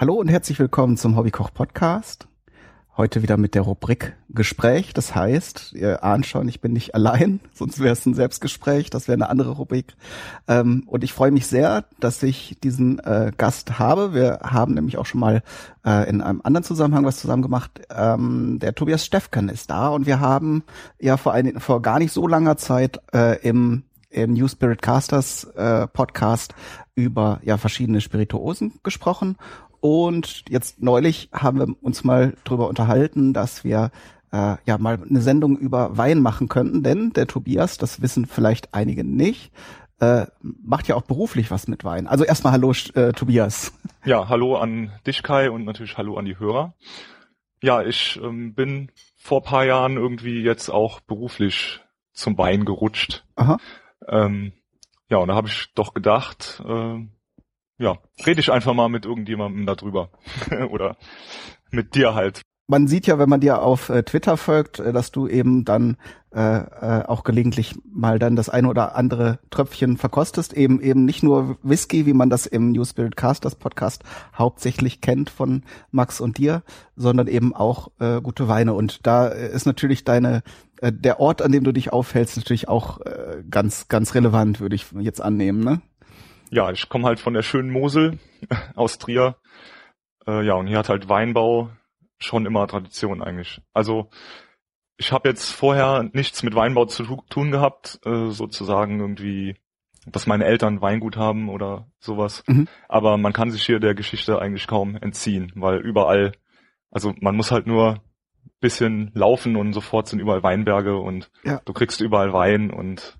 Hallo und herzlich willkommen zum Hobbykoch Podcast. Heute wieder mit der Rubrik Gespräch. Das heißt, ihr ahnt schon, ich bin nicht allein, sonst wäre es ein Selbstgespräch, das wäre eine andere Rubrik. Ähm, und ich freue mich sehr, dass ich diesen äh, Gast habe. Wir haben nämlich auch schon mal äh, in einem anderen Zusammenhang was zusammen gemacht. Ähm, der Tobias Steffken ist da und wir haben ja vor, ein, vor gar nicht so langer Zeit äh, im im New Spirit Casters Podcast über ja verschiedene Spirituosen gesprochen und jetzt neulich haben wir uns mal drüber unterhalten, dass wir äh, ja mal eine Sendung über Wein machen könnten, denn der Tobias, das wissen vielleicht einige nicht, äh, macht ja auch beruflich was mit Wein. Also erstmal hallo äh, Tobias. Ja, hallo an dich Kai und natürlich hallo an die Hörer. Ja, ich ähm, bin vor paar Jahren irgendwie jetzt auch beruflich zum Wein gerutscht. Aha. Ähm, ja, und da habe ich doch gedacht, äh, ja, rede ich einfach mal mit irgendjemandem darüber. Oder mit dir halt. Man sieht ja, wenn man dir auf äh, Twitter folgt, äh, dass du eben dann äh, äh, auch gelegentlich mal dann das eine oder andere Tröpfchen verkostest. Eben eben nicht nur Whisky, wie man das im New Spirit Casters Podcast hauptsächlich kennt von Max und dir, sondern eben auch äh, gute Weine. Und da ist natürlich deine äh, der Ort, an dem du dich aufhältst, natürlich auch äh, ganz ganz relevant, würde ich jetzt annehmen, ne? Ja, ich komme halt von der schönen Mosel aus Trier. Äh, ja, und hier hat halt Weinbau schon immer Tradition eigentlich. Also ich habe jetzt vorher nichts mit Weinbau zu tun gehabt, äh, sozusagen irgendwie, dass meine Eltern Weingut haben oder sowas. Mhm. Aber man kann sich hier der Geschichte eigentlich kaum entziehen, weil überall, also man muss halt nur bisschen laufen und sofort sind überall Weinberge und ja. du kriegst überall Wein und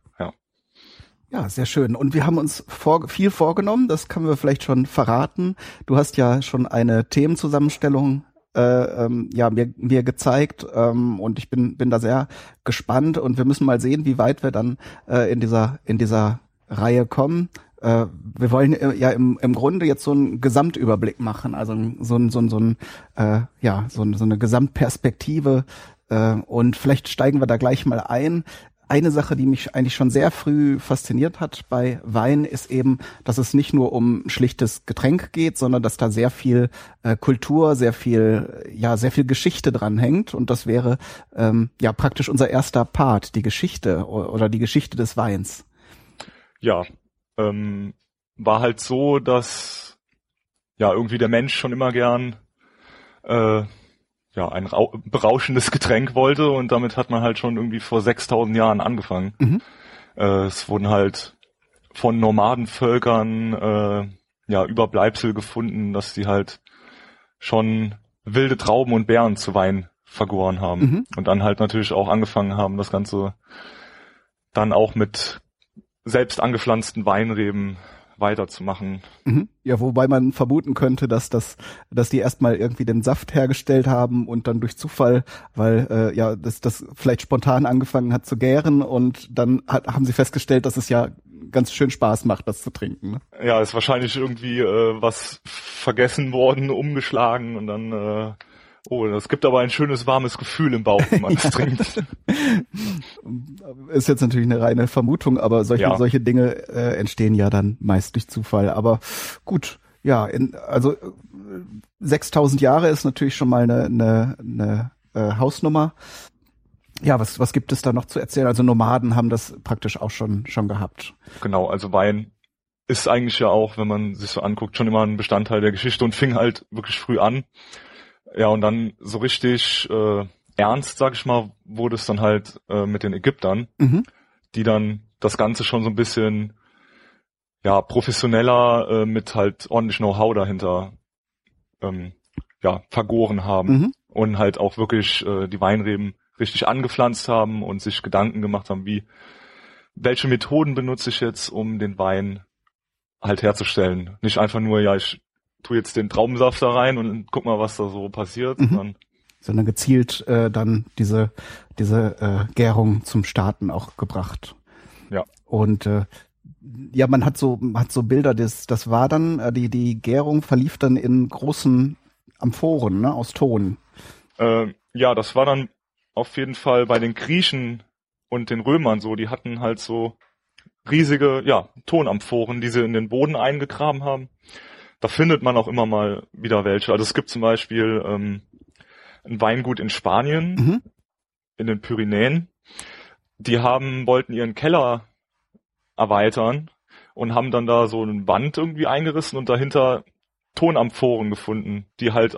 ja, sehr schön. Und wir haben uns vor, viel vorgenommen, das können wir vielleicht schon verraten. Du hast ja schon eine Themenzusammenstellung äh, ähm, ja, mir, mir gezeigt ähm, und ich bin, bin da sehr gespannt und wir müssen mal sehen, wie weit wir dann äh, in dieser, in dieser Reihe kommen. Äh, wir wollen äh, ja im, im Grunde jetzt so einen Gesamtüberblick machen, also so ein, so ein, so ein äh, ja, so, so eine Gesamtperspektive äh, und vielleicht steigen wir da gleich mal ein eine Sache, die mich eigentlich schon sehr früh fasziniert hat bei Wein, ist eben, dass es nicht nur um schlichtes Getränk geht, sondern dass da sehr viel äh, Kultur, sehr viel, ja, sehr viel Geschichte dran hängt. Und das wäre ähm, ja praktisch unser erster Part, die Geschichte oder die Geschichte des Weins. Ja, ähm, war halt so, dass ja irgendwie der Mensch schon immer gern äh, ja, ein berauschendes Getränk wollte und damit hat man halt schon irgendwie vor 6000 Jahren angefangen. Mhm. Äh, es wurden halt von Nomadenvölkern äh, ja Überbleibsel gefunden, dass die halt schon wilde Trauben und Beeren zu Wein vergoren haben mhm. und dann halt natürlich auch angefangen haben, das Ganze dann auch mit selbst angepflanzten Weinreben weiterzumachen. Mhm. Ja, wobei man vermuten könnte, dass das, dass die erstmal irgendwie den Saft hergestellt haben und dann durch Zufall, weil äh, ja das, das vielleicht spontan angefangen hat zu gären und dann hat, haben sie festgestellt, dass es ja ganz schön Spaß macht, das zu trinken. Ne? Ja, ist wahrscheinlich irgendwie äh, was vergessen worden, umgeschlagen und dann äh, Oh, das gibt aber ein schönes warmes Gefühl im Bauch, wenn man es trinkt. Ist jetzt natürlich eine reine Vermutung, aber solche, ja. solche Dinge äh, entstehen ja dann meist durch Zufall. Aber gut, ja, in, also 6000 Jahre ist natürlich schon mal eine, eine, eine äh, Hausnummer. Ja, was, was gibt es da noch zu erzählen? Also Nomaden haben das praktisch auch schon, schon gehabt. Genau, also Wein ist eigentlich ja auch, wenn man sich so anguckt, schon immer ein Bestandteil der Geschichte und fing halt wirklich früh an. Ja, und dann so richtig äh, ernst, sag ich mal, wurde es dann halt äh, mit den Ägyptern, mhm. die dann das Ganze schon so ein bisschen ja professioneller äh, mit halt ordentlich Know-how dahinter ähm, ja vergoren haben mhm. und halt auch wirklich äh, die Weinreben richtig angepflanzt haben und sich Gedanken gemacht haben, wie welche Methoden benutze ich jetzt, um den Wein halt herzustellen. Nicht einfach nur, ja, ich tu jetzt den Traubensaft da rein und guck mal, was da so passiert. Mhm. Dann sondern gezielt äh, dann diese diese äh, Gärung zum Starten auch gebracht. Ja. Und äh, ja, man hat so hat so Bilder, das das war dann äh, die die Gärung verlief dann in großen Amphoren, ne, aus Ton. Äh, ja, das war dann auf jeden Fall bei den Griechen und den Römern so, die hatten halt so riesige, ja, Tonamphoren, die sie in den Boden eingegraben haben da findet man auch immer mal wieder welche. Also es gibt zum Beispiel ähm, ein Weingut in Spanien, Mhm. in den Pyrenäen. Die haben, wollten ihren Keller erweitern und haben dann da so eine Wand irgendwie eingerissen und dahinter Tonamphoren gefunden, die halt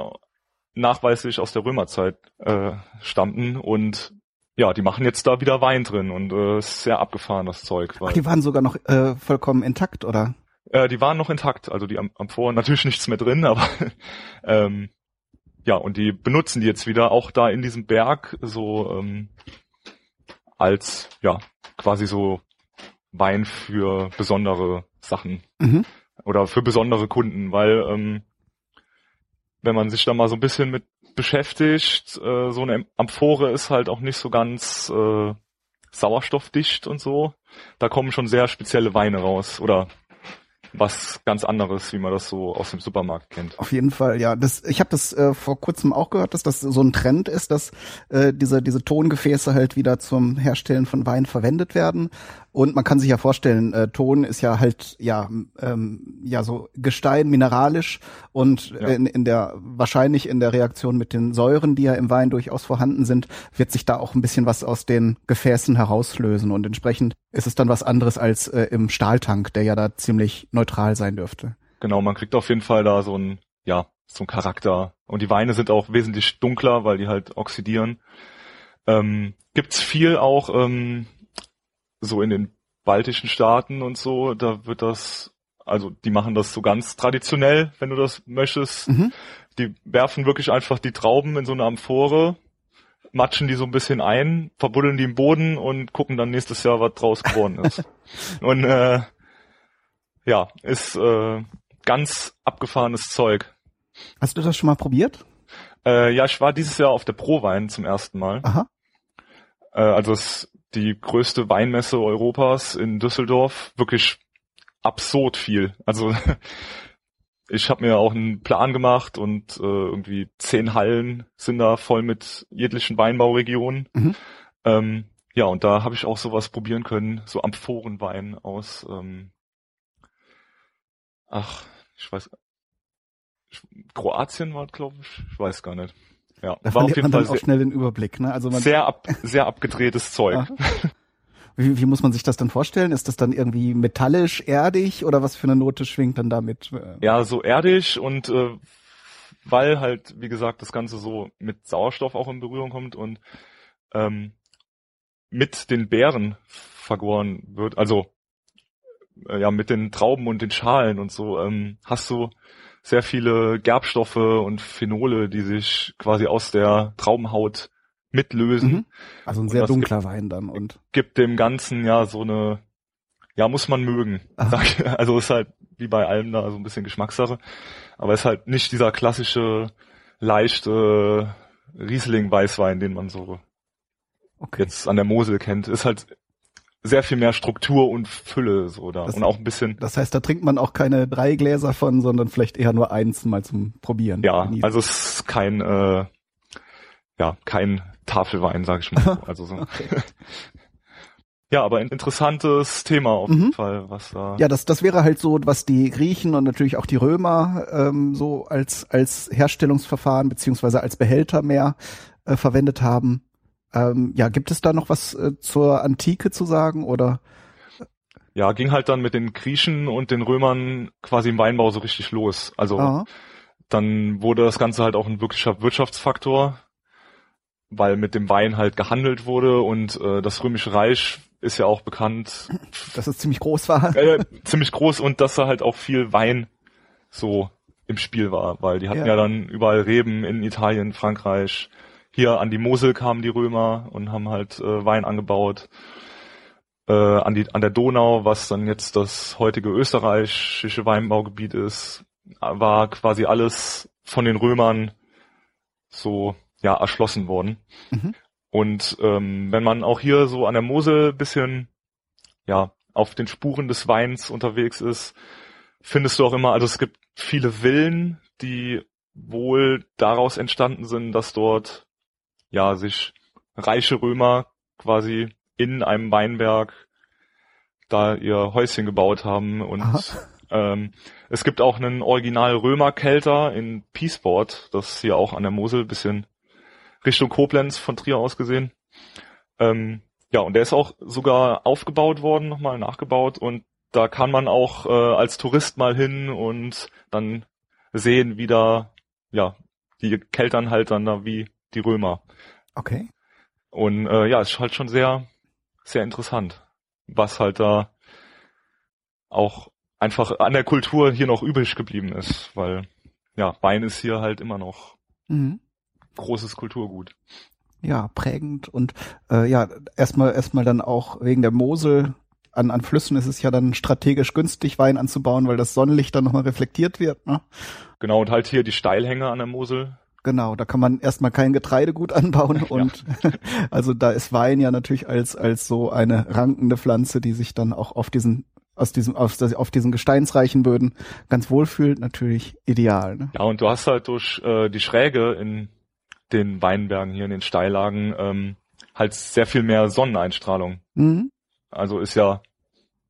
nachweislich aus der Römerzeit äh, stammten und ja, die machen jetzt da wieder Wein drin und äh, ist sehr abgefahren das Zeug. Ach, die waren sogar noch äh, vollkommen intakt, oder? Äh, die waren noch intakt, also die Am- Amphoren natürlich nichts mehr drin, aber ähm, ja, und die benutzen die jetzt wieder auch da in diesem Berg so ähm, als ja quasi so Wein für besondere Sachen Mhm. oder für besondere Kunden, weil ähm, wenn man sich da mal so ein bisschen mit beschäftigt, äh, so eine Amphore ist halt auch nicht so ganz äh, sauerstoffdicht und so. Da kommen schon sehr spezielle Weine raus oder was ganz anderes, wie man das so aus dem Supermarkt kennt. Auf jeden Fall, ja. Das, ich habe das äh, vor kurzem auch gehört, dass das so ein Trend ist, dass äh, diese, diese Tongefäße halt wieder zum Herstellen von Wein verwendet werden. Und man kann sich ja vorstellen, äh, Ton ist ja halt ja ähm, ja so Gestein mineralisch und Ja. in, in der wahrscheinlich in der Reaktion mit den Säuren, die ja im Wein durchaus vorhanden sind, wird sich da auch ein bisschen was aus den Gefäßen herauslösen und entsprechend ist es dann was anderes als äh, im Stahltank, der ja da ziemlich neutral sein dürfte. Genau, man kriegt auf jeden Fall da so ein, ja, so ein Charakter. Und die Weine sind auch wesentlich dunkler, weil die halt oxidieren. Ähm, gibt's viel auch ähm, so in den baltischen Staaten und so, da wird das, also die machen das so ganz traditionell, wenn du das möchtest. Mhm. Die werfen wirklich einfach die Trauben in so eine Amphore, matschen die so ein bisschen ein, verbuddeln die im Boden und gucken dann nächstes Jahr, was draus geworden ist. und äh, ja, ist äh, ganz abgefahrenes Zeug. Hast du das schon mal probiert? Äh, ja, ich war dieses Jahr auf der Prowein zum ersten Mal. Aha. Äh, also es die größte Weinmesse Europas in Düsseldorf. Wirklich absurd viel. Also ich habe mir auch einen Plan gemacht und äh, irgendwie zehn Hallen sind da voll mit jeglichen Weinbauregionen. Mhm. Ähm, ja, und da habe ich auch sowas probieren können, so Amphorenwein aus, ähm, ach, ich weiß, Kroatien war, glaube ich, ich weiß gar nicht. Ja, Da war auf jeden man Fall dann auch sehr, schnell den Überblick. Ne? Also man, sehr, ab, sehr abgedrehtes Zeug. Ah. wie, wie muss man sich das dann vorstellen? Ist das dann irgendwie metallisch, erdig oder was für eine Note schwingt dann damit? Äh, Ja, so erdig und äh, weil halt, wie gesagt, das Ganze so mit Sauerstoff auch in Berührung kommt und ähm, mit den Beeren vergoren wird, also äh, ja, mit den Trauben und den Schalen und so, ähm, hast du sehr viele Gerbstoffe und Phenole, die sich quasi aus der Traubenhaut mitlösen. Mhm. Also ein sehr dunkler Wein dann und gibt dem Ganzen ja so eine, ja, muss man mögen. Also ist halt wie bei allem da so ein bisschen Geschmackssache. Aber ist halt nicht dieser klassische, leichte Riesling-Weißwein, den man so okay. jetzt an der Mosel kennt. Ist halt sehr viel mehr Struktur und Fülle so da. Das- und auch ein bisschen, Das heißt, da trinkt man auch keine drei Gläser von, sondern vielleicht eher nur eins mal zum Probieren. ja, Genießen. also es ist kein, äh, ja, kein Tafelwein, sag ich mal. so. Also so. Ja, aber ein interessantes Thema auf Mhm. jeden Fall, was da. Ja, das, das wäre halt so, was die Griechen und natürlich auch die Römer ähm, so als, als Herstellungsverfahren beziehungsweise als Behälter mehr äh, verwendet haben. Ähm, ja, gibt es da noch was äh, zur Antike zu sagen oder? ja, ging halt dann mit den Griechen und den Römern quasi im Weinbau so richtig los. Also Ah, dann wurde das Ganze halt auch ein wirklicher Wirtschaftsfaktor, weil mit dem Wein halt gehandelt wurde und äh, das Römische Reich ist ja auch bekannt, dass es ziemlich groß war. äh, ziemlich groß und dass da halt auch viel Wein so im Spiel war, weil die hatten Ja. ja, dann überall Reben in Italien, Frankreich. Hier an die Mosel kamen die Römer und haben halt äh, Wein angebaut. Äh, an, die, an der Donau, was dann jetzt das heutige österreichische Weinbaugebiet ist, war quasi alles von den Römern so ja erschlossen worden. Mhm. Und ähm, wenn man auch hier so an der Mosel bisschen ja auf den Spuren des Weins unterwegs ist, findest du auch immer, also es gibt viele Villen, die wohl daraus entstanden sind, dass dort ja sich reiche Römer quasi in einem Weinberg da ihr Häuschen gebaut haben und Aha. Ähm, es gibt auch einen Original Römerkelter in Peaceport, das ist hier auch an der Mosel, bisschen Richtung Koblenz von Trier aus gesehen. Ähm, ja, und der ist auch sogar aufgebaut worden, nochmal nachgebaut und da kann man auch äh, als Tourist mal hin und dann sehen, wie da, ja, die keltern halt dann da wie die Römer. Okay. Und äh, ja, ist halt schon sehr, sehr interessant, was halt da auch einfach an der Kultur hier noch übrig geblieben ist, weil ja, Wein ist hier halt immer noch mhm. großes Kulturgut. Ja, prägend und äh, ja, erstmal erstmal dann auch wegen der Mosel an, an Flüssen ist es ja dann strategisch günstig, Wein anzubauen, weil das Sonnenlicht dann nochmal reflektiert wird. Ne? Genau, und halt hier die Steilhänge an der Mosel. Genau, da kann man erstmal kein Getreidegut anbauen und ja. also da ist Wein ja natürlich als als so eine rankende Pflanze, die sich dann auch auf diesen aus diesem auf, auf diesen gesteinsreichen Böden ganz wohlfühlt, natürlich ideal. Ne? Ja, und du hast halt durch äh, die Schräge in den Weinbergen hier in den Steillagen ähm, halt sehr viel mehr Sonneneinstrahlung. Mhm. Also ist ja,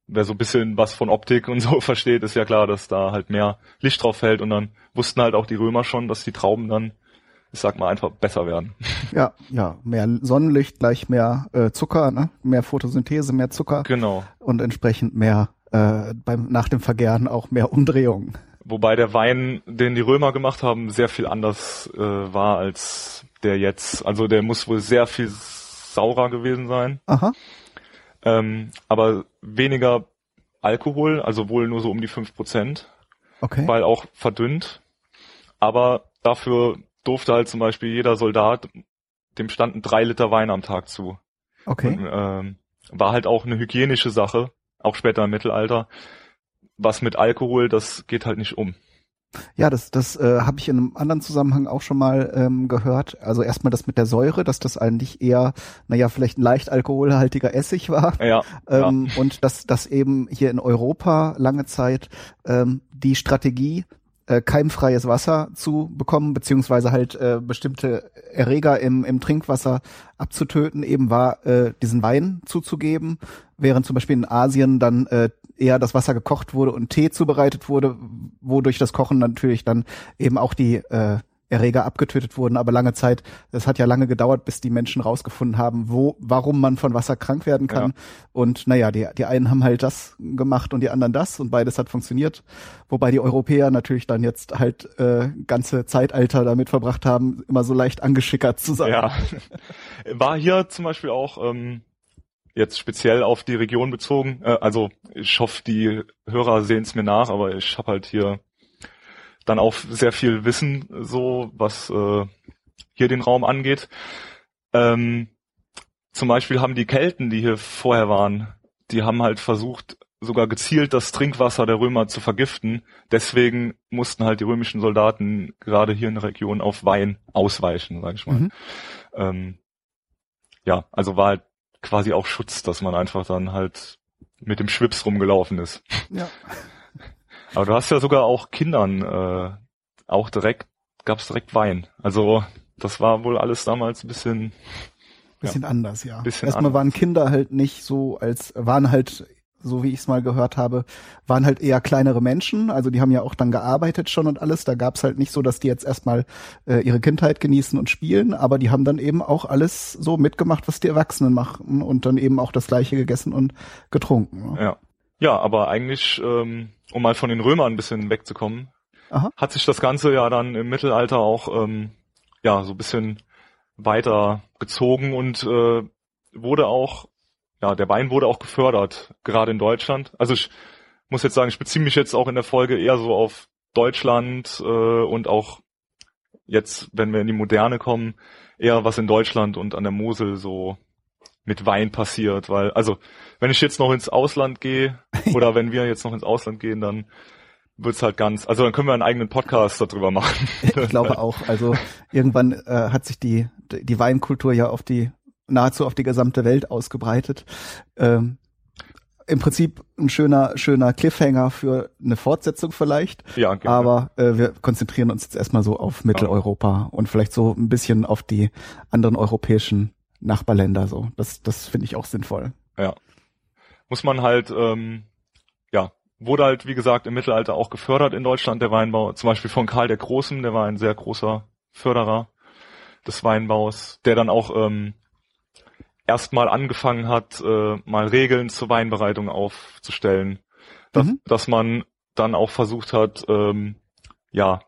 wer so ein bisschen was von Optik und so versteht, ist ja klar, dass da halt mehr Licht drauf fällt und dann wussten halt auch die Römer schon, dass die Trauben dann, ich sag mal, einfach besser werden. Ja, ja, mehr Sonnenlicht gleich mehr äh, Zucker, ne? mehr Photosynthese, mehr Zucker. Genau. Und entsprechend mehr äh, beim nach dem Vergären auch mehr Umdrehungen. Wobei der Wein, den die Römer gemacht haben, sehr viel anders äh, war als der jetzt. Also der muss wohl sehr viel saurer gewesen sein. Aha. Ähm, aber weniger Alkohol, also wohl nur so um die fünf Prozent. Okay. Weil auch verdünnt. Aber dafür durfte halt zum Beispiel jeder Soldat, dem standen drei Liter Wein am Tag zu. Okay. Und, ähm, war halt auch eine hygienische Sache, auch später im Mittelalter. Was mit Alkohol, das geht halt nicht um. Ja, das, das äh, habe ich in einem anderen Zusammenhang auch schon mal ähm, gehört. Also erstmal das mit der Säure, dass das eigentlich eher, naja, vielleicht ein leicht alkoholhaltiger Essig war. Ja, ähm, ja. Und dass, dass eben hier in Europa lange Zeit ähm, die Strategie äh, keimfreies Wasser zu bekommen, beziehungsweise halt äh, bestimmte Erreger im, im Trinkwasser abzutöten, eben war, äh, diesen Wein zuzugeben, während zum Beispiel in Asien dann äh, eher das Wasser gekocht wurde und Tee zubereitet wurde, wodurch das Kochen natürlich dann eben auch die äh, Erreger abgetötet wurden, aber lange Zeit, es hat ja lange gedauert, bis die Menschen rausgefunden haben, wo, warum man von Wasser krank werden kann. Ja. Und naja, die, die einen haben halt das gemacht und die anderen das und beides hat funktioniert. Wobei die Europäer natürlich dann jetzt halt äh, ganze Zeitalter damit verbracht haben, immer so leicht angeschickert zu sein. Ja. War hier zum Beispiel auch ähm, jetzt speziell auf die Region bezogen. Äh, also ich hoffe, die Hörer sehen es mir nach, aber ich habe halt hier dann auch sehr viel Wissen, so was äh, hier den Raum angeht. Ähm, zum Beispiel haben die Kelten, die hier vorher waren, die haben halt versucht, sogar gezielt das Trinkwasser der Römer zu vergiften. Deswegen mussten halt die römischen Soldaten gerade hier in der Region auf Wein ausweichen, sag ich mal. Mhm. Ähm, ja, also war halt quasi auch Schutz, dass man einfach dann halt mit dem Schwips rumgelaufen ist. Ja. Aber du hast ja sogar auch Kindern äh, auch direkt, gab's direkt Wein. Also das war wohl alles damals ein bisschen bisschen ja, anders, ja. Bisschen Erstmal anders. waren Kinder halt nicht so als waren halt so wie ich es mal gehört habe, waren halt eher kleinere Menschen. Also die haben ja auch dann gearbeitet schon und alles. Da gab's halt nicht so, dass die jetzt erstmal äh, ihre Kindheit genießen und spielen, aber die haben dann eben auch alles so mitgemacht, was die Erwachsenen machen und dann eben auch das gleiche gegessen und getrunken. Ne? Ja. Ja, aber eigentlich, ähm, um mal von den Römern ein bisschen wegzukommen, Aha. hat sich das Ganze ja dann im Mittelalter auch ähm, ja so ein bisschen weiter gezogen und äh, wurde auch, ja, der Wein wurde auch gefördert, gerade in Deutschland. Also ich muss jetzt sagen, ich beziehe mich jetzt auch in der Folge eher so auf Deutschland äh, und auch jetzt, wenn wir in die Moderne kommen, eher was in Deutschland und an der Mosel so mit Wein passiert, weil, also, wenn ich jetzt noch ins Ausland gehe, oder wenn wir jetzt noch ins Ausland gehen, dann wird's halt ganz, also dann können wir einen eigenen Podcast darüber machen. ich glaube auch, also irgendwann äh, hat sich die, die Weinkultur ja auf die, nahezu auf die gesamte Welt ausgebreitet. Ähm, im Prinzip ein schöner, schöner Cliffhanger für eine Fortsetzung vielleicht. Ja, gerne. Aber äh, wir konzentrieren uns jetzt erstmal so auf Mitteleuropa und vielleicht so ein bisschen auf die anderen europäischen Nachbarländer so. Das, das finde ich auch sinnvoll. Ja. Muss man halt, ähm, ja, wurde halt, wie gesagt, im Mittelalter auch gefördert in Deutschland, der Weinbau. Zum Beispiel von Karl der Großen, der war ein sehr großer Förderer des Weinbaus, der dann auch ähm, erstmal angefangen hat, äh, mal Regeln zur Weinbereitung aufzustellen. Dass, mhm. dass man dann auch versucht hat, ähm, ja,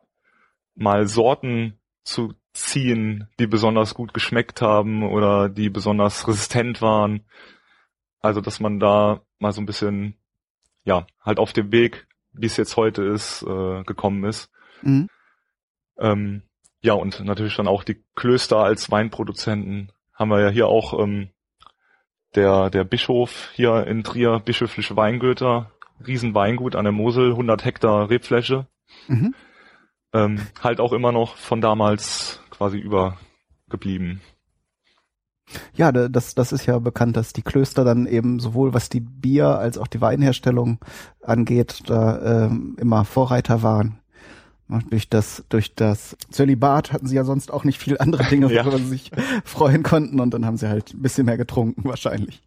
mal Sorten zu ziehen, die besonders gut geschmeckt haben oder die besonders resistent waren. Also, dass man da mal so ein bisschen, ja, halt auf dem Weg, wie es jetzt heute ist, äh, gekommen ist. Mhm. Ähm, ja, und natürlich dann auch die Klöster als Weinproduzenten haben wir ja hier auch ähm, der, der Bischof hier in Trier, bischöfliche Weingüter, Riesenweingut an der Mosel, 100 Hektar Rebfläche. Mhm. Ähm, halt auch immer noch von damals quasi übergeblieben. Ja, das, das ist ja bekannt, dass die Klöster dann eben sowohl was die Bier- als auch die Weinherstellung angeht, da ähm, immer Vorreiter waren. Durch das, durch das Zölibat hatten sie ja sonst auch nicht viel andere Dinge, ja. worüber sie sich freuen konnten und dann haben sie halt ein bisschen mehr getrunken wahrscheinlich.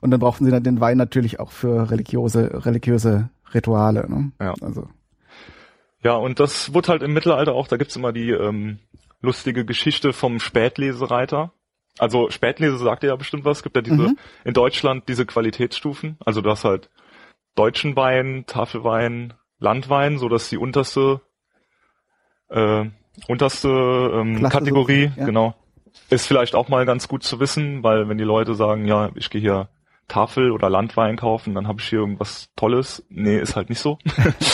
Und dann brauchten sie dann den Wein natürlich auch für religiöse, religiöse Rituale. Ne? Ja. Also. Ja, und das wurde halt im Mittelalter auch, da gibt's immer die ähm, lustige Geschichte vom Spätlesereiter. Also Spätlese sagt ja bestimmt was, es gibt ja diese mhm. in Deutschland diese Qualitätsstufen. Also du hast halt deutschen Wein, Tafelwein, Landwein, so dass die unterste äh, unterste ähm, Kategorie, ja. genau. Ist vielleicht auch mal ganz gut zu wissen, weil wenn die Leute sagen, ja, ich gehe hier Tafel oder Landwein kaufen, dann habe ich hier irgendwas Tolles. Nee, ist halt nicht so.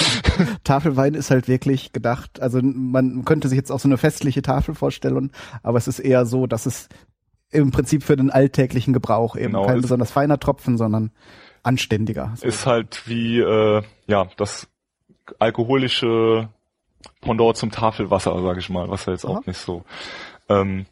Tafelwein ist halt wirklich gedacht, also man könnte sich jetzt auch so eine festliche Tafel vorstellen, aber es ist eher so, dass es im Prinzip für den alltäglichen Gebrauch eben genau, kein besonders feiner Tropfen, sondern anständiger. Ist halt wie äh, ja das alkoholische Pendant zum Tafelwasser, sage ich mal, was ja jetzt Aha. auch nicht so. Ähm,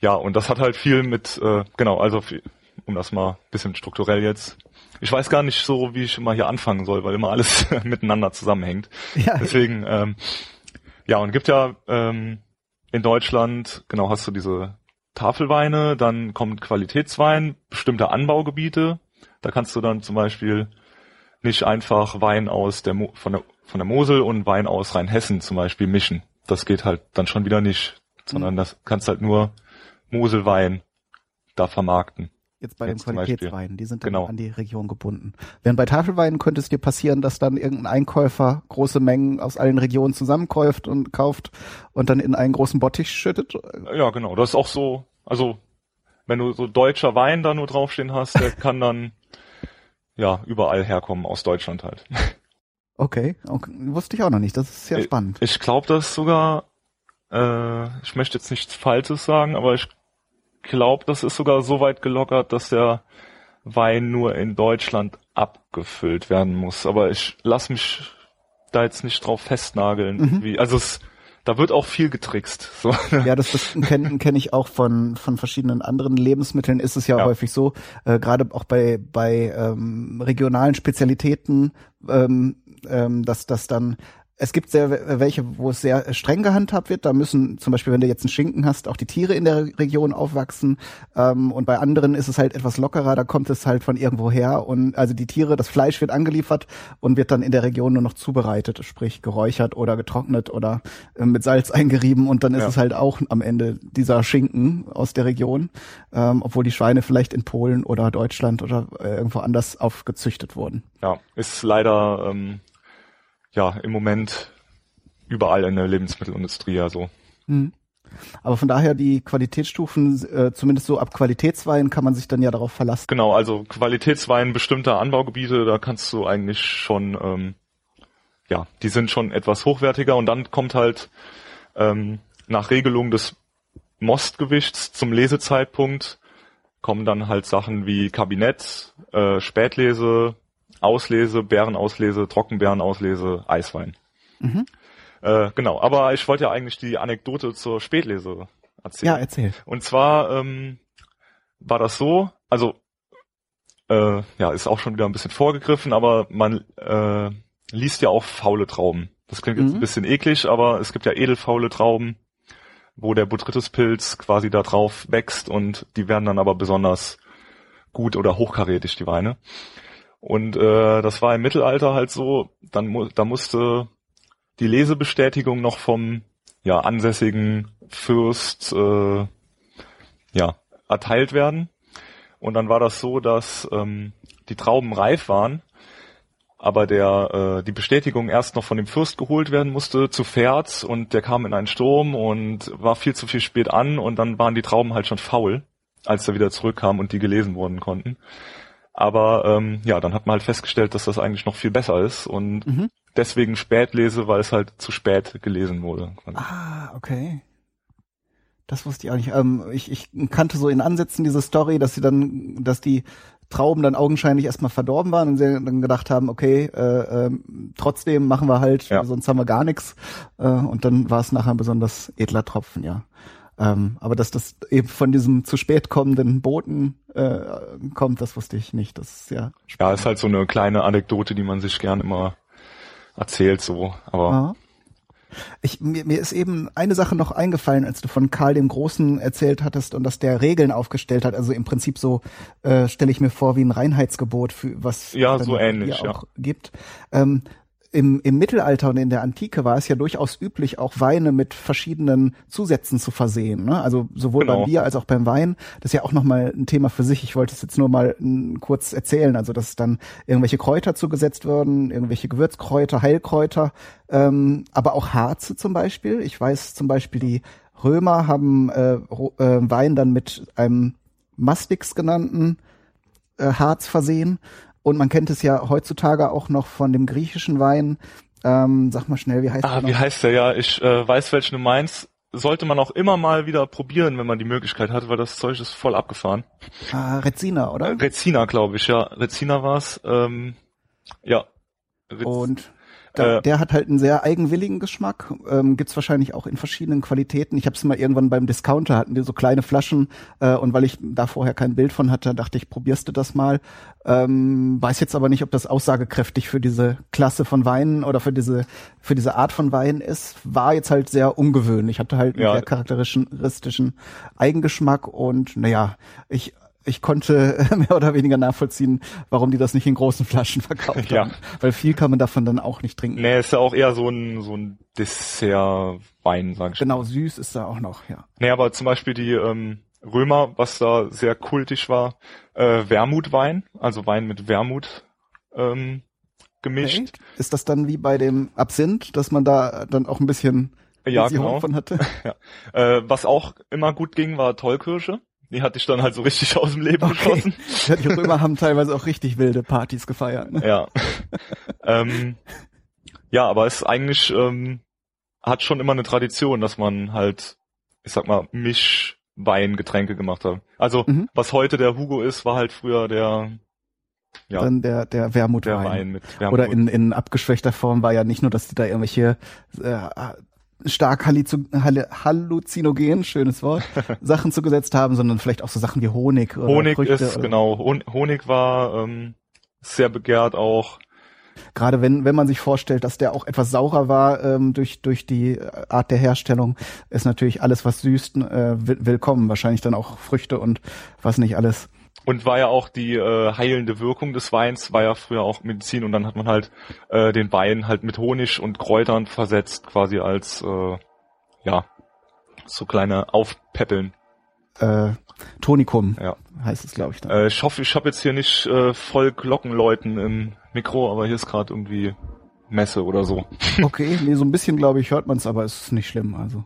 ja, und das hat halt viel mit, äh, genau, also viel, um das mal bisschen strukturell jetzt. Ich weiß gar nicht so, wie ich immer hier anfangen soll, weil immer alles miteinander zusammenhängt. Ja. Deswegen, ähm, ja, und gibt ja ähm, in Deutschland, genau, hast du diese Tafelweine, dann kommt Qualitätswein, bestimmte Anbaugebiete. Da kannst du dann zum Beispiel nicht einfach Wein aus der Mo von der von der Mosel und Wein aus Rheinhessen zum Beispiel mischen. Das geht halt dann schon wieder nicht, sondern mhm. das kannst halt nur Moselwein da vermarkten. Jetzt bei Jetzt den Qualitätsweinen, die sind dann genau. an die Region gebunden. Während bei Tafelweinen könnte es dir passieren, dass dann irgendein Einkäufer große Mengen aus allen Regionen zusammenkäuft und kauft und dann in einen großen Bottich schüttet. Ja, genau. Das ist auch so, also wenn du so deutscher Wein da nur draufstehen hast, der kann dann ja überall herkommen aus Deutschland halt. Okay, okay. wusste ich auch noch nicht. Das ist sehr ich, spannend. Ich glaube, dass sogar, äh, ich möchte jetzt nichts Falsches sagen, aber ich glaube, das ist sogar so weit gelockert, dass der Wein nur in Deutschland abgefüllt werden muss. Aber ich lass mich da jetzt nicht drauf festnageln. Mhm. Wie, also es, da wird auch viel getrickst. So. Ja, das, das kenne kenn ich auch von von verschiedenen anderen Lebensmitteln. Ist es ja, ja. häufig so, äh, gerade auch bei bei ähm, regionalen Spezialitäten, ähm, ähm, dass das dann es gibt sehr welche, wo es sehr streng gehandhabt wird. Da müssen zum Beispiel, wenn du jetzt einen Schinken hast, auch die Tiere in der Region aufwachsen. Ähm, und bei anderen ist es halt etwas lockerer. Da kommt es halt von irgendwo her und also die Tiere, das Fleisch wird angeliefert und wird dann in der Region nur noch zubereitet, sprich geräuchert oder getrocknet oder äh, mit Salz eingerieben. Und dann ist ja. es halt auch am Ende dieser Schinken aus der Region, ähm, obwohl die Schweine vielleicht in Polen oder Deutschland oder äh, irgendwo anders aufgezüchtet wurden. Ja, ist leider ähm ja im Moment überall in der Lebensmittelindustrie ja so. Mhm. Aber von daher die Qualitätsstufen, äh, zumindest so ab Qualitätswein kann man sich dann ja darauf verlassen. Genau, also Qualitätswein bestimmter Anbaugebiete, da kannst du eigentlich schon, ähm, ja, die sind schon etwas hochwertiger und dann kommt halt ähm, nach Regelung des Mostgewichts zum Lesezeitpunkt kommen dann halt Sachen wie Kabinett, äh, Spätlese, Auslese, Bärenauslese, Trockenbeerenauslese, Eiswein. Mhm. Äh, genau, aber ich wollte ja eigentlich die Anekdote zur Spätlese erzählen. Ja, erzähl. Und zwar ähm, war das so, also äh, ja, ist auch schon wieder ein bisschen vorgegriffen, aber man äh, liest ja auch faule Trauben. Das klingt jetzt mhm. ein bisschen eklig, aber es gibt ja edelfaule Trauben, wo der Botrytis-Pilz quasi da drauf wächst und die werden dann aber besonders gut oder hochkarätig, die Weine. Und äh, das war im Mittelalter halt so, dann mu da musste die Lesebestätigung noch vom ja, ansässigen Fürst äh, ja, erteilt werden. Und dann war das so, dass ähm, die Trauben reif waren, aber der äh, die Bestätigung erst noch von dem Fürst geholt werden musste zu Pferd und der kam in einen Sturm und war viel zu viel spät an und dann waren die Trauben halt schon faul, als er wieder zurückkam und die gelesen worden konnten. Aber ähm, ja, dann hat man halt festgestellt, dass das eigentlich noch viel besser ist und mhm. deswegen spät lese, weil es halt zu spät gelesen wurde. Ah, okay. Das wusste ich auch nicht. Ähm, ich, ich kannte so in Ansätzen diese Story, dass sie dann, dass die Trauben dann augenscheinlich erstmal verdorben waren und sie dann gedacht haben, okay, äh, äh, trotzdem machen wir halt, ja. sonst haben wir gar nichts. Äh, und dann war es nachher ein besonders edler Tropfen, ja. Ähm, aber dass das eben von diesem zu spät kommenden Boten äh, kommt, das wusste ich nicht. Das ist ja. Spannend. Ja, ist halt so eine kleine Anekdote, die man sich gern immer erzählt, so. Aber Aha. Ich, mir, mir ist eben eine Sache noch eingefallen, als du von Karl dem Großen erzählt hattest und dass der Regeln aufgestellt hat. Also im Prinzip so äh, stelle ich mir vor wie ein Reinheitsgebot für was ja so ähnlich auch ja. gibt. Ähm, im, im Mittelalter und in der Antike war es ja durchaus üblich, auch Weine mit verschiedenen Zusätzen zu versehen. Ne? Also sowohl genau. beim Bier als auch beim Wein. Das ist ja auch nochmal ein Thema für sich. Ich wollte es jetzt nur mal kurz erzählen. Also dass dann irgendwelche Kräuter zugesetzt würden, irgendwelche Gewürzkräuter, Heilkräuter, ähm, aber auch Harze zum Beispiel. Ich weiß zum Beispiel, die Römer haben äh, äh, Wein dann mit einem Mastix genannten äh, Harz versehen. Und man kennt es ja heutzutage auch noch von dem griechischen Wein. Ähm, sag mal schnell, wie heißt ah, der? Ah, wie heißt der? Ja, ich äh, weiß, welchen du meinst. Sollte man auch immer mal wieder probieren, wenn man die Möglichkeit hat, weil das Zeug ist voll abgefahren. Ah, Rezina, oder? Rezina, glaube ich, ja. Rezina war's. Ähm, ja. Rez Und da, äh, der hat halt einen sehr eigenwilligen Geschmack. Ähm, gibt's wahrscheinlich auch in verschiedenen Qualitäten. Ich habe es mal irgendwann beim Discounter hatten die so kleine Flaschen äh, und weil ich da vorher kein Bild von hatte, dachte ich, probierst du das mal. Ähm, weiß jetzt aber nicht, ob das aussagekräftig für diese Klasse von Weinen oder für diese für diese Art von Wein ist. War jetzt halt sehr ungewöhnlich. Hatte halt einen ja. sehr charakteristischen Eigengeschmack und naja, ich ich konnte mehr oder weniger nachvollziehen, warum die das nicht in großen Flaschen verkauft ja. haben. Weil viel kann man davon dann auch nicht trinken. Nee, ist ja auch eher so ein, so ein Dessert-Wein, sag ich Genau, süß ist da auch noch, ja. Nee, aber zum Beispiel die ähm, Römer, was da sehr kultisch war, äh, Wermutwein, also Wein mit Wermut ähm, gemischt. Ist das dann wie bei dem Absinth, dass man da dann auch ein bisschen ja, genau. von hatte? ja. Äh, was auch immer gut ging, war Tollkirsche. Die hatte ich dann halt so richtig aus dem Leben okay. geschossen. Ja, die Römer haben teilweise auch richtig wilde Partys gefeiert. Ne? Ja. ähm, ja, aber es eigentlich ähm, hat schon immer eine Tradition, dass man halt, ich sag mal, Mischweingetränke gemacht hat. Also mhm. was heute der Hugo ist, war halt früher der ja. Dann der, der Wermutwein. Der Wein mit Wermut. Oder in, in abgeschwächter Form war ja nicht nur, dass die da irgendwelche äh, stark halluzinogen, schönes Wort, Sachen zugesetzt haben, sondern vielleicht auch so Sachen wie Honig. Oder Honig Früchte ist, oder genau, Honig war ähm, sehr begehrt auch. Gerade wenn, wenn man sich vorstellt, dass der auch etwas saurer war ähm, durch, durch die Art der Herstellung, ist natürlich alles, was süßt, äh, willkommen. Wahrscheinlich dann auch Früchte und was nicht alles. Und war ja auch die äh, heilende Wirkung des Weins, war ja früher auch Medizin und dann hat man halt äh, den Wein halt mit Honig und Kräutern versetzt, quasi als äh, ja so kleine Aufpäppeln. Äh, Tonikum ja. heißt es, glaube ich. Äh, ich hoffe, ich habe jetzt hier nicht äh, voll Glockenläuten im Mikro, aber hier ist gerade irgendwie Messe oder so. Okay, nee, so ein bisschen glaube ich hört man es, aber es ist nicht schlimm. Also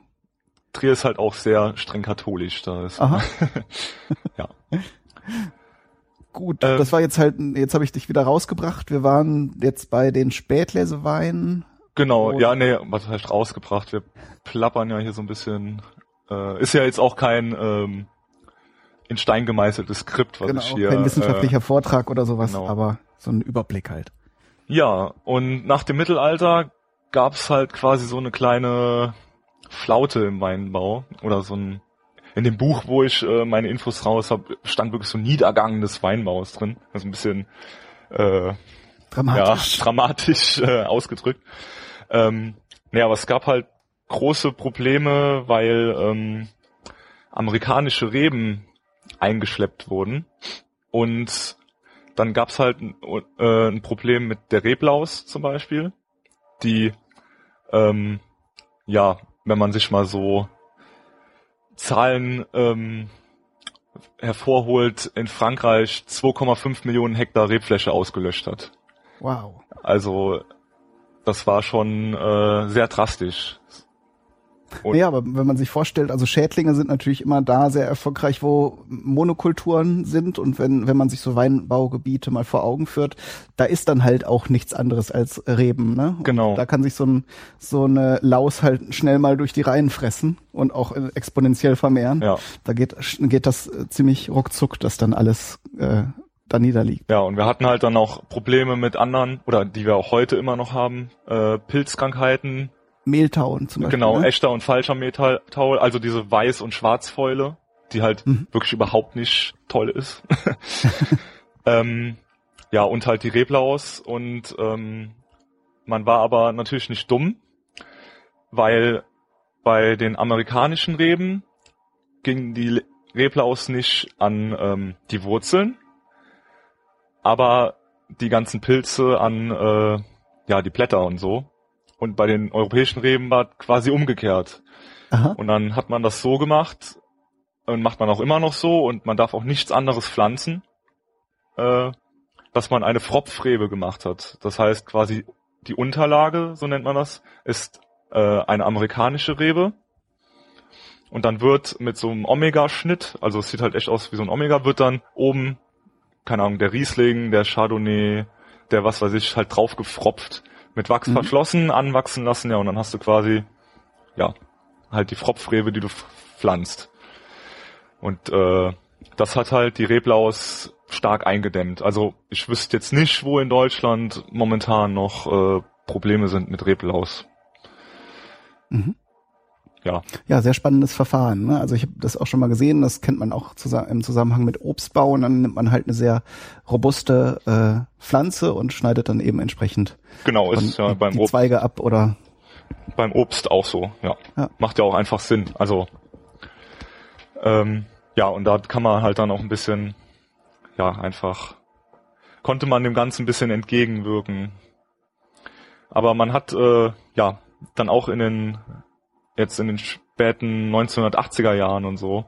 Trier ist halt auch sehr streng katholisch. Da ist Aha. ja. Gut, äh, das war jetzt halt, jetzt habe ich dich wieder rausgebracht. Wir waren jetzt bei den Spätleseweinen. Genau, ja, nee, was heißt rausgebracht? Wir plappern ja hier so ein bisschen. Äh, ist ja jetzt auch kein ähm, in Stein gemeißeltes Skript, was genau, ich hier. Kein wissenschaftlicher äh, Vortrag oder sowas, genau. aber so ein Überblick halt. Ja, und nach dem Mittelalter gab's halt quasi so eine kleine Flaute im Weinbau oder so ein in dem Buch, wo ich äh, meine Infos raus habe, stand wirklich so Niedergang des Weinbaus drin. Also ein bisschen äh, dramatisch, ja, dramatisch äh, ausgedrückt. Ähm, naja, aber es gab halt große Probleme, weil ähm, amerikanische Reben eingeschleppt wurden und dann gab's halt ein, äh, ein Problem mit der Reblaus zum Beispiel, die, ähm, ja, wenn man sich mal so Zahlen ähm, hervorholt, in Frankreich 2,5 Millionen Hektar Rebfläche ausgelöscht hat. Wow. Also das war schon äh, sehr drastisch. Und ja, aber wenn man sich vorstellt, also Schädlinge sind natürlich immer da sehr erfolgreich, wo Monokulturen sind und wenn, wenn man sich so Weinbaugebiete mal vor Augen führt, da ist dann halt auch nichts anderes als Reben, ne? Genau. Und da kann sich so ein, so eine Laus halt schnell mal durch die Reihen fressen und auch exponentiell vermehren. Ja. Da geht, geht das ziemlich ruckzuck, dass dann alles, äh, da niederliegt. Ja, und wir hatten halt dann auch Probleme mit anderen, oder die wir auch heute immer noch haben, äh, Pilzkrankheiten, Mehltauen zum Beispiel. Genau, ne? echter und falscher Mehltau, also diese Weiß- und Schwarzfäule, die halt mhm. wirklich überhaupt nicht toll ist. ähm, ja, und halt die Reblaus und ähm, man war aber natürlich nicht dumm, weil bei den amerikanischen Reben ging die Reblaus nicht an ähm, die Wurzeln, aber die ganzen Pilze an äh, ja die Blätter und so. Und bei den europäischen Reben war quasi umgekehrt. Aha. Und dann hat man das so gemacht und macht man auch immer noch so und man darf auch nichts anderes pflanzen, äh, dass man eine Fropfrebe gemacht hat. Das heißt quasi die Unterlage, so nennt man das, ist äh, eine amerikanische Rebe. Und dann wird mit so einem Omega-Schnitt, also es sieht halt echt aus wie so ein Omega, wird dann oben, keine Ahnung, der Riesling, der Chardonnay, der was weiß ich, halt drauf gefropft mit Wachs mhm. verschlossen, anwachsen lassen, ja, und dann hast du quasi, ja, halt die Fropfrebe, die du pflanzt. Und äh, das hat halt die Reblaus stark eingedämmt. Also ich wüsste jetzt nicht, wo in Deutschland momentan noch äh, Probleme sind mit Reblaus. Mhm. Ja. Ja, sehr spannendes Verfahren. Ne? Also ich habe das auch schon mal gesehen, das kennt man auch im Zusammenhang mit Obstbau und dann nimmt man halt eine sehr robuste äh, Pflanze und schneidet dann eben entsprechend genau, ist ja beim die Obst, Zweige ab oder beim Obst auch so, ja. ja. Macht ja auch einfach Sinn. Also ähm, ja, und da kann man halt dann auch ein bisschen, ja, einfach konnte man dem Ganzen ein bisschen entgegenwirken. Aber man hat äh, ja dann auch in den jetzt in den späten 1980er Jahren und so,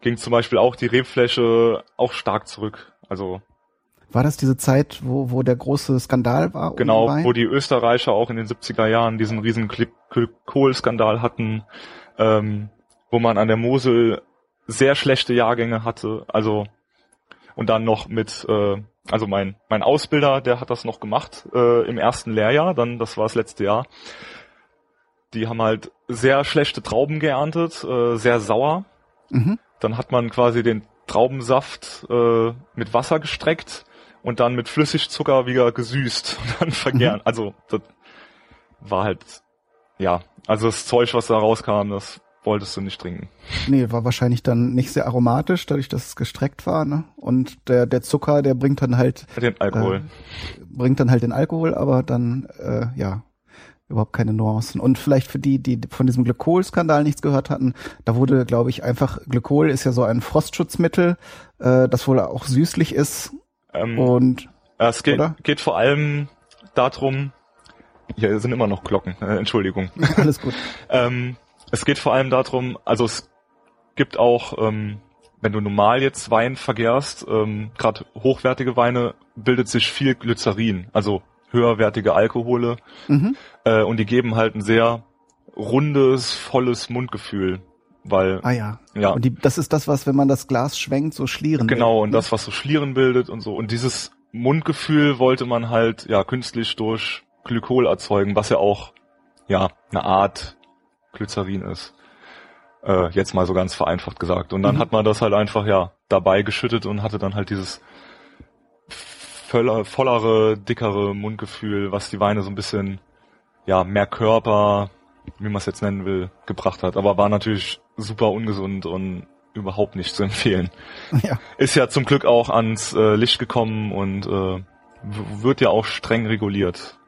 ging zum Beispiel auch die Rebfläche auch stark zurück. Also war das diese Zeit, wo, wo der große Skandal war? Genau, wo die Österreicher auch in den 70er Jahren diesen riesen Kohlskandal hatten, ähm, wo man an der Mosel sehr schlechte Jahrgänge hatte. Also und dann noch mit, äh, also mein mein Ausbilder, der hat das noch gemacht äh, im ersten Lehrjahr, dann das war das letzte Jahr die haben halt sehr schlechte Trauben geerntet, äh, sehr sauer. Mhm. Dann hat man quasi den Traubensaft äh, mit Wasser gestreckt und dann mit Flüssigzucker wieder gesüßt und dann vergären. Mhm. Also das war halt, ja, also das Zeug, was da rauskam, das wolltest du nicht trinken. Nee, war wahrscheinlich dann nicht sehr aromatisch, dadurch, dass es gestreckt war, ne? Und der, der Zucker, der bringt dann halt den Alkohol. Äh, bringt dann halt den Alkohol, aber dann, äh, ja, überhaupt keine Nuancen. Und vielleicht für die, die von diesem Glykol-Skandal nichts gehört hatten, da wurde, glaube ich, einfach, Glykol ist ja so ein Frostschutzmittel, äh, das wohl auch süßlich ist. Ähm, und es geht, geht vor allem darum, hier sind immer noch Glocken, äh, Entschuldigung. Alles gut. ähm, es geht vor allem darum, also es gibt auch, ähm, wenn du normal jetzt Wein vergärst, ähm, gerade hochwertige Weine, bildet sich viel Glycerin, also höherwertige Alkohole mhm. Äh, und die geben halt ein sehr rundes, volles Mundgefühl. Weil, ah ja. ja. Und die, das ist das, was, wenn man das Glas schwenkt, so Schlieren Genau, bildet, und das, was so Schlieren bildet und so. Und dieses Mundgefühl wollte man halt ja künstlich durch Glykol erzeugen, was ja auch ja eine Art Glycerin ist. Äh, jetzt mal so ganz vereinfacht gesagt. Und dann mhm. hat man das halt einfach ja dabei geschüttet und hatte dann halt dieses voller, vollere, dickere Mundgefühl, was die Weine so ein bisschen, ja, mehr Körper, wie man es jetzt nennen will, gebracht hat. Aber war natürlich super ungesund und überhaupt nicht zu empfehlen. Ja. Ist ja zum Glück auch ans äh, Licht gekommen und äh, wird ja auch streng reguliert.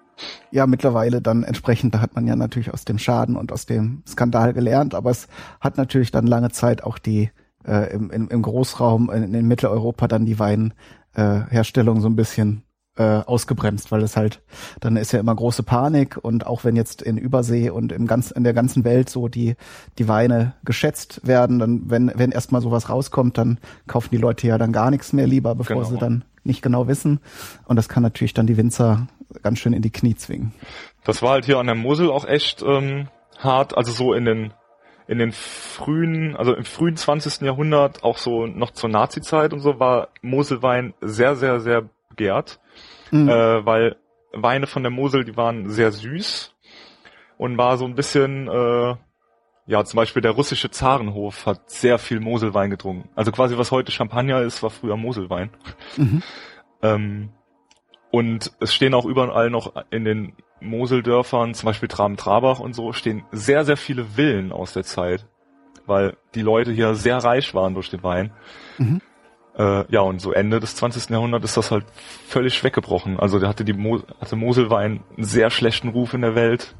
Ja, mittlerweile dann entsprechend, da hat man ja natürlich aus dem Schaden und aus dem Skandal gelernt, aber es hat natürlich dann lange Zeit auch die äh, im, im, im Großraum in, in Mitteleuropa dann die Wein äh, Herstellung so ein bisschen äh, ausgebremst, weil es halt, dann ist ja immer große Panik und auch wenn jetzt in Übersee und im ganz, in der ganzen Welt so die, die Weine geschätzt werden, dann, wenn, wenn erstmal sowas rauskommt, dann kaufen die Leute ja dann gar nichts mehr lieber, bevor genau. sie dann nicht genau wissen. Und das kann natürlich dann die Winzer ganz schön in die Knie zwingen. Das war halt hier an der Mosel auch echt ähm, hart, also so in den in den frühen, also im frühen 20. Jahrhundert, auch so noch zur Nazi-Zeit und so, war Moselwein sehr, sehr, sehr begehrt mhm. äh, weil Weine von der Mosel, die waren sehr süß und war so ein bisschen, äh, ja, zum Beispiel der russische Zarenhof hat sehr viel Moselwein getrunken. Also quasi was heute Champagner ist, war früher Moselwein. Mhm. ähm, und es stehen auch überall noch in den Moseldörfern, zum Beispiel Traben-Trabach und so, stehen sehr, sehr viele Villen aus der Zeit, weil die Leute hier sehr reich waren durch den Wein. Mhm. Äh, ja, und so Ende des 20. Jahrhunderts ist das halt völlig weggebrochen. Also der hatte die Mo hatte Moselwein einen sehr schlechten Ruf in der Welt.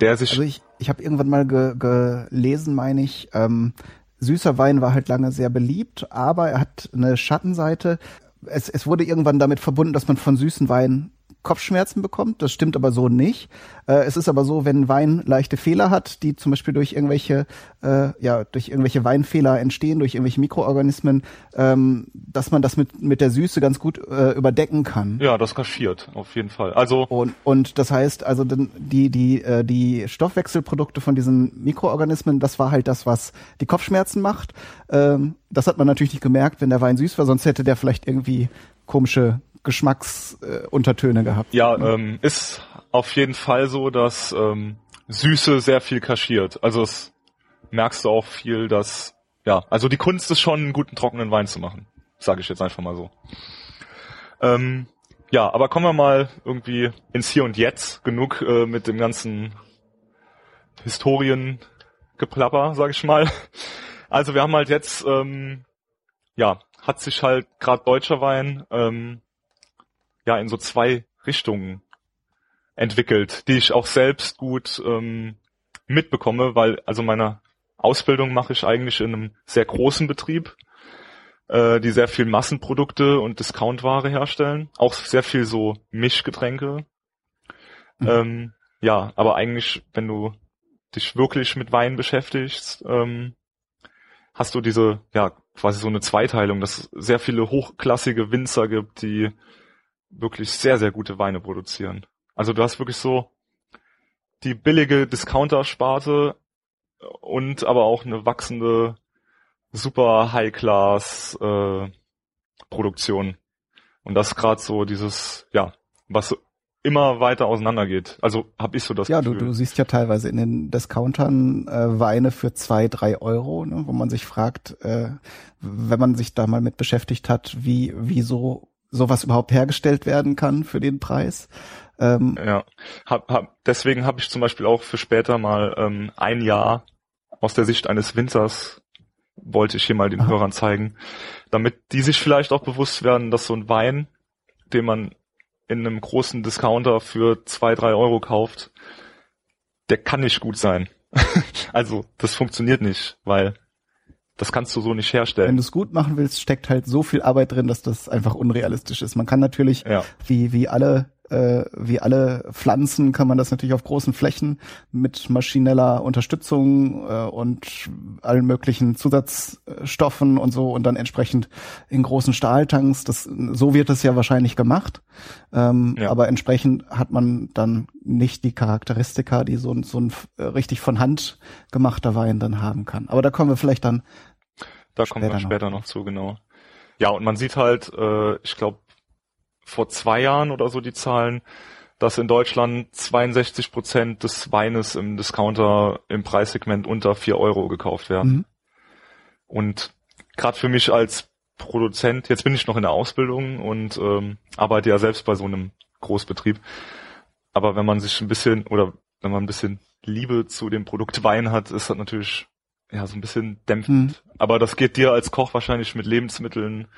Der sich. Also ich, ich habe irgendwann mal ge gelesen, meine ich, ähm, süßer Wein war halt lange sehr beliebt, aber er hat eine Schattenseite. Es, es wurde irgendwann damit verbunden, dass man von süßen Wein Kopfschmerzen bekommt. Das stimmt aber so nicht. Äh, es ist aber so, wenn Wein leichte Fehler hat, die zum Beispiel durch irgendwelche, äh, ja, durch irgendwelche Weinfehler entstehen, durch irgendwelche Mikroorganismen, ähm, dass man das mit, mit der Süße ganz gut äh, überdecken kann. Ja, das kaschiert, auf jeden Fall. Also. Und, und das heißt, also die, die, äh, die Stoffwechselprodukte von diesen Mikroorganismen, das war halt das, was die Kopfschmerzen macht. Ähm, das hat man natürlich nicht gemerkt, wenn der Wein süß war, sonst hätte der vielleicht irgendwie komische Geschmacksuntertöne äh, gehabt. Ja, ähm, ist auf jeden Fall so, dass ähm, Süße sehr viel kaschiert. Also es merkst du auch viel, dass ja, also die Kunst ist schon, einen guten trockenen Wein zu machen, sage ich jetzt einfach mal so. Ähm, ja, aber kommen wir mal irgendwie ins Hier und Jetzt. Genug äh, mit dem ganzen Historiengeplapper, sage ich mal. Also wir haben halt jetzt, ähm, ja, hat sich halt gerade deutscher Wein ähm, ja in so zwei Richtungen entwickelt, die ich auch selbst gut ähm, mitbekomme, weil also meine Ausbildung mache ich eigentlich in einem sehr großen Betrieb, äh, die sehr viel Massenprodukte und Discountware herstellen, auch sehr viel so Mischgetränke. Mhm. Ähm, ja, aber eigentlich, wenn du dich wirklich mit Wein beschäftigst, ähm, hast du diese, ja, quasi so eine Zweiteilung, dass es sehr viele hochklassige Winzer gibt, die wirklich sehr, sehr gute Weine produzieren. Also du hast wirklich so die billige Discounter-Sparte und aber auch eine wachsende super High-Class äh, Produktion. Und das gerade so dieses, ja, was immer weiter auseinandergeht. Also habe ich so das ja, Gefühl. Ja, du, du siehst ja teilweise in den Discountern äh, Weine für zwei, drei Euro, ne, wo man sich fragt, äh, wenn man sich da mal mit beschäftigt hat, wie, wie so sowas überhaupt hergestellt werden kann für den Preis. Ähm, ja, hab, hab, deswegen habe ich zum Beispiel auch für später mal ähm, ein Jahr aus der Sicht eines Winzers wollte ich hier mal den aha. Hörern zeigen, damit die sich vielleicht auch bewusst werden, dass so ein Wein, den man in einem großen Discounter für zwei, drei Euro kauft, der kann nicht gut sein. also das funktioniert nicht, weil das kannst du so nicht herstellen. Wenn du es gut machen willst, steckt halt so viel Arbeit drin, dass das einfach unrealistisch ist. Man kann natürlich, ja. wie, wie alle äh, wie alle Pflanzen kann man das natürlich auf großen Flächen mit maschineller Unterstützung äh, und allen möglichen Zusatzstoffen und so und dann entsprechend in großen Stahltanks. Das, so wird es ja wahrscheinlich gemacht. Ähm, ja. Aber entsprechend hat man dann nicht die Charakteristika, die so, so ein richtig von Hand gemachter Wein dann haben kann. Aber da kommen wir vielleicht dann. Da kommen wir später noch. noch zu, genau. Ja, und man sieht halt, äh, ich glaube, vor zwei Jahren oder so die Zahlen, dass in Deutschland 62 Prozent des Weines im Discounter im Preissegment unter vier Euro gekauft werden. Mhm. Und gerade für mich als Produzent, jetzt bin ich noch in der Ausbildung und ähm, arbeite ja selbst bei so einem Großbetrieb. Aber wenn man sich ein bisschen oder wenn man ein bisschen Liebe zu dem Produkt Wein hat, ist das natürlich ja so ein bisschen dämpfend. Mhm. Aber das geht dir als Koch wahrscheinlich mit Lebensmitteln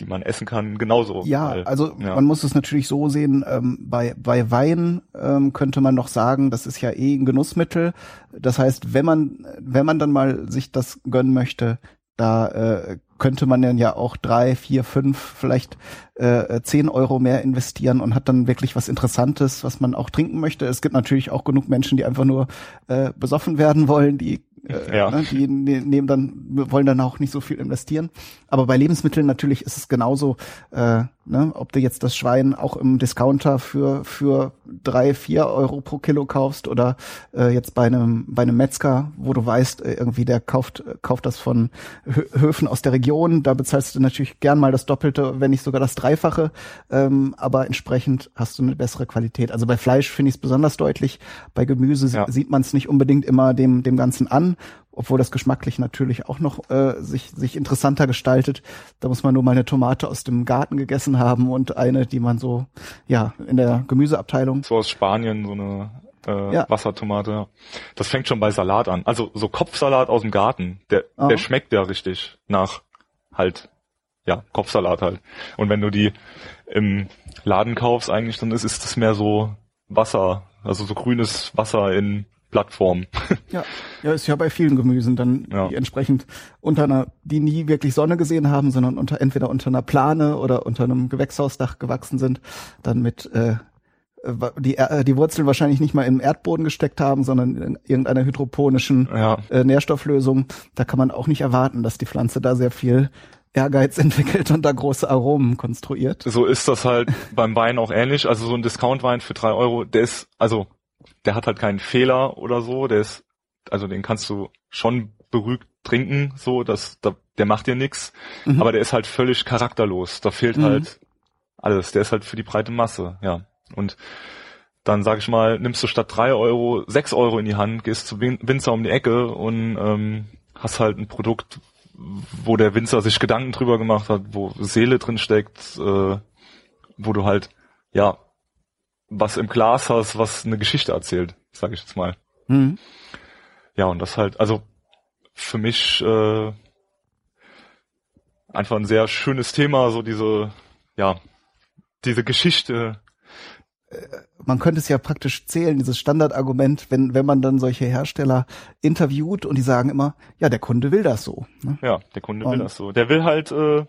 die man essen kann, genauso. Ja, weil, also ja. man muss es natürlich so sehen, ähm, bei, bei Wein ähm, könnte man noch sagen, das ist ja eh ein Genussmittel. Das heißt, wenn man, wenn man dann mal sich das gönnen möchte, da äh, könnte man dann ja auch drei, vier, fünf, vielleicht äh, zehn Euro mehr investieren und hat dann wirklich was Interessantes, was man auch trinken möchte. Es gibt natürlich auch genug Menschen, die einfach nur äh, besoffen werden wollen, die äh, ja. ne, die ne, nehmen dann wollen dann auch nicht so viel investieren. Aber bei Lebensmitteln natürlich ist es genauso, äh, ne, ob du jetzt das Schwein auch im Discounter für für drei, vier Euro pro Kilo kaufst oder äh, jetzt bei einem bei einem Metzger, wo du weißt, äh, irgendwie der kauft kauft das von Höfen aus der Region, da bezahlst du natürlich gern mal das Doppelte, wenn nicht sogar das Dreifache, ähm, aber entsprechend hast du eine bessere Qualität. Also bei Fleisch finde ich es besonders deutlich, bei Gemüse ja. sieht man es nicht unbedingt immer dem dem Ganzen an, obwohl das geschmacklich natürlich auch noch äh, sich, sich interessanter gestaltet. Da muss man nur mal eine Tomate aus dem Garten gegessen haben und eine, die man so, ja, in der Gemüseabteilung. So aus Spanien, so eine äh, ja. Wassertomate. Das fängt schon bei Salat an. Also so Kopfsalat aus dem Garten, der, Aha. der schmeckt ja richtig nach halt, ja, Kopfsalat halt. Und wenn du die im Laden kaufst eigentlich, dann ist, ist das mehr so Wasser, also so grünes Wasser in Plattform. Ja, ja, ist ja bei vielen Gemüsen dann ja. die entsprechend unter einer, die nie wirklich Sonne gesehen haben, sondern unter entweder unter einer Plane oder unter einem Gewächshausdach gewachsen sind, dann mit äh, die, äh, die Wurzeln wahrscheinlich nicht mal im Erdboden gesteckt haben, sondern in irgendeiner hydroponischen ja. äh, Nährstofflösung. Da kann man auch nicht erwarten, dass die Pflanze da sehr viel Ehrgeiz entwickelt und da große Aromen konstruiert. So ist das halt beim Wein auch ähnlich. Also so ein Discount-Wein für drei Euro, der ist, also der hat halt keinen Fehler oder so, der ist, also den kannst du schon beruhigt trinken, so, das, da, der macht dir nix, mhm. aber der ist halt völlig charakterlos. Da fehlt mhm. halt alles. Der ist halt für die breite Masse, ja. Und dann sag ich mal, nimmst du statt drei Euro sechs Euro in die Hand, gehst zu Winzer um die Ecke und ähm, hast halt ein Produkt, wo der Winzer sich Gedanken drüber gemacht hat, wo Seele drin steckt, äh, wo du halt ja was im Glas hast, was eine Geschichte erzählt, sage ich jetzt mal. Mhm. Ja, und das halt, also für mich äh, einfach ein sehr schönes Thema, so diese, ja, diese Geschichte. Man könnte es ja praktisch zählen, dieses Standardargument, wenn, wenn man dann solche Hersteller interviewt und die sagen immer, ja, der Kunde will das so. Ne? Ja, der Kunde und will das so. Der will halt äh,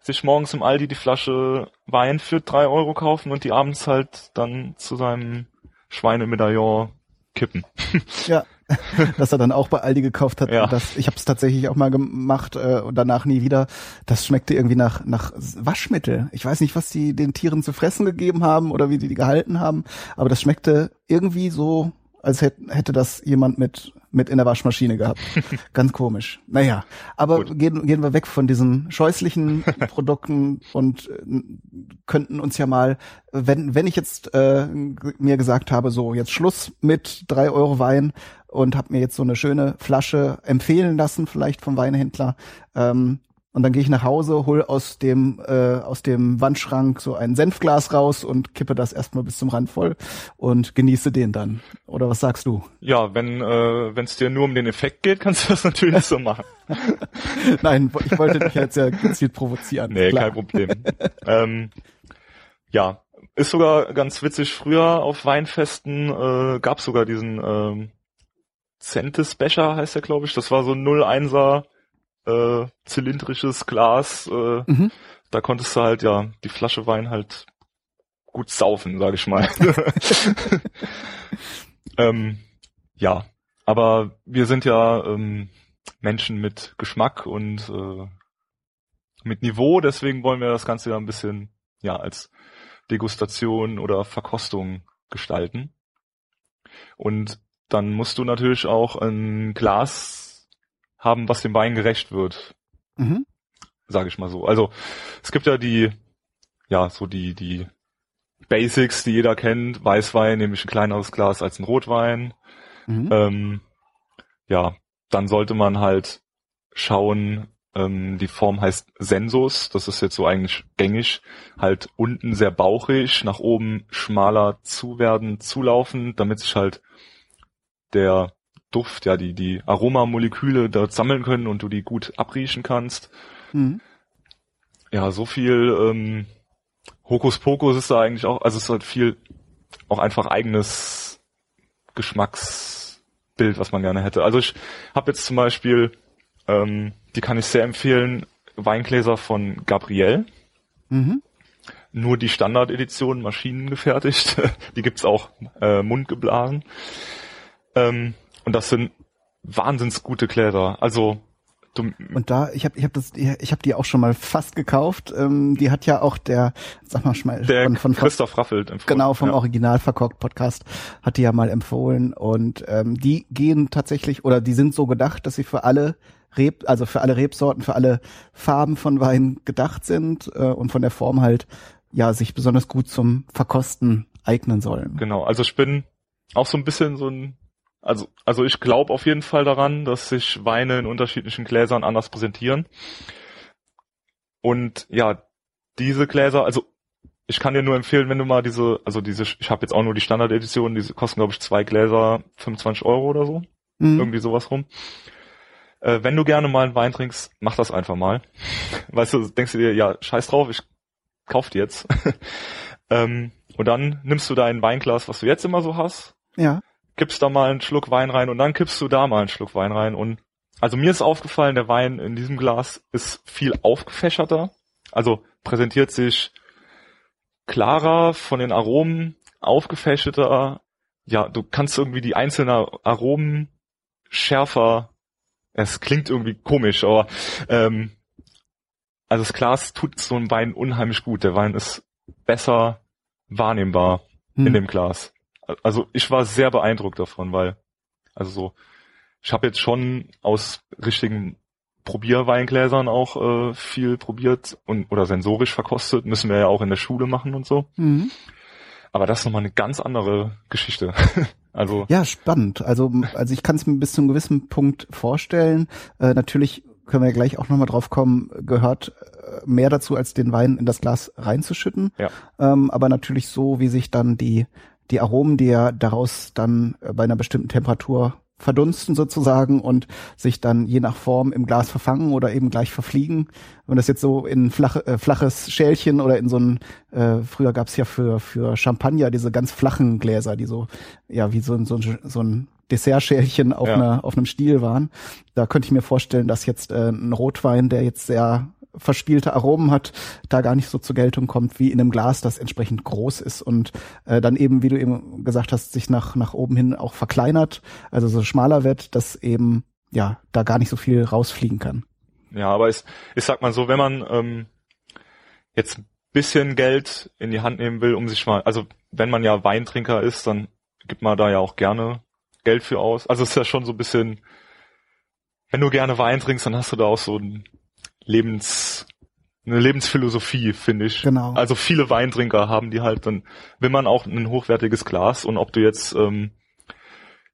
sich morgens im Aldi die Flasche Wein für drei Euro kaufen und die abends halt dann zu seinem Schweinemedaillon kippen. Ja, dass er dann auch bei Aldi gekauft hat. Ja. Das, ich habe es tatsächlich auch mal gemacht äh, und danach nie wieder. Das schmeckte irgendwie nach, nach Waschmittel. Ich weiß nicht, was die den Tieren zu fressen gegeben haben oder wie die die gehalten haben, aber das schmeckte irgendwie so als hätte, hätte das jemand mit, mit in der Waschmaschine gehabt. Ganz komisch. Naja, aber gehen, gehen wir weg von diesen scheußlichen Produkten und äh, könnten uns ja mal, wenn, wenn ich jetzt äh, mir gesagt habe, so jetzt Schluss mit drei Euro Wein und habe mir jetzt so eine schöne Flasche empfehlen lassen, vielleicht vom Weinhändler, ähm, und dann gehe ich nach Hause, hol aus dem äh, aus dem Wandschrank so ein Senfglas raus und kippe das erstmal bis zum Rand voll und genieße den dann. Oder was sagst du? Ja, wenn äh, wenn es dir nur um den Effekt geht, kannst du das natürlich so machen. Nein, ich wollte dich jetzt ja gezielt provozieren. Nee, Klar. kein Problem. ähm, ja, ist sogar ganz witzig. Früher auf Weinfesten äh, gab sogar diesen ähm, Centis Becher, heißt der, glaube ich. Das war so ein 01er äh, zylindrisches Glas. Äh, mhm. Da konntest du halt ja die Flasche Wein halt gut saufen, sag ich mal. ähm, ja, aber wir sind ja ähm, Menschen mit Geschmack und äh, mit Niveau, deswegen wollen wir das Ganze ja ein bisschen ja als Degustation oder Verkostung gestalten. Und dann musst du natürlich auch ein Glas haben, was dem Wein gerecht wird. Mhm. Sage ich mal so. Also es gibt ja die, ja, so die, die Basics, die jeder kennt. Weißwein, nämlich ein kleineres Glas als ein Rotwein. Mhm. Ähm, ja, dann sollte man halt schauen, ähm, die Form heißt Sensus, das ist jetzt so eigentlich gängig, halt unten sehr bauchig, nach oben schmaler zu werden, zulaufen, damit sich halt der Duft, ja, die, die Aromamoleküle dort sammeln können und du die gut abriechen kannst. Mhm. Ja, so viel ähm, Hokuspokus ist da eigentlich auch, also es ist halt viel auch einfach eigenes Geschmacksbild, was man gerne hätte. Also ich habe jetzt zum Beispiel, ähm, die kann ich sehr empfehlen, Weingläser von Gabriel. Mhm. Nur die Standardedition maschinengefertigt. die gibt's auch äh, mundgeblasen. Ähm, und das sind wahnsinns gute Gläser. Also du, Und da, ich habe ich hab das, ich habe die auch schon mal fast gekauft. Ähm, die hat ja auch der, sag mal schon mal, der von, von, Christoph Raffelt empfohlen. genau vom ja. Original verkorkt Podcast hat die ja mal empfohlen und ähm, die gehen tatsächlich oder die sind so gedacht, dass sie für alle Reb, also für alle Rebsorten, für alle Farben von Wein gedacht sind äh, und von der Form halt ja sich besonders gut zum Verkosten eignen sollen. Genau, also ich bin auch so ein bisschen so ein, also, also ich glaube auf jeden Fall daran, dass sich Weine in unterschiedlichen Gläsern anders präsentieren. Und ja, diese Gläser, also ich kann dir nur empfehlen, wenn du mal diese, also diese, ich habe jetzt auch nur die Standard-Edition, diese kosten glaube ich zwei Gläser 25 Euro oder so, Mhm. irgendwie sowas rum. Äh, wenn du gerne mal einen Wein trinkst, mach das einfach mal. Weißt du, denkst du dir, ja, scheiß drauf, ich kauf die jetzt. ähm, und dann nimmst du dein Weinglas, was du jetzt immer so hast, Ja. Kippst da mal einen Schluck Wein rein und dann kippst du da mal einen Schluck Wein rein und also mir ist aufgefallen, der Wein in diesem Glas ist viel aufgefächerter, also präsentiert sich klarer von den Aromen, aufgefächerter. Ja, du kannst irgendwie die einzelnen Aromen schärfer. Es klingt irgendwie komisch, aber ähm, also das Glas tut so einem Wein unheimlich gut. Der Wein ist besser wahrnehmbar Hm. in dem Glas. Also ich war sehr beeindruckt davon, weil, also so, ich habe jetzt schon aus richtigen Probierweingläsern auch äh, viel probiert und oder sensorisch verkostet, müssen wir ja auch in der Schule machen und so. Mhm. Aber das ist nochmal eine ganz andere Geschichte. also Ja, spannend. Also, also ich kann es mir bis zu einem gewissen Punkt vorstellen. Äh, natürlich können wir ja gleich auch nochmal drauf kommen, gehört äh, mehr dazu, als den Wein in das Glas reinzuschütten. Ja. Ähm, aber natürlich so, wie sich dann die, die Aromen, die ja daraus dann äh, bei einer bestimmten Temperatur verdunsten sozusagen und sich dann je nach Form im Glas verfangen oder eben gleich verfliegen. Wenn das jetzt so in flache, äh, flaches Schälchen oder in so ein, äh, früher gab's ja für, für Champagner diese ganz flachen Gläser, die so, ja, wie so, ein so, ein so ein Dessertschälchen auf, Ja. einer, auf einem Stiel waren. Da könnte ich mir vorstellen, dass jetzt äh, ein Rotwein, der jetzt sehr verspielte Aromen hat, da gar nicht so zur Geltung kommt wie in einem Glas, das entsprechend groß ist und äh, dann eben, wie du eben gesagt hast, sich nach, nach oben hin auch verkleinert, also so schmaler wird, dass eben ja da gar nicht so viel rausfliegen kann. Ja, aber es, ich sag mal so, wenn man ähm, jetzt ein bisschen Geld in die Hand nehmen will, um sich mal, also wenn man ja Weintrinker ist, dann gibt man da ja auch gerne Geld für aus. Also es ist ja schon so ein bisschen, wenn du gerne Wein trinkst, dann hast du da auch so ein Lebens, eine Lebensphilosophie, finde ich. Genau. Also viele Weintrinker haben die halt, dann will man auch ein hochwertiges Glas und ob du jetzt, ähm,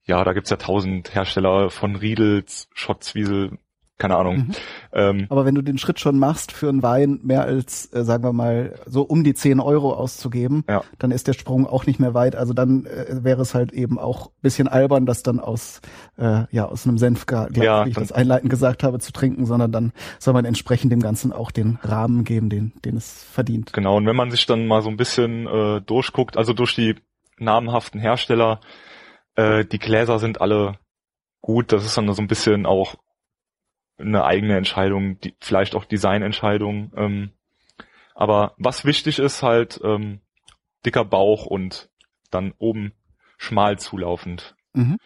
ja, da gibt's ja tausend Hersteller von Riedels, Schotzwiesel, keine Ahnung. Mhm. Ähm, Aber wenn du den Schritt schon machst, für einen Wein mehr als, äh, sagen wir mal, so um die 10 Euro auszugeben, Ja. dann ist der Sprung auch nicht mehr weit. Also dann äh, wäre es halt eben auch bisschen albern, das dann aus, äh, ja, aus einem Senfglas, Ja, wie ich das einleitend gesagt habe, zu trinken, sondern dann soll man entsprechend dem Ganzen auch den Rahmen geben, den, den es verdient. Genau, und wenn man sich dann mal so ein bisschen äh, durchguckt, also durch die namhaften Hersteller, äh, die Gläser sind alle gut, das ist dann so ein bisschen auch eine eigene Entscheidung, die, vielleicht auch Designentscheidung. Ähm, aber was wichtig ist, halt ähm, dicker Bauch und dann oben schmal zulaufend. Mhm.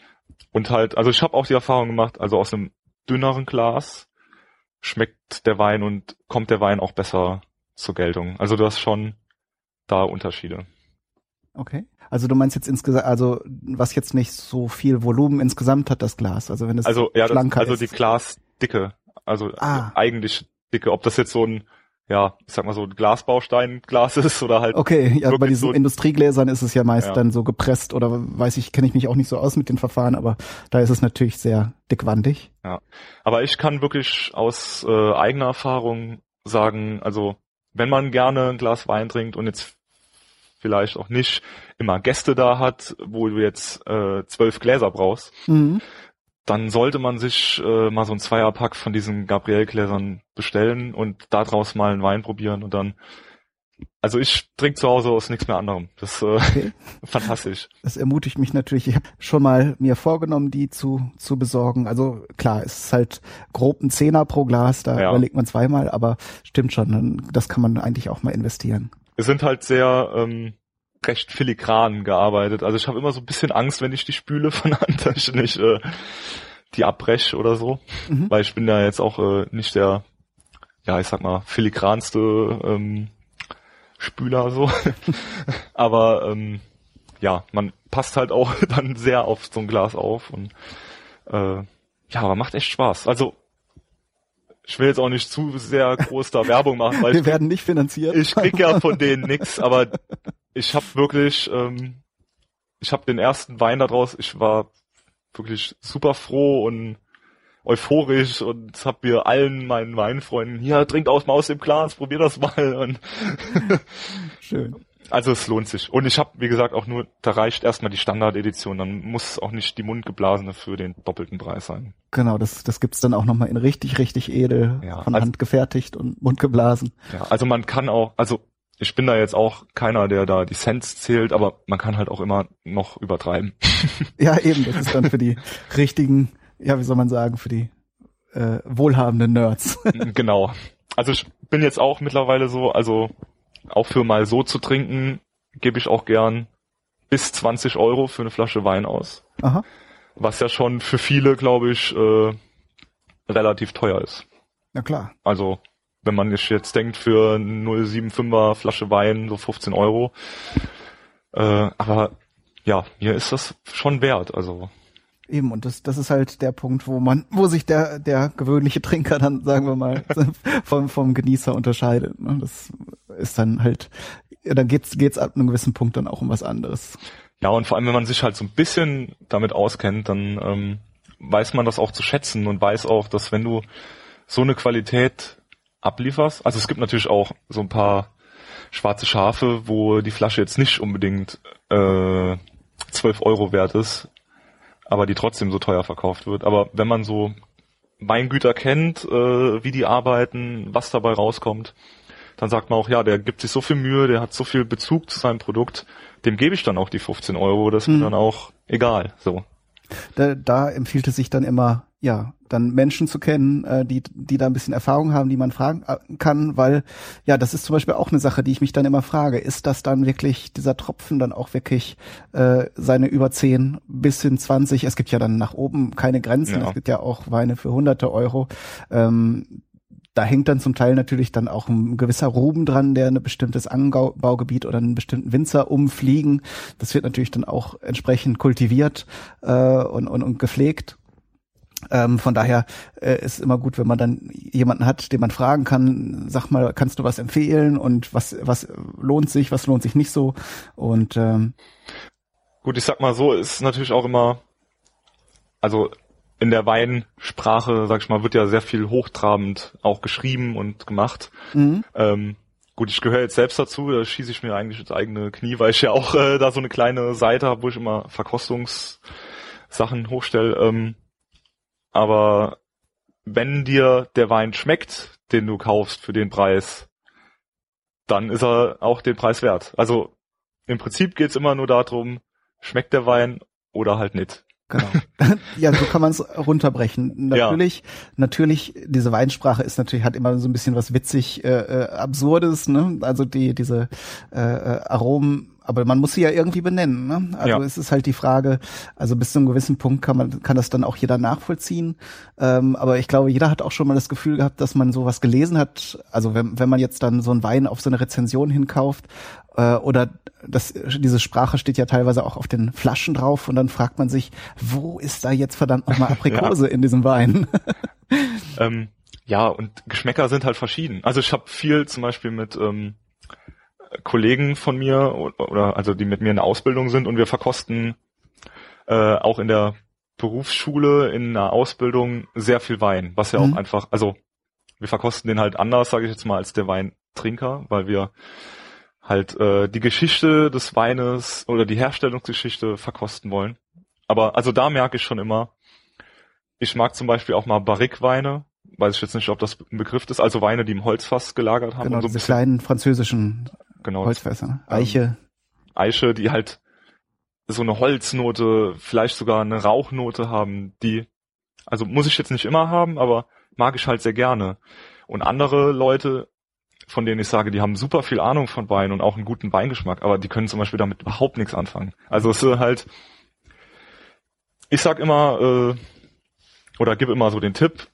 Und halt, also ich habe auch die Erfahrung gemacht, also aus einem dünneren Glas schmeckt der Wein und kommt der Wein auch besser zur Geltung. Also du hast schon da Unterschiede. Okay. Also du meinst jetzt insgesamt, also was jetzt nicht so viel Volumen insgesamt hat, das Glas. Also wenn es Also ja, das, also ist. die Glasdicke, also Ah. eigentlich dicke, ob das jetzt so ein, ja, ich sag mal so ein Glasbaustein-Glas ist oder halt Okay, ja, bei diesen so- Industriegläsern ist es ja meist Ja. dann so gepresst oder weiß ich, kenne ich mich auch nicht so aus mit den Verfahren, aber da ist es natürlich sehr dickwandig. Aber ich kann wirklich aus äh, eigener Erfahrung sagen, also wenn man gerne ein Glas Wein trinkt und jetzt vielleicht auch nicht immer Gäste da hat, wo du jetzt äh, zwölf Gläser brauchst, Mhm. Dann sollte man sich äh, mal so ein Zweierpack von diesen Gabriel-Gläsern bestellen und daraus mal einen Wein probieren und dann Also ich trinke zu Hause aus nichts mehr anderem. Das ist äh, okay. fantastisch. Das ermutigt mich natürlich. Ich habe schon mal mir vorgenommen, die zu zu besorgen. Also klar, es ist halt grob ein Zehner pro Glas, da ja. überlegt man zweimal, aber stimmt schon, das kann man eigentlich auch mal investieren. Es sind halt sehr ähm, recht filigran gearbeitet. Also ich habe immer so ein bisschen Angst, wenn ich die spüle von Hand, dass ich nicht äh, die abbreche oder so. Mhm. Weil ich bin ja jetzt auch äh, nicht der, ja, ich sag mal, filigranste ähm, Spüler so. Aber ähm, ja, man passt halt auch dann sehr auf so ein Glas auf und äh, ja, aber macht echt Spaß. Also ich will jetzt auch nicht zu sehr groß da Werbung machen, weil wir werden nicht finanziert. Ich krieg ja von denen nix, aber ich habe wirklich, ähm, ich habe den ersten Wein daraus, ich war wirklich super froh und euphorisch und hab mir allen meinen Weinfreunden, hier, trinkt aus mal aus dem Glas, probier das mal. Und Schön. Also es lohnt sich. Und ich habe, wie gesagt, auch nur, da reicht erstmal die Standardedition, dann muss auch nicht die mundgeblasene für den doppelten Preis sein. Genau, das, das gibt's dann auch nochmal in richtig, richtig edel, ja, von also, Hand gefertigt und mundgeblasen. Ja, also man kann auch, also ich bin da jetzt auch keiner, der da die Cents zählt, aber man kann halt auch immer noch übertreiben. ja, eben, das ist dann für die richtigen ja, wie soll man sagen, für die äh, wohlhabenden Nerds. genau. Also ich bin jetzt auch mittlerweile so, also auch für mal so zu trinken, gebe ich auch gern bis 20 Euro für eine Flasche Wein aus. Aha. Was ja schon für viele, glaube ich, äh, relativ teuer ist. Na klar. Also, wenn man jetzt denkt, für 0,75er Flasche Wein so 15 Euro. Äh, aber ja, mir ist das schon wert. Also Eben, und das, das ist halt der Punkt, wo man, wo sich der, der gewöhnliche Trinker dann, sagen wir mal, vom, vom Genießer unterscheidet. Ne? Das ist dann halt, dann geht's, geht's ab einem gewissen Punkt dann auch um was anderes. Ja, und vor allem, wenn man sich halt so ein bisschen damit auskennt, dann ähm, weiß man das auch zu schätzen und weiß auch, dass wenn du so eine Qualität ablieferst, also es gibt natürlich auch so ein paar schwarze Schafe, wo die Flasche jetzt nicht unbedingt äh, 12 Euro wert ist, aber die trotzdem so teuer verkauft wird. Aber wenn man so Weingüter kennt, äh, wie die arbeiten, was dabei rauskommt, dann sagt man auch, ja, der gibt sich so viel Mühe, der hat so viel Bezug zu seinem Produkt, dem gebe ich dann auch die 15 Euro, das ist hm. mir dann auch egal. So. Da, da empfiehlt es sich dann immer, ja, dann Menschen zu kennen, äh, die, die da ein bisschen Erfahrung haben, die man fragen äh, kann, weil ja, das ist zum Beispiel auch eine Sache, die ich mich dann immer frage, ist das dann wirklich, dieser Tropfen dann auch wirklich äh, seine über 10 bis hin 20, es gibt ja dann nach oben keine Grenzen, ja. es gibt ja auch Weine für hunderte Euro, ähm, da hängt dann zum Teil natürlich dann auch ein gewisser Ruben dran, der ein bestimmtes Anbaugebiet oder einen bestimmten Winzer umfliegen. Das wird natürlich dann auch entsprechend kultiviert äh, und, und, und gepflegt. Ähm, von daher äh, ist immer gut, wenn man dann jemanden hat, den man fragen kann, sag mal, kannst du was empfehlen und was, was lohnt sich, was lohnt sich nicht so. Und ähm, gut, ich sag mal so, ist natürlich auch immer, also in der Weinsprache, sag ich mal, wird ja sehr viel hochtrabend auch geschrieben und gemacht. Mhm. Ähm, gut, ich gehöre jetzt selbst dazu, da schieße ich mir eigentlich ins eigene Knie, weil ich ja auch äh, da so eine kleine Seite habe, wo ich immer Verkostungssachen hochstelle. Ähm, aber wenn dir der Wein schmeckt, den du kaufst für den Preis, dann ist er auch den Preis wert. Also im Prinzip geht's immer nur darum, schmeckt der Wein oder halt nicht. Genau. ja, so kann man es runterbrechen. Natürlich, ja. natürlich, diese Weinsprache ist natürlich, hat immer so ein bisschen was witzig, äh, äh, Absurdes, ne? Also die, diese äh, äh Aromen aber man muss sie ja irgendwie benennen. Ne? Also ja. es ist halt die Frage, also bis zu einem gewissen Punkt kann man kann das dann auch jeder nachvollziehen. Ähm, aber ich glaube, jeder hat auch schon mal das Gefühl gehabt, dass man sowas gelesen hat. Also wenn, wenn man jetzt dann so einen Wein auf so eine Rezension hinkauft äh, oder das, diese Sprache steht ja teilweise auch auf den Flaschen drauf und dann fragt man sich, wo ist da jetzt verdammt nochmal Aprikose ja. in diesem Wein? ähm, ja, und Geschmäcker sind halt verschieden. Also ich habe viel zum Beispiel mit ähm, Kollegen von mir oder also die mit mir in der Ausbildung sind und wir verkosten äh, auch in der Berufsschule in einer Ausbildung sehr viel Wein, was ja mhm. auch einfach, also wir verkosten den halt anders, sage ich jetzt mal, als der Weintrinker, weil wir halt äh, die Geschichte des Weines oder die Herstellungsgeschichte verkosten wollen. Aber also da merke ich schon immer, ich mag zum Beispiel auch mal Barrique-Weine, weiß ich jetzt nicht, ob das ein Begriff ist, also Weine, die im Holzfass gelagert haben. Genau, und so diese kleinen französischen genau. Holzfässer. Ne? Eiche. Ähm, Eiche, die halt so eine Holznote, vielleicht sogar eine Rauchnote haben, die, also muss ich jetzt nicht immer haben, aber mag ich halt sehr gerne. Und andere Leute, von denen ich sage, die haben super viel Ahnung von Wein und auch einen guten Weingeschmack, aber die können zum Beispiel damit überhaupt nichts anfangen. Also es ist halt, ich sag immer, äh, oder gebe immer so den Tipp,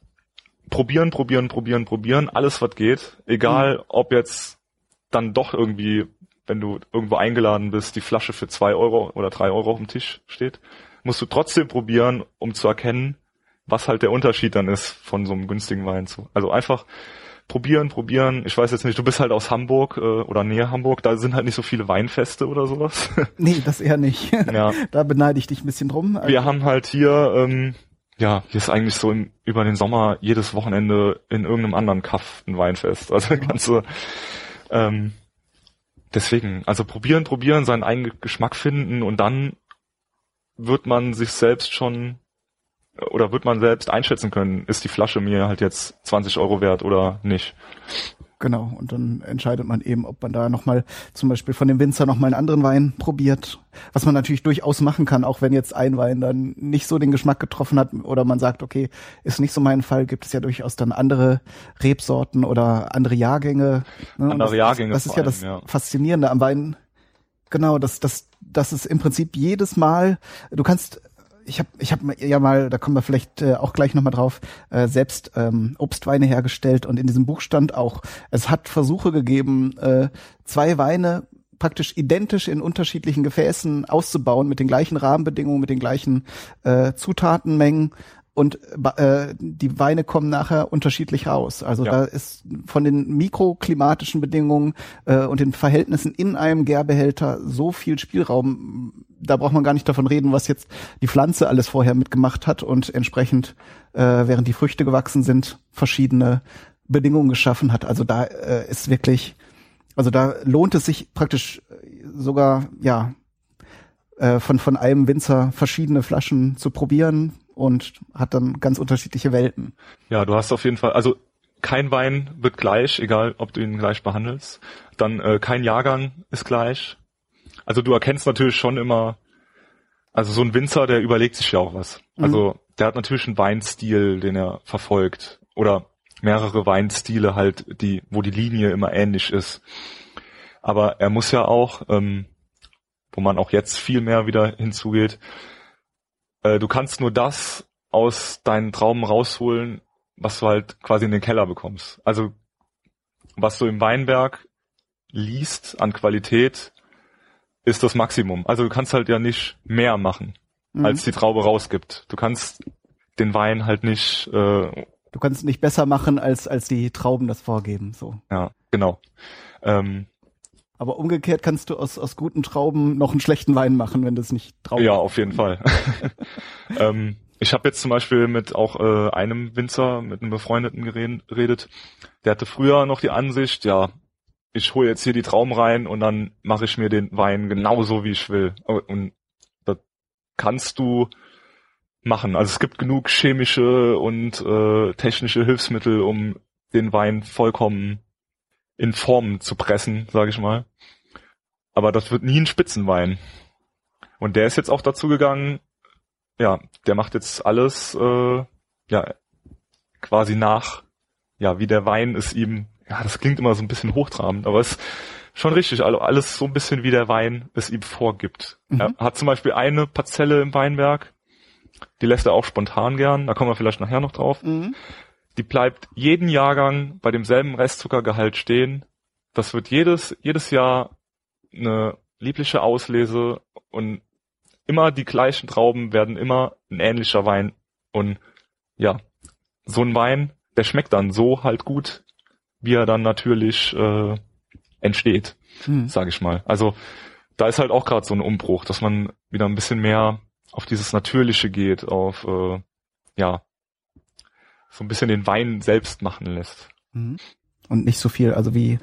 probieren, probieren, probieren, probieren, alles was geht, egal mhm. ob jetzt dann doch irgendwie, wenn du irgendwo eingeladen bist, die Flasche für zwei Euro oder drei Euro auf dem Tisch steht, musst du trotzdem probieren, um zu erkennen, was halt der Unterschied dann ist von so einem günstigen Wein zu. Also einfach probieren, probieren. Ich weiß jetzt nicht, du bist halt aus Hamburg äh, oder näher Hamburg, da sind halt nicht so viele Weinfeste oder sowas. Nee, das eher nicht. Ja. Da beneide ich dich ein bisschen drum. Also Wir haben halt hier, ähm, ja, hier ist eigentlich so im, über den Sommer jedes Wochenende in irgendeinem anderen Kaff ein Weinfest. Also ganze ähm, deswegen, also probieren, probieren, seinen eigenen Geschmack finden und dann wird man sich selbst schon oder wird man selbst einschätzen können, ist die Flasche mir halt jetzt 20 Euro wert oder nicht. Genau, und dann entscheidet man eben, ob man da nochmal zum Beispiel von dem Winzer nochmal einen anderen Wein probiert. Was man natürlich durchaus machen kann, auch wenn jetzt ein Wein dann nicht so den Geschmack getroffen hat oder man sagt, okay, ist nicht so mein Fall, gibt es ja durchaus dann andere Rebsorten oder andere Jahrgänge. Ne? Andere das, Jahrgänge. Das, das ist ja das ja. Faszinierende am Wein. Genau, das, das, das ist im Prinzip jedes Mal, du kannst ich habe ich hab ja mal, da kommen wir vielleicht äh, auch gleich nochmal drauf, äh, selbst ähm, Obstweine hergestellt und in diesem Buch stand auch, es hat Versuche gegeben, äh, zwei Weine praktisch identisch in unterschiedlichen Gefäßen auszubauen mit den gleichen Rahmenbedingungen, mit den gleichen äh, Zutatenmengen und äh, die Weine kommen nachher unterschiedlich raus. Also ja. da ist von den mikroklimatischen Bedingungen äh, und den Verhältnissen in einem Gärbehälter so viel Spielraum. Da braucht man gar nicht davon reden, was jetzt die Pflanze alles vorher mitgemacht hat und entsprechend, äh, während die Früchte gewachsen sind, verschiedene Bedingungen geschaffen hat. Also da äh, ist wirklich, also da lohnt es sich praktisch sogar, ja, äh, von, von einem Winzer verschiedene Flaschen zu probieren, und hat dann ganz unterschiedliche Welten. Ja, du hast auf jeden Fall, also kein Wein wird gleich, egal ob du ihn gleich behandelst. Dann äh, kein Jahrgang ist gleich. Also du erkennst natürlich schon immer, also so ein Winzer, der überlegt sich ja auch was. Mhm. Also der hat natürlich einen Weinstil, den er verfolgt. Oder mehrere Weinstile halt, die, wo die Linie immer ähnlich ist. Aber er muss ja auch, ähm, wo man auch jetzt viel mehr wieder hinzugeht, äh, du kannst nur das aus deinen Trauben rausholen, was du halt quasi in den Keller bekommst. Also was du im Weinberg liest an Qualität, ist das Maximum. Also du kannst halt ja nicht mehr machen, mhm. als die Traube rausgibt. Du kannst den Wein halt nicht. Äh, du kannst nicht besser machen, als als die Trauben das vorgeben. So. Ja, genau. Ähm, aber umgekehrt kannst du aus, aus guten Trauben noch einen schlechten Wein machen, wenn das nicht Trauben Ja, auf jeden Fall. ähm, ich habe jetzt zum Beispiel mit auch äh, einem Winzer, mit einem Befreundeten geredet, der hatte früher noch die Ansicht, ja, ich hole jetzt hier die Trauben rein und dann mache ich mir den Wein genauso, wie ich will. Und das kannst du machen. Also es gibt genug chemische und äh, technische Hilfsmittel, um den Wein vollkommen in Form zu pressen, sage ich mal. Aber das wird nie ein Spitzenwein. Und der ist jetzt auch dazu gegangen, ja, der macht jetzt alles, äh, ja, quasi nach, ja, wie der Wein ist ihm, ja, das klingt immer so ein bisschen hochtrabend, aber es ist schon richtig, also alles so ein bisschen wie der Wein es ihm vorgibt. Mhm. Er hat zum Beispiel eine Parzelle im Weinberg, die lässt er auch spontan gern, da kommen wir vielleicht nachher noch drauf. Mhm die bleibt jeden Jahrgang bei demselben Restzuckergehalt stehen. Das wird jedes, jedes Jahr eine liebliche Auslese und immer die gleichen Trauben werden immer ein ähnlicher Wein. Und ja, so ein Wein, der schmeckt dann so halt gut, wie er dann natürlich äh, entsteht, hm. sage ich mal. Also da ist halt auch gerade so ein Umbruch, dass man wieder ein bisschen mehr auf dieses Natürliche geht, auf äh, ja so ein bisschen den Wein selbst machen lässt. Mhm. Und nicht so viel, also wie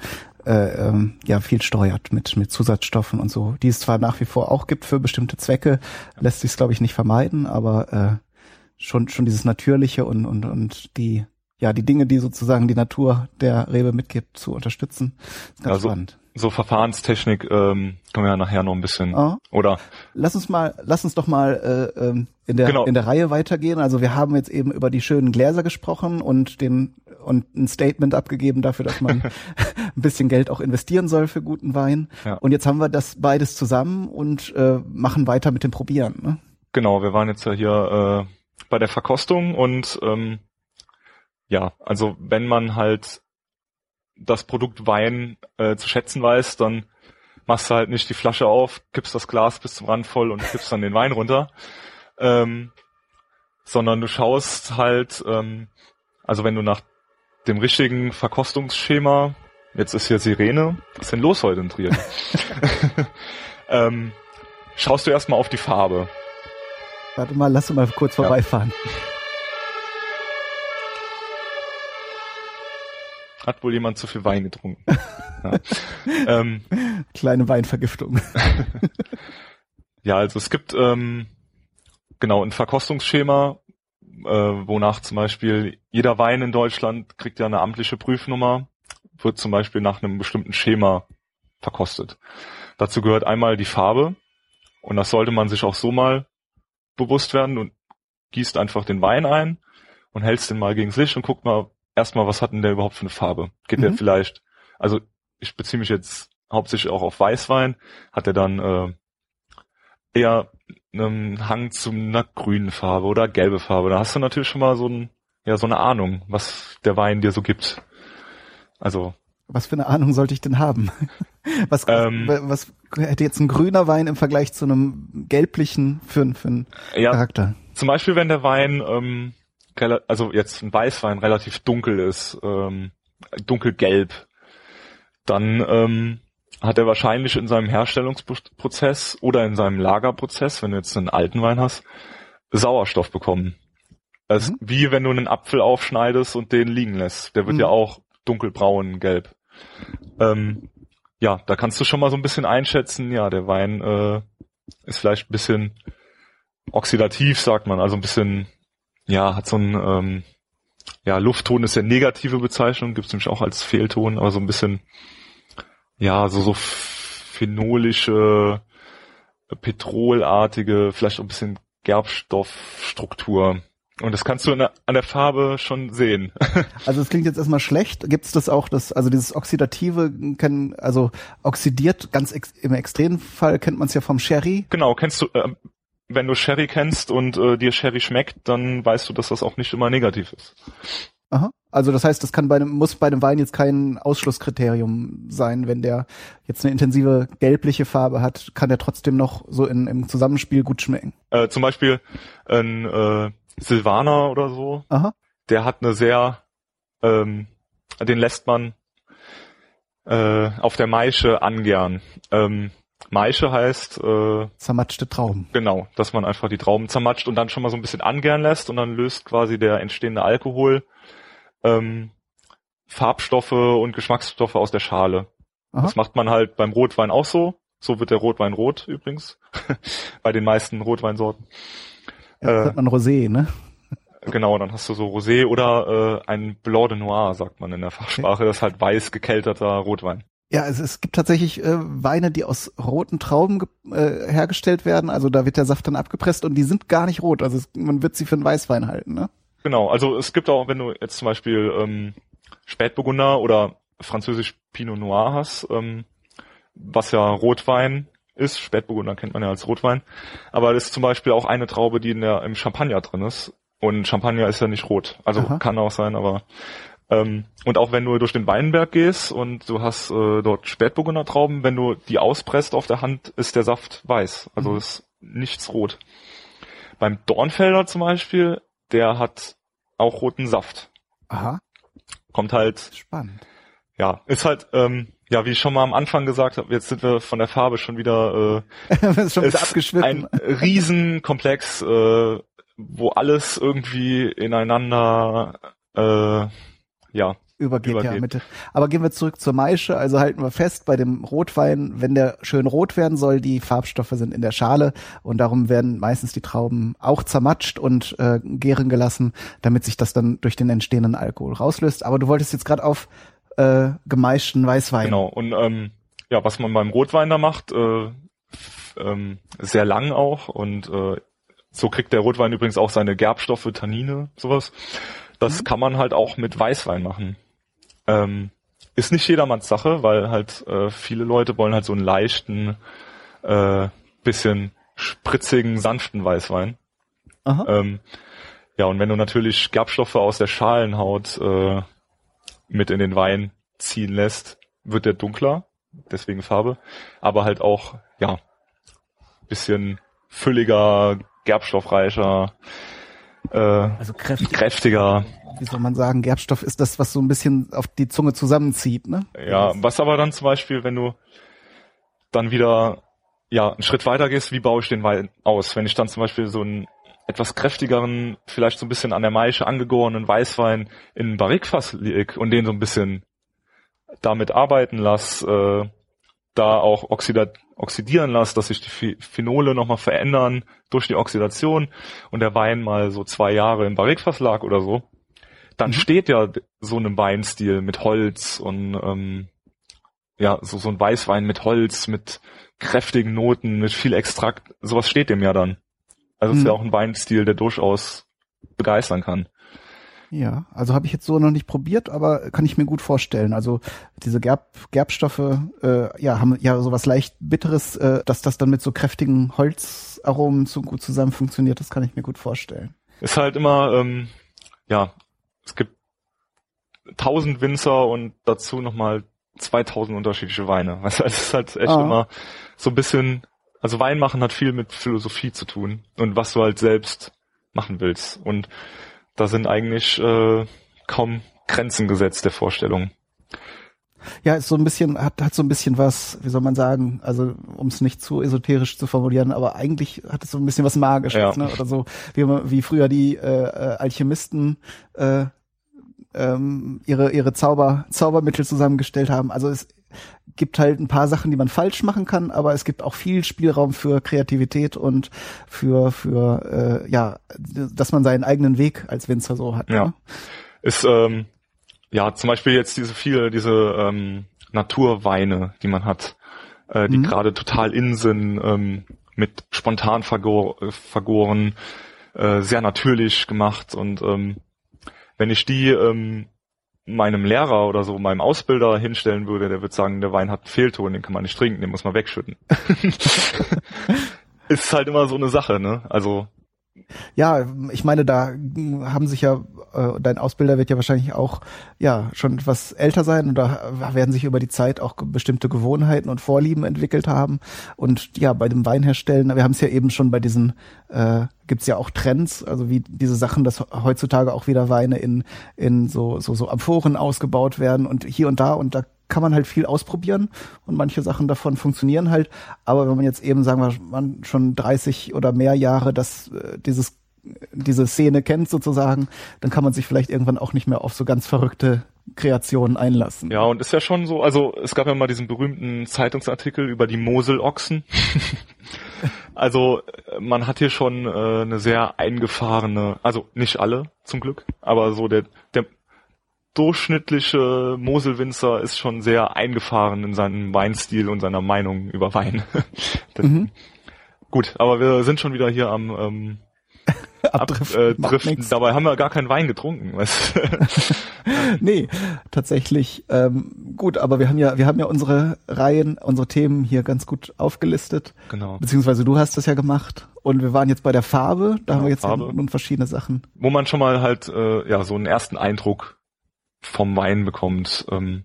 äh, ähm, ja viel steuert mit mit Zusatzstoffen und so, die es zwar nach wie vor auch gibt für bestimmte Zwecke, lässt sich glaube ich nicht vermeiden, aber äh, schon schon dieses natürliche und und und die ja die Dinge, die sozusagen die Natur der Rebe mitgibt, zu unterstützen, ist ganz also, spannend. so Verfahrenstechnik ähm, können wir ja nachher noch ein bisschen Ah. oder Lass uns mal, lass uns doch mal äh, ähm, in der Genau. in der Reihe weitergehen. Also wir haben jetzt eben über die schönen Gläser gesprochen und den und ein Statement abgegeben dafür, dass man ein bisschen Geld auch investieren soll für guten Wein. Ja. Und jetzt haben wir das beides zusammen und äh, machen weiter mit dem Probieren. Ne? genau, wir waren jetzt ja hier äh, bei der Verkostung und ähm, ja, also wenn man halt das Produkt Wein äh, zu schätzen weiß, dann machst du halt nicht die Flasche auf, kippst das Glas bis zum Rand voll und kippst dann den Wein runter, ähm, sondern du schaust halt, ähm, also wenn du nach dem richtigen Verkostungsschema, jetzt ist hier Sirene, was ist denn los heute in Trier? ähm, schaust du erstmal auf die Farbe. Warte mal, lass uns mal kurz vorbeifahren. Hat wohl jemand zu viel Wein getrunken. ja. ähm, Kleine Weinvergiftung. ja, also es gibt ähm, genau ein Verkostungsschema, äh, wonach zum Beispiel jeder Wein in Deutschland kriegt ja eine amtliche Prüfnummer, wird zum Beispiel nach einem bestimmten Schema verkostet. Dazu gehört einmal die Farbe und das sollte man sich auch so mal bewusst werden und gießt einfach den Wein ein und hältst den mal gegens Licht und guckt mal erstmal, was hat denn der überhaupt für eine Farbe? Geht der Mhm. vielleicht, also ich beziehe mich jetzt hauptsächlich auch auf Weißwein, hat er dann äh, eher einen Hang zu einer grünen Farbe oder gelbe Farbe. Da hast du natürlich schon mal so, ein, ja, so eine Ahnung, was der Wein dir so gibt. Also Was für eine Ahnung sollte ich denn haben? Was, Ähm. was hätte jetzt ein grüner Wein im Vergleich zu einem gelblichen für, für einen ja, Charakter? Zum Beispiel, wenn der Wein, ähm, also jetzt ein Weißwein relativ dunkel ist, ähm, dunkelgelb, dann ähm, hat er wahrscheinlich in seinem Herstellungsprozess oder in seinem Lagerprozess, wenn du jetzt einen alten Wein hast, Sauerstoff bekommen. Das Mhm. ist wie wenn du einen Apfel aufschneidest und den liegen lässt. Der wird Mhm. ja auch dunkelbraun, gelb. Ähm, ja, da kannst du schon mal so ein bisschen einschätzen, ja, der Wein äh, ist vielleicht ein bisschen oxidativ, sagt man, also ein bisschen, ja, hat so ein, ähm, ja, Luftton ist ja negative Bezeichnung, gibt es nämlich auch als Fehlton, aber so ein bisschen, ja, so, so phenolische, petrolartige, vielleicht auch ein bisschen Gerbstoffstruktur. Und das kannst du an der, an der Farbe schon sehen. Also es klingt jetzt erstmal schlecht. Gibt es das auch, das, also dieses Oxidative, kann, also oxidiert, ganz ex, im extremen Fall kennt man es ja vom Sherry. genau, kennst du, äh, wenn du Sherry kennst und äh, dir Sherry schmeckt, dann weißt du, dass das auch nicht immer negativ ist. Aha. Also das heißt, das kann bei einem, muss bei einem Wein jetzt kein Ausschlusskriterium sein, wenn der jetzt eine intensive gelbliche Farbe hat, kann der trotzdem noch so in, im Zusammenspiel gut schmecken. Äh, zum Beispiel ein äh, Silvaner oder so, Aha. der hat eine sehr, ähm, den lässt man äh, auf der Maische angern. Ähm, Maische heißt äh, Zermatschte Trauben. genau, dass man einfach die Trauben zermatscht und dann schon mal so ein bisschen angern lässt und dann löst quasi der entstehende Alkohol ähm, Farbstoffe und Geschmacksstoffe aus der Schale. Aha. Das macht man halt beim Rotwein auch so. So wird der Rotwein rot übrigens. Bei den meisten Rotweinsorten. Ja, Äh. hat man Rosé, ne? Genau, dann hast du so Rosé oder äh, ein Blanc de Noir, sagt man in der Fachsprache. Das ist halt weiß gekelterter Rotwein. Ja, es, es gibt tatsächlich äh, Weine, die aus roten Trauben äh, hergestellt werden. Also da wird der Saft dann abgepresst und die sind gar nicht rot. Also es, man wird sie für einen Weißwein halten, ne? Genau, also es gibt auch, wenn du jetzt zum Beispiel ähm, Spätburgunder oder französisch Pinot Noir hast, ähm, was ja Rotwein ist, Spätburgunder kennt man ja als Rotwein, aber das ist zum Beispiel auch eine Traube, die in der, im Champagner drin ist. Und Champagner ist ja nicht rot. Also Aha. kann auch sein, aber ähm, und auch wenn du durch den Weinberg gehst und du hast äh, dort Spätburgunder Trauben, wenn du die auspresst auf der Hand, ist der Saft weiß. Also Mhm. ist nichts rot. Beim Dornfelder zum Beispiel, der hat auch roten Saft. Aha, Kommt halt, spannend. ja, ist halt, ähm, ja, wie ich schon mal am Anfang gesagt habe, jetzt sind wir von der Farbe schon wieder, ist schon äh, wieder ist ein Riesenkomplex, äh, wo alles irgendwie ineinander, äh, ja, Übergeht, ja übergeht. mit. Aber gehen wir zurück zur Maische. Also halten wir fest, bei dem Rotwein, wenn der schön rot werden soll, die Farbstoffe sind in der Schale und darum werden meistens die Trauben auch zermatscht und äh, gären gelassen, damit sich das dann durch den entstehenden Alkohol rauslöst. Aber du wolltest jetzt gerade auf äh, gemeischten Weißwein. genau. Und ähm, ja, was man beim Rotwein da macht, äh, ähm, sehr lang auch und äh, so kriegt der Rotwein übrigens auch seine Gerbstoffe, Tannine, sowas. Das mhm. kann man halt auch mit Weißwein machen. Ähm, ist nicht jedermanns Sache, weil halt äh, viele Leute wollen halt so einen leichten, äh, bisschen spritzigen, sanften Weißwein. Ähm, ja, und wenn du natürlich Gerbstoffe aus der Schalenhaut äh, mit in den Wein ziehen lässt, wird der dunkler, deswegen Farbe, aber halt auch, ja, bisschen fülliger, gerbstoffreicher, äh, also kräftig, kräftiger. Wie soll man sagen, Gerbstoff ist das, was so ein bisschen auf die Zunge zusammenzieht, ne? Ja, was aber dann zum Beispiel, wenn du dann wieder ja einen Schritt weiter gehst, wie baue ich den Wein aus? Wenn ich dann zum Beispiel so einen etwas kräftigeren, vielleicht so ein bisschen an der Maische angegorenen Weißwein in ein Barrikfass leg und den so ein bisschen damit arbeiten lass, äh, da auch oxidat oxidieren lass, dass sich die Phenole nochmal verändern durch die Oxidation und der Wein mal so zwei Jahre im Barrikfass lag oder so, dann mhm. steht ja so ein Weinstil mit Holz und ähm, ja, so, so ein Weißwein mit Holz, mit kräftigen Noten, mit viel Extrakt, sowas steht dem ja dann. Also mhm. ist ja auch ein Weinstil, der durchaus begeistern kann. Ja, also habe ich jetzt so noch nicht probiert, aber kann ich mir gut vorstellen. Also diese Gerb, Gerbstoffe, äh, ja, haben ja sowas leicht Bitteres, äh, dass das dann mit so kräftigen Holzaromen so gut zusammen funktioniert, das kann ich mir gut vorstellen. Ist halt immer, ähm, ja, es gibt tausend Winzer und dazu nochmal 2000 unterschiedliche Weine. Also es ist halt echt ah. immer so ein bisschen, also Wein machen hat viel mit Philosophie zu tun und was du halt selbst machen willst. Und da sind eigentlich äh, kaum Grenzen gesetzt der Vorstellung. Ja, ist so ein bisschen, hat, hat so ein bisschen was, wie soll man sagen, also um es nicht zu esoterisch zu formulieren, aber eigentlich hat es so ein bisschen was Magisches, ja. ne? Oder so, wie, wie früher die äh, äh, Alchemisten äh, ähm, ihre, ihre Zauber, Zaubermittel zusammengestellt haben. Also es gibt halt ein paar Sachen, die man falsch machen kann, aber es gibt auch viel Spielraum für Kreativität und für, für äh, ja, dass man seinen eigenen Weg als Winzer so hat. Ja. Ne? Ist ähm, ja zum Beispiel jetzt diese viele, diese ähm, Naturweine, die man hat, äh, die mhm. gerade total in sind, ähm, mit spontan vergor vergoren, äh, sehr natürlich gemacht und ähm, wenn ich die ähm, meinem Lehrer oder so, meinem Ausbilder hinstellen würde, der wird sagen, der Wein hat einen Fehlton, den kann man nicht trinken, den muss man wegschütten. ist halt immer so eine Sache, ne? Also ja, ich meine, da haben sich ja, äh, dein Ausbilder wird ja wahrscheinlich auch ja schon etwas älter sein und da werden sich über die Zeit auch bestimmte Gewohnheiten und Vorlieben entwickelt haben. Und ja, bei dem Weinherstellen, wir haben es ja eben schon bei diesen, äh, gibt ja auch Trends, also wie diese Sachen, dass heutzutage auch wieder Weine in, in so, so, so Amphoren ausgebaut werden und hier und da und da kann man halt viel ausprobieren und manche Sachen davon funktionieren halt. Aber wenn man jetzt eben, sagen wir, man schon 30 oder mehr Jahre das, äh, dieses, diese Szene kennt sozusagen, dann kann man sich vielleicht irgendwann auch nicht mehr auf so ganz verrückte Kreationen einlassen. Ja, und ist ja schon so, also es gab ja mal diesen berühmten Zeitungsartikel über die Moselochsen. also man hat hier schon äh, eine sehr eingefahrene, also nicht alle zum Glück, aber so der, der durchschnittliche Moselwinzer ist schon sehr eingefahren in seinem Weinstil und seiner Meinung über Wein. mhm. Gut, aber wir sind schon wieder hier am ähm, Abdriften. Ab, äh, Dabei haben wir gar keinen Wein getrunken. Weißt? nee, tatsächlich ähm, gut, aber wir haben ja, wir haben ja unsere Reihen, unsere Themen hier ganz gut aufgelistet. Genau. Beziehungsweise du hast das ja gemacht und wir waren jetzt bei der Farbe. Da ja, haben wir jetzt Farbe. nun verschiedene Sachen. Wo man schon mal halt äh, ja so einen ersten Eindruck vom Wein bekommt, ähm,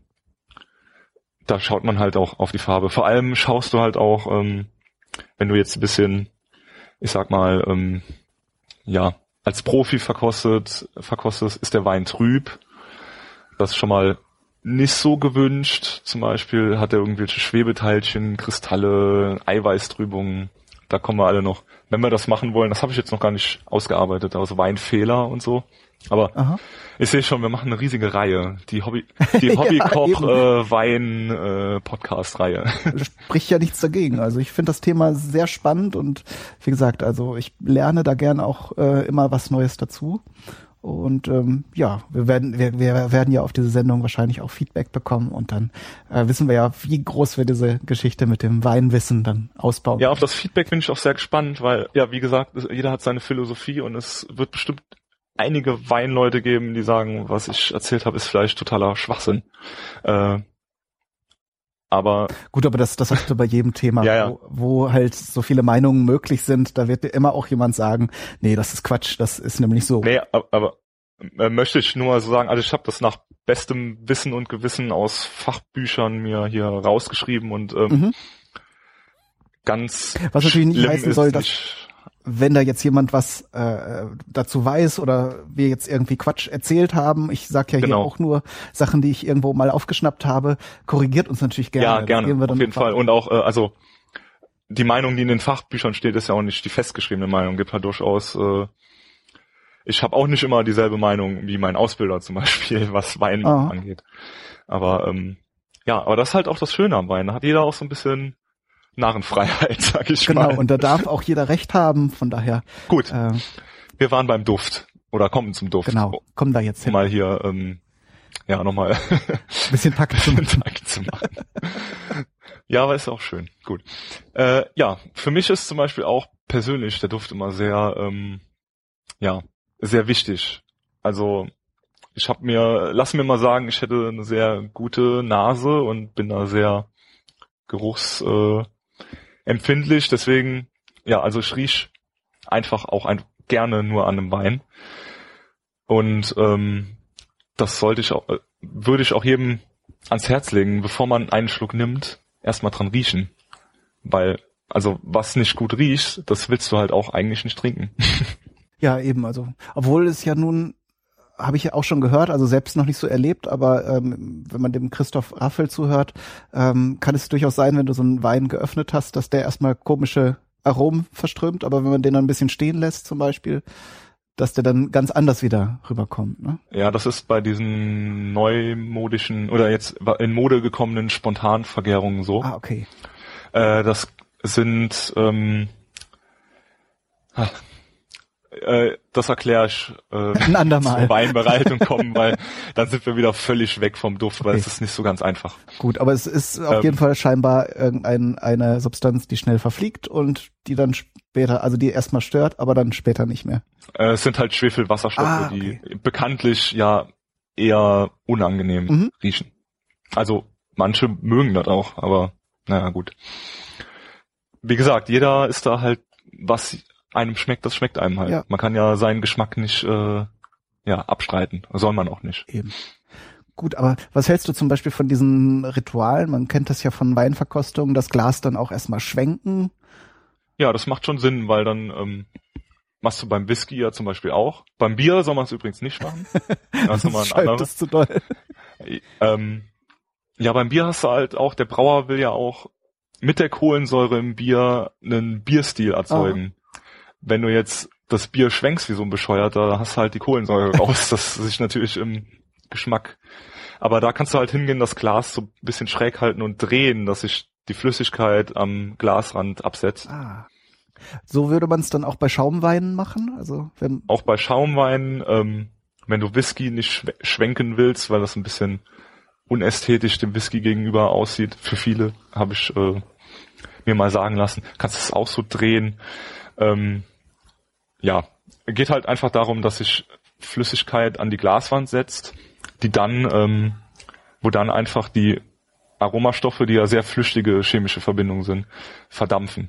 da schaut man halt auch auf die Farbe. Vor allem schaust du halt auch, ähm, wenn du jetzt ein bisschen, ich sag mal, ähm, ja, als Profi verkostet, verkostet, ist der Wein trüb. Das ist schon mal nicht so gewünscht. Zum Beispiel hat er irgendwelche Schwebeteilchen, Kristalle, Eiweißtrübungen. Da kommen wir alle noch. Wenn wir das machen wollen, das habe ich jetzt noch gar nicht ausgearbeitet, also Weinfehler und so. Aber Aha. ich sehe schon, wir machen eine riesige Reihe. Die Hobby, die Hobbykoch ja, äh, Wein äh, Podcast Reihe. Spricht ja nichts dagegen. Also ich finde das Thema sehr spannend und wie gesagt, also ich lerne da gern auch äh, immer was Neues dazu. Und ähm, ja, wir werden, wir, wir werden ja auf diese Sendung wahrscheinlich auch Feedback bekommen und dann äh, wissen wir ja, wie groß wir diese Geschichte mit dem Weinwissen dann ausbauen. Ja, auf das Feedback bin ich auch sehr gespannt, weil, ja, wie gesagt, jeder hat seine Philosophie und es wird bestimmt einige Weinleute geben, die sagen, was ich erzählt habe, ist vielleicht totaler Schwachsinn. Äh, aber gut, aber das, das hast du bei jedem Thema, ja, ja. Wo, wo halt so viele Meinungen möglich sind. Da wird dir immer auch jemand sagen, nee, das ist Quatsch, das ist nämlich so. Nee, aber äh, möchte ich nur so sagen, also ich habe das nach bestem Wissen und Gewissen aus Fachbüchern mir hier rausgeschrieben und ähm, mhm. ganz was natürlich nicht heißen soll, dass wenn da jetzt jemand was äh, dazu weiß oder wir jetzt irgendwie Quatsch erzählt haben, ich sag ja genau. hier auch nur Sachen, die ich irgendwo mal aufgeschnappt habe, korrigiert uns natürlich gerne. Ja, gerne, auf jeden Fall. Und auch, äh, also die Meinung, die in den Fachbüchern steht, ist ja auch nicht die festgeschriebene Meinung. Gibt halt durchaus, äh, ich habe auch nicht immer dieselbe Meinung wie mein Ausbilder zum Beispiel, was Wein ah. angeht. Aber ähm, ja, aber das ist halt auch das Schöne am Wein. Da hat jeder auch so ein bisschen Narrenfreiheit, sag ich genau, mal. Genau, und da darf auch jeder Recht haben, von daher. Gut. Äh, wir waren beim Duft. Oder kommen zum Duft. Genau, kommen da jetzt hin. Mal hier, ähm, ja, nochmal bisschen Takt zu machen. Takt zu machen. ja, aber ist auch schön. Gut. Äh, ja, für mich ist zum Beispiel auch persönlich der Duft immer sehr, ähm, ja, sehr wichtig. Also ich habe mir, lass mir mal sagen, ich hätte eine sehr gute Nase und bin da sehr geruchs äh, empfindlich, deswegen, ja, also ich riech einfach auch ein, gerne nur an einem Wein. Und ähm, das sollte ich auch, äh, würde ich auch jedem ans Herz legen, bevor man einen Schluck nimmt, erstmal dran riechen. Weil, also was nicht gut riecht, das willst du halt auch eigentlich nicht trinken. Ja, eben, also, obwohl es ja nun habe ich ja auch schon gehört, also selbst noch nicht so erlebt, aber ähm, wenn man dem Christoph Raffel zuhört, ähm, kann es durchaus sein, wenn du so einen Wein geöffnet hast, dass der erstmal komische Aromen verströmt, aber wenn man den dann ein bisschen stehen lässt zum Beispiel, dass der dann ganz anders wieder rüberkommt. Ne? Ja, das ist bei diesen neumodischen oder jetzt in Mode gekommenen Spontanvergärungen so. Ah, okay. Äh, das sind ähm, ach, äh, das erkläre ich äh, ein andermal. zur Weinbereitung kommen, weil dann sind wir wieder völlig weg vom Duft, weil okay. es ist nicht so ganz einfach. Gut, aber es ist auf ähm, jeden Fall scheinbar irgendein, eine Substanz, die schnell verfliegt und die dann später, also die erstmal stört, aber dann später nicht mehr. Äh, es sind halt Schwefelwasserstoffe, ah, okay. die bekanntlich ja eher unangenehm mhm. riechen. Also manche mögen das auch, aber naja gut. Wie gesagt, jeder ist da halt was einem schmeckt, das schmeckt einem halt. Ja. Man kann ja seinen Geschmack nicht äh, ja, abstreiten. Soll man auch nicht. Eben. Gut, aber was hältst du zum Beispiel von diesen Ritualen? Man kennt das ja von Weinverkostungen, das Glas dann auch erstmal schwenken. Ja, das macht schon Sinn, weil dann ähm, machst du beim Whisky ja zum Beispiel auch. Beim Bier soll man es übrigens nicht machen. das ist das zu doll. Ähm, ja, beim Bier hast du halt auch, der Brauer will ja auch mit der Kohlensäure im Bier einen Bierstil erzeugen. Wenn du jetzt das Bier schwenkst wie so ein Bescheuerter, hast du halt die Kohlensäure raus. das sich natürlich im Geschmack. Aber da kannst du halt hingehen, das Glas so ein bisschen schräg halten und drehen, dass sich die Flüssigkeit am Glasrand absetzt. Ah. So würde man es dann auch bei Schaumweinen machen? Also wenn auch bei Schaumweinen, ähm, wenn du Whisky nicht schwenken willst, weil das ein bisschen unästhetisch dem Whisky gegenüber aussieht, für viele habe ich äh, mir mal sagen lassen, kannst du es auch so drehen. Ähm, ja, geht halt einfach darum, dass sich Flüssigkeit an die Glaswand setzt, die dann, ähm, wo dann einfach die Aromastoffe, die ja sehr flüchtige chemische Verbindungen sind, verdampfen.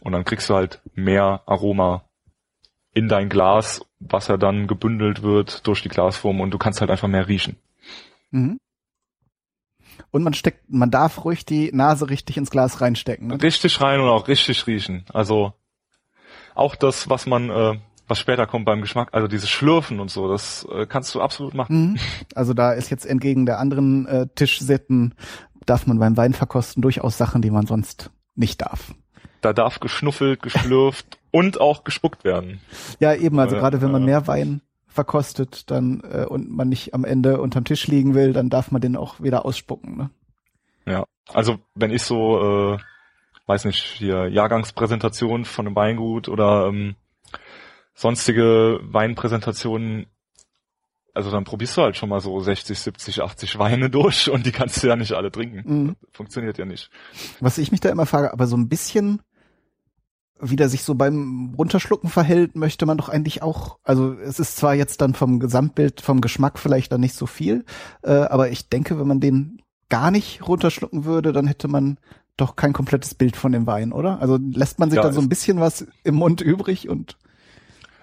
Und dann kriegst du halt mehr Aroma in dein Glas, was ja dann gebündelt wird durch die Glasform und du kannst halt einfach mehr riechen. Mhm. Und man steckt, man darf ruhig die Nase richtig ins Glas reinstecken. Ne? Richtig rein und auch richtig riechen. Also auch das, was man, äh, was später kommt beim Geschmack, also dieses Schlürfen und so, das äh, kannst du absolut machen. Mhm. Also da ist jetzt entgegen der anderen äh, Tischsitten, darf man beim Wein verkosten durchaus Sachen, die man sonst nicht darf. Da darf geschnuffelt, geschlürft und auch gespuckt werden. Ja, eben, also äh, gerade wenn man mehr Wein verkostet dann äh, und man nicht am Ende unterm Tisch liegen will, dann darf man den auch wieder ausspucken. Ne? Ja, also wenn ich so äh, weiß nicht, hier Jahrgangspräsentation von einem Weingut oder ähm, sonstige Weinpräsentationen also dann probierst du halt schon mal so 60, 70, 80 Weine durch und die kannst du ja nicht alle trinken. Mhm. Funktioniert ja nicht. Was ich mich da immer frage, aber so ein bisschen wie der sich so beim Runterschlucken verhält, möchte man doch eigentlich auch, also es ist zwar jetzt dann vom Gesamtbild, vom Geschmack vielleicht dann nicht so viel, äh, aber ich denke, wenn man den gar nicht runterschlucken würde, dann hätte man doch kein komplettes Bild von dem Wein, oder? Also lässt man sich Ja, dann so ein bisschen was im Mund übrig und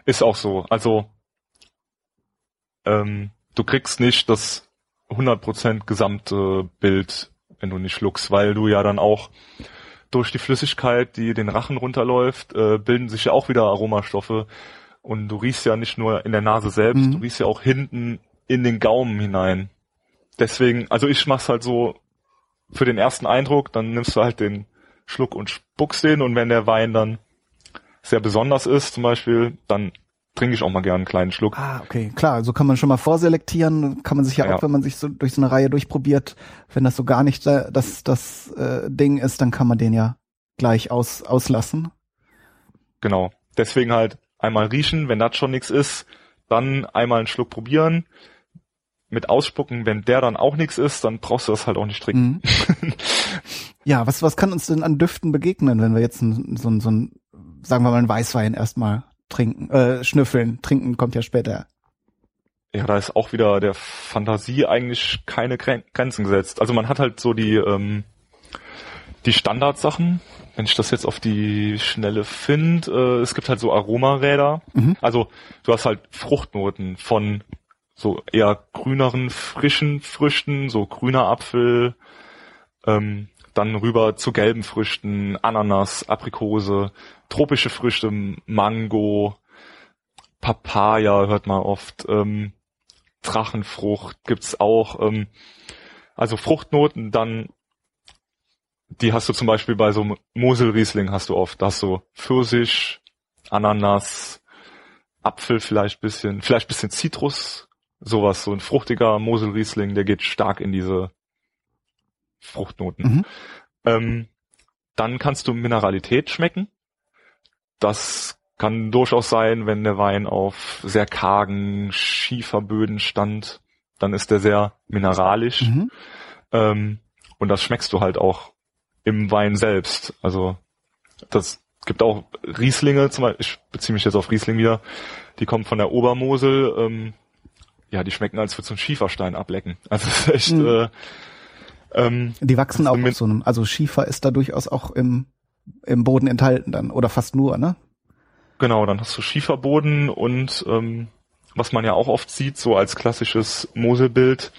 Ist auch so. Also ähm, du kriegst nicht das 100% gesamte Bild, wenn du nicht schluckst, weil du ja dann auch durch die Flüssigkeit, die den Rachen runterläuft, äh, bilden sich ja auch wieder Aromastoffe und du riechst ja nicht nur in der Nase selbst, Mhm. du riechst ja auch hinten in den Gaumen hinein. Deswegen, also ich mach's halt so für den ersten Eindruck, dann nimmst du halt den Schluck und spuckst den und wenn der Wein dann sehr besonders ist, zum Beispiel, dann trinke ich auch mal gerne einen kleinen Schluck. Ah, okay, klar, so kann man schon mal vorselektieren, kann man sich ja, Ja. auch, wenn man sich so durch so eine Reihe durchprobiert, wenn das so gar nicht das, das äh, Ding ist, dann kann man den ja gleich aus, auslassen. Genau. Deswegen halt einmal riechen, wenn das schon nichts ist, dann einmal einen Schluck probieren, mit ausspucken, wenn der dann auch nichts ist, dann brauchst du das halt auch nicht trinken. Mhm. ja, was, was kann uns denn an Düften begegnen, wenn wir jetzt ein, so ein, so ein, sagen wir mal, einen Weißwein erstmal trinken, äh, schnüffeln, trinken kommt ja später. Ja, da ist auch wieder der Fantasie eigentlich keine Gren Grenzen gesetzt. Also man hat halt so die, ähm, die Standardsachen, wenn ich das jetzt auf die Schnelle finde, äh, es gibt halt so Aromaräder. Mhm. Also du hast halt Fruchtnoten von so eher grüneren, frischen Früchten, so grüner Apfel, ähm, dann rüber zu gelben Früchten, Ananas, Aprikose, tropische Früchte, Mango, Papaya hört man oft, ähm, Drachenfrucht gibt's auch, ähm, also Fruchtnoten, dann die hast du zum Beispiel bei so Moselriesling hast du oft, da hast du Pfirsich, Ananas, Apfel vielleicht bisschen, vielleicht bisschen Zitrus, sowas, so ein fruchtiger Moselriesling, der geht stark in diese Fruchtnoten. Mhm. Ähm, dann kannst du Mineralität schmecken. Das kann durchaus sein, wenn der Wein auf sehr kargen Schieferböden stand, dann ist der sehr mineralisch. Mhm. Ähm, und das schmeckst du halt auch im Wein selbst. Also das gibt auch Rieslinge, zum Beispiel, ich beziehe mich jetzt auf Riesling wieder, die kommen von der Obermosel, ähm, ja, die schmecken, als würdest du einen Schieferstein ablecken. Also es ist echt, Mhm. äh, ähm, Die wachsen auch mit- so einem, also Schiefer ist da durchaus auch im, im Boden enthalten dann, oder fast nur, ne? Genau, dann hast du Schieferboden und ähm, was man ja auch oft sieht, so als klassisches Moselbild,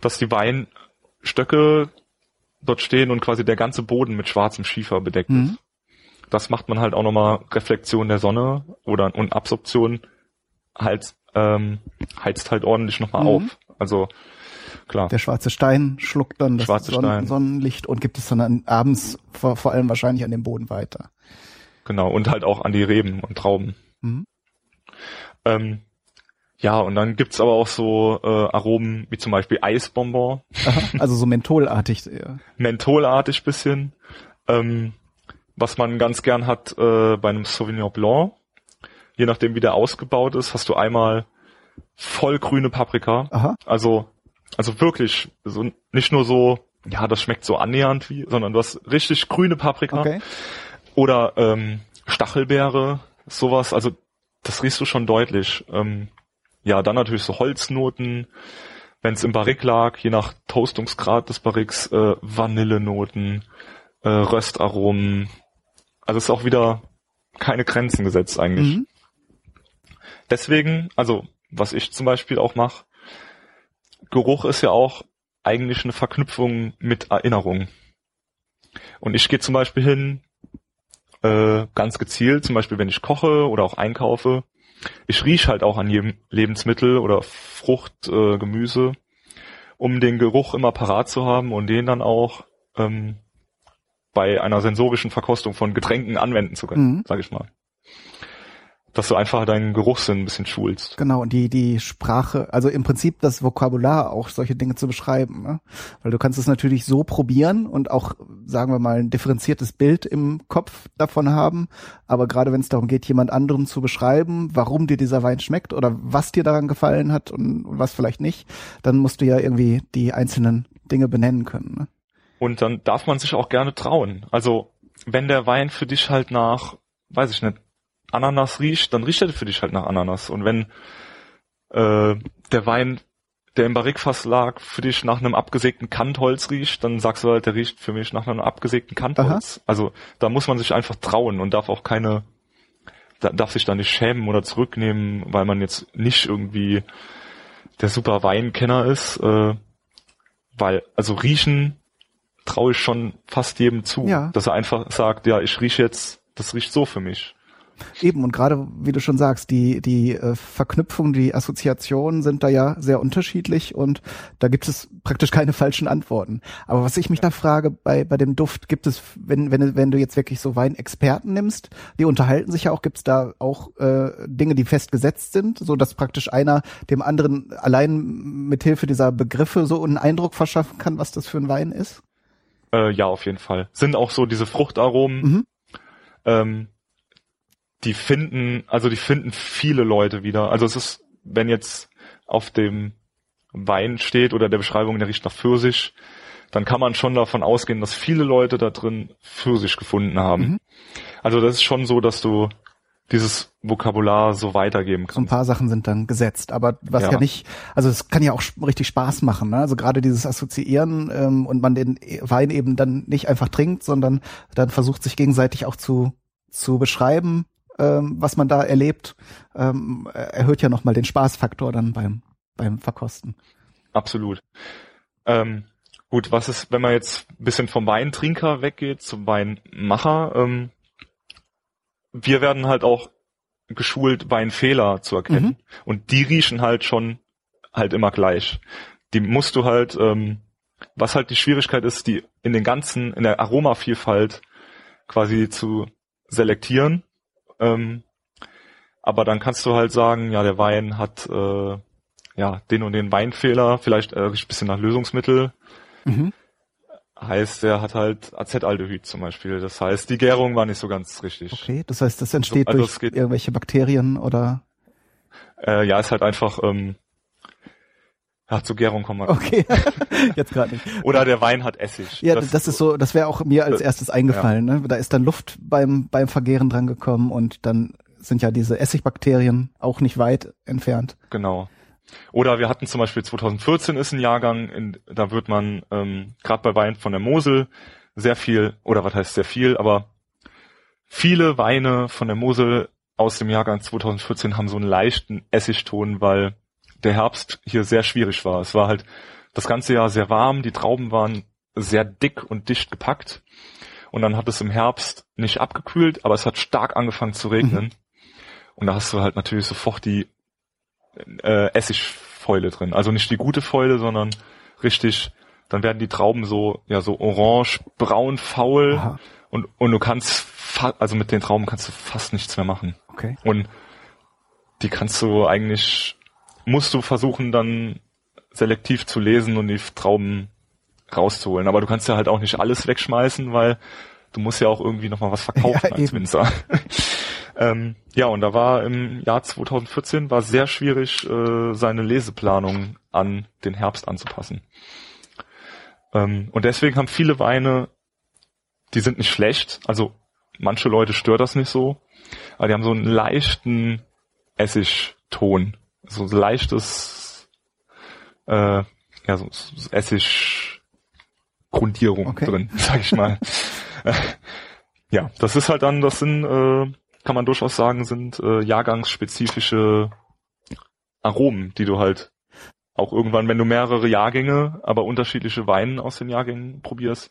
dass die Weinstöcke dort stehen und quasi der ganze Boden mit schwarzem Schiefer bedeckt Mhm. ist. Das macht man halt auch nochmal Reflexion der Sonne oder und Absorption halt, ähm, heizt halt ordentlich nochmal Mhm. auf. Also klar. Der schwarze Stein schluckt dann das Schwarze Sonnen Stein. Sonnenlicht und gibt es dann an, abends vor, vor allem wahrscheinlich an den Boden weiter. Genau, und halt auch an die Reben und Trauben. Mhm. Ähm, ja, und dann gibt's aber auch so äh, Aromen wie zum Beispiel Eisbonbon, also so mentholartig. Ja. mentholartig bisschen. Ähm, was man ganz gern hat äh, bei einem Sauvignon Blanc. Je nachdem, wie der ausgebaut ist, hast du einmal vollgrüne Paprika. Aha. Also, also wirklich, so nicht nur so, ja, das schmeckt so annähernd wie, sondern du hast richtig grüne Paprika. Okay. Oder ähm, Stachelbeere, sowas, also das riechst du schon deutlich. Ähm, ja, dann natürlich so Holznoten, wenn es im Barrik lag, je nach Toastungsgrad des Barriks, äh, Vanillenoten, äh, Röstaromen. Also es ist auch wieder keine Grenzen gesetzt eigentlich. Mhm. Deswegen, also was ich zum Beispiel auch mache, Geruch ist ja auch eigentlich eine Verknüpfung mit Erinnerung. Und ich gehe zum Beispiel hin, äh, ganz gezielt, zum Beispiel wenn ich koche oder auch einkaufe, ich riech halt auch an jedem Lebensmittel oder Frucht, äh, Gemüse, um den Geruch immer parat zu haben und den dann auch ähm, bei einer sensorischen Verkostung von Getränken anwenden zu können, Mhm. sage ich mal. Dass du einfach deinen Geruchssinn ein bisschen schulst. Genau, und die, die Sprache, also im Prinzip das Vokabular auch solche Dinge zu beschreiben. Ne? Weil du kannst es natürlich so probieren und auch, sagen wir mal, ein differenziertes Bild im Kopf davon haben. Aber gerade wenn es darum geht, jemand anderem zu beschreiben, warum dir dieser Wein schmeckt oder was dir daran gefallen hat und, und was vielleicht nicht, dann musst du ja irgendwie die einzelnen Dinge benennen können. Ne? Und dann darf man sich auch gerne trauen. Also wenn der Wein für dich halt nach, weiß ich nicht, Ananas riecht, dann riecht er für dich halt nach Ananas. Und wenn äh, der Wein, der im Barrikfass lag, für dich nach einem abgesägten Kantholz riecht, dann sagst du halt, der riecht für mich nach einem abgesägten Kantholz. Aha. Also da muss man sich einfach trauen und darf auch keine, da, darf sich da nicht schämen oder zurücknehmen, weil man jetzt nicht irgendwie der super Weinkenner ist. Äh, weil, also riechen traue ich schon fast jedem zu, ja. dass er einfach sagt, ja, ich rieche jetzt, das riecht so für mich. Eben, und gerade, wie du schon sagst, die, die äh, Verknüpfungen, die Assoziationen sind da ja sehr unterschiedlich und da gibt es praktisch keine falschen Antworten. Aber was ich mich da frage, bei, bei dem Duft, gibt es, wenn, wenn, wenn du jetzt wirklich so Weinexperten nimmst, die unterhalten sich ja auch, gibt es da auch äh, Dinge, die festgesetzt sind, so dass praktisch einer dem anderen allein mit Hilfe dieser Begriffe so einen Eindruck verschaffen kann, was das für ein Wein ist? Äh, ja, auf jeden Fall. Sind auch so diese Fruchtaromen. Mhm. Ähm, die finden, also die finden viele Leute wieder. Also es ist, wenn jetzt auf dem Wein steht oder der Beschreibung, der riecht nach Pfirsich, dann kann man schon davon ausgehen, dass viele Leute da drin Pfirsich gefunden haben. Mhm. Also das ist schon so, dass du dieses Vokabular so weitergeben kannst. So ein paar Sachen sind dann gesetzt, aber was ja, ja nicht, also es kann ja auch richtig Spaß machen, ne? Also gerade dieses Assoziieren ähm, und man den Wein eben dann nicht einfach trinkt, sondern dann versucht sich gegenseitig auch zu zu beschreiben, ähm, was man da erlebt, ähm, erhöht ja nochmal den Spaßfaktor dann beim, beim Verkosten. Absolut. Ähm, gut, was ist, wenn man jetzt ein bisschen vom Weintrinker weggeht zum Weinmacher? Ähm, wir werden halt auch geschult, Weinfehler zu erkennen. Mhm. Und die riechen halt schon halt immer gleich. Die musst du halt, ähm, was halt die Schwierigkeit ist, die in den ganzen, in der Aromavielfalt quasi zu selektieren ähm, aber dann kannst du halt sagen, ja, der Wein hat äh, ja den und den Weinfehler, vielleicht äh, ein bisschen nach Lösungsmittel. Mhm. Heißt, er hat halt Acetaldehyd zum Beispiel. Das heißt, die Gärung war nicht so ganz richtig. Okay, das heißt, das entsteht also, durch irgendwelche Bakterien oder? Äh, ja, ist halt einfach ähm, ja, zur Gärung kommen wir. Okay, jetzt gerade nicht. Oder der Wein hat Essig. Ja, das, das ist so, das wäre auch mir als erstes eingefallen. Ja. Ne? Da ist dann Luft beim beim Vergären dran gekommen und dann sind ja diese Essigbakterien auch nicht weit entfernt. Genau. Oder wir hatten zum Beispiel 2014 ist ein Jahrgang, in, da wird man ähm, gerade bei Wein von der Mosel sehr viel, oder was heißt sehr viel, aber viele Weine von der Mosel aus dem Jahrgang 2014 haben so einen leichten Essigton, weil der Herbst hier sehr schwierig war. Es war halt das ganze Jahr sehr warm, die Trauben waren sehr dick und dicht gepackt. Und dann hat es im Herbst nicht abgekühlt, aber es hat stark angefangen zu regnen. Mhm. Und da hast du halt natürlich sofort die äh, Essigfäule drin. Also nicht die gute Fäule, sondern richtig, dann werden die Trauben so, ja, so orange, braun, faul. Und, und du kannst, also mit den Trauben kannst du fast nichts mehr machen. Okay. Und die kannst du eigentlich musst du versuchen dann selektiv zu lesen und die Trauben rauszuholen. Aber du kannst ja halt auch nicht alles wegschmeißen, weil du musst ja auch irgendwie nochmal was verkaufen ja, als eben. Winzer. ähm, ja, und da war im Jahr 2014 war sehr schwierig, äh, seine Leseplanung an den Herbst anzupassen. Ähm, und deswegen haben viele Weine, die sind nicht schlecht, also manche Leute stört das nicht so, aber die haben so einen leichten Essigton so leichtes, äh, ja, so, so Essig-Grundierung okay. drin, sag ich mal. ja, das ist halt dann, das sind, äh, kann man durchaus sagen, sind äh, jahrgangsspezifische Aromen, die du halt auch irgendwann, wenn du mehrere Jahrgänge, aber unterschiedliche Weinen aus den Jahrgängen probierst,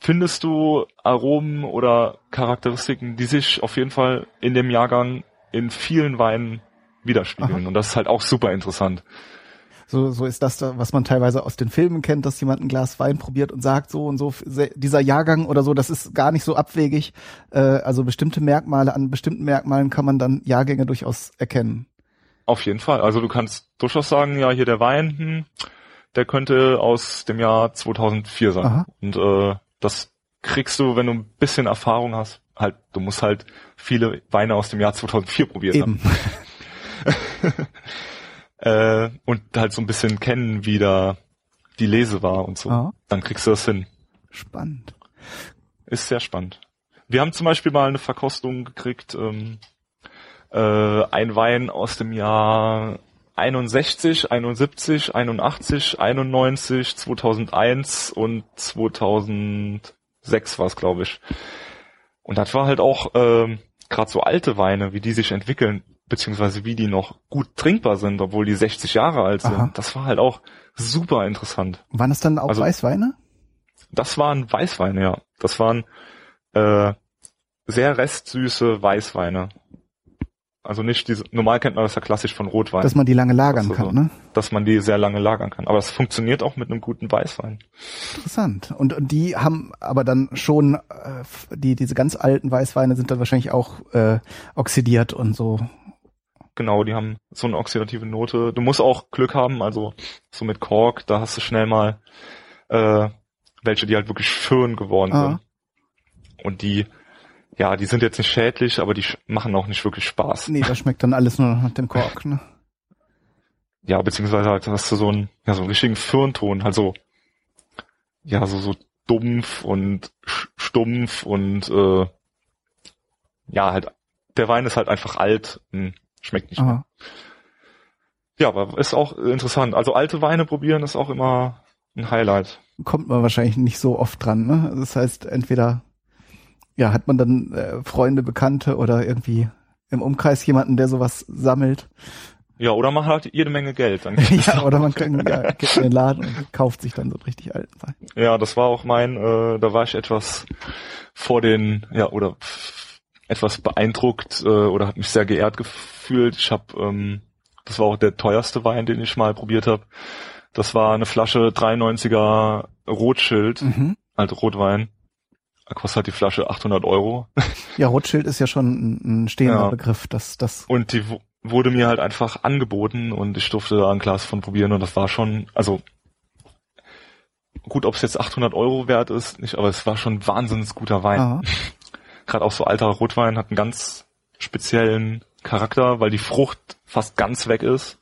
findest du Aromen oder Charakteristiken, die sich auf jeden Fall in dem Jahrgang in vielen Weinen widerspiegeln. Aha. Und das ist halt auch super interessant. so, so ist das, was man teilweise aus den Filmen kennt, dass jemand ein Glas Wein probiert und sagt so und so, dieser Jahrgang oder so, das ist gar nicht so abwegig. Äh, also bestimmte Merkmale, an bestimmten Merkmalen kann man dann Jahrgänge durchaus erkennen. Auf jeden Fall. Also du kannst durchaus sagen, ja, hier der Wein, hm, der könnte aus dem Jahr 2004 sein. Aha. Und äh, das kriegst du, wenn du ein bisschen Erfahrung hast. Halt, du musst halt viele Weine aus dem Jahr 2004 probieren. Eben. äh, und halt so ein bisschen kennen, wie da die Lese war und so. Aha. Dann kriegst du das hin. Spannend. Ist sehr spannend. Wir haben zum Beispiel mal eine Verkostung gekriegt, ähm, äh, ein Wein aus dem Jahr 61, 71, 81, 91, 2001 und 2006 war es, glaube ich. Und das war halt auch ähm, gerade so alte Weine, wie die sich entwickeln, beziehungsweise wie die noch gut trinkbar sind, obwohl die 60 Jahre alt sind. Aha. Das war halt auch super interessant. Waren es dann auch also, Weißweine? Das waren Weißweine, ja. Das waren äh, sehr restsüße Weißweine. Also nicht diese, normal kennt man das ja klassisch von Rotwein. Dass man die lange lagern kann, ne? Dass man die sehr lange lagern kann. Aber es funktioniert auch mit einem guten Weißwein. Interessant. Und, und die haben aber dann schon, äh, die, diese ganz alten Weißweine sind dann wahrscheinlich auch äh, oxidiert und so. Genau, die haben so eine oxidative Note. Du musst auch Glück haben, also so mit Kork, da hast du schnell mal äh, welche, die halt wirklich schön geworden ah. sind. Und die ja, die sind jetzt nicht schädlich, aber die machen auch nicht wirklich Spaß. Nee, das schmeckt dann alles nur nach dem Kork, ne? Ja, beziehungsweise halt hast du so einen, ja, so einen richtigen Firnton, halt so, ja, so, so dumpf und stumpf und, äh, ja, halt, der Wein ist halt einfach alt, und schmeckt nicht Aha. mehr. Ja, aber ist auch interessant. Also alte Weine probieren ist auch immer ein Highlight. Kommt man wahrscheinlich nicht so oft dran, ne? Das heißt, entweder ja, hat man dann äh, Freunde, Bekannte oder irgendwie im Umkreis jemanden, der sowas sammelt. Ja, oder man hat jede Menge Geld. Dann ja, oder man kann, ja, geht in den Laden und kauft sich dann so richtig alten Wein. Ja, das war auch mein, äh, da war ich etwas vor den, ja, oder etwas beeindruckt äh, oder hat mich sehr geehrt gefühlt. Ich habe, ähm, das war auch der teuerste Wein, den ich mal probiert habe. Das war eine Flasche 93er Rotschild, mhm. also Rotwein kostet halt die Flasche 800 Euro. Ja, Rothschild ist ja schon ein, stehender ja. Begriff. Das, das und die wurde mir halt einfach angeboten und ich durfte da ein Glas von probieren und das war schon, also gut, ob es jetzt 800 Euro wert ist, nicht, aber es war schon wahnsinnig guter Wein. Gerade auch so alter Rotwein hat einen ganz speziellen Charakter, weil die Frucht fast ganz weg ist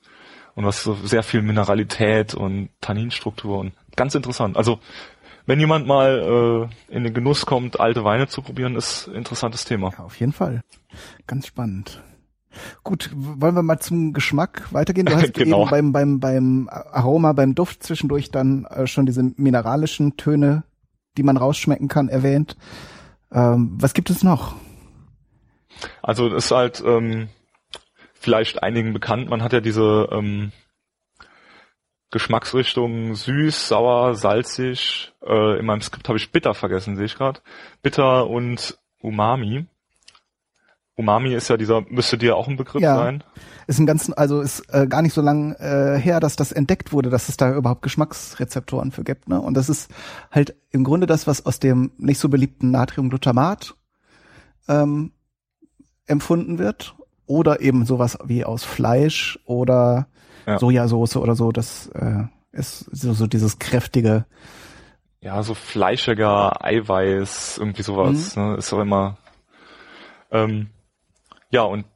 und was so sehr viel Mineralität und Tanninstruktur und ganz interessant. Also wenn jemand mal äh, in den Genuss kommt, alte Weine zu probieren, ist ein interessantes Thema. Ja, auf jeden Fall. Ganz spannend. Gut, wollen wir mal zum Geschmack weitergehen? Du hast genau. eben beim, beim, beim Aroma, beim Duft zwischendurch dann äh, schon diese mineralischen Töne, die man rausschmecken kann, erwähnt. Ähm, was gibt es noch? Also es ist halt ähm, vielleicht einigen bekannt, man hat ja diese ähm, Geschmacksrichtungen süß, sauer, salzig. Äh, in meinem Skript habe ich bitter vergessen, sehe ich gerade. Bitter und Umami. Umami ist ja dieser, müsste dir auch ein Begriff ja, sein. Ist ein ganzen, also ist äh, gar nicht so lang äh, her, dass das entdeckt wurde, dass es da überhaupt Geschmacksrezeptoren für gibt. Ne? Und das ist halt im Grunde das, was aus dem nicht so beliebten Natriumglutamat ähm, empfunden wird. Oder eben sowas wie aus Fleisch oder ja. Sojasauce oder so, das äh, ist so, so dieses kräftige. Ja, so fleischiger Eiweiß, irgendwie sowas, mhm. ne, ist auch immer. Ähm, ja, und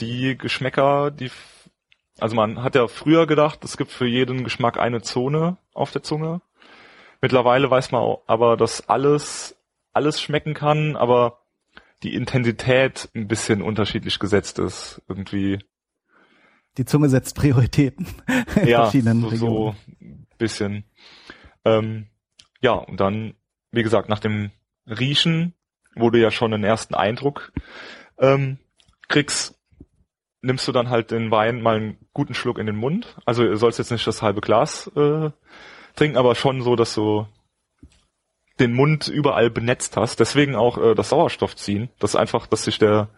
die Geschmäcker, die, also man hat ja früher gedacht, es gibt für jeden Geschmack eine Zone auf der Zunge. Mittlerweile weiß man aber, dass alles, alles schmecken kann, aber die Intensität ein bisschen unterschiedlich gesetzt ist. Irgendwie die Zunge setzt Prioritäten in ja, verschiedenen so, Regionen. so ein bisschen. Ähm, ja, und dann, wie gesagt, nach dem Riechen, du ja schon einen ersten Eindruck ähm, kriegst, nimmst du dann halt den Wein mal einen guten Schluck in den Mund. Also du sollst jetzt nicht das halbe Glas äh, trinken, aber schon so, dass du den Mund überall benetzt hast. Deswegen auch äh, das Sauerstoff ziehen. Das ist einfach, dass sich der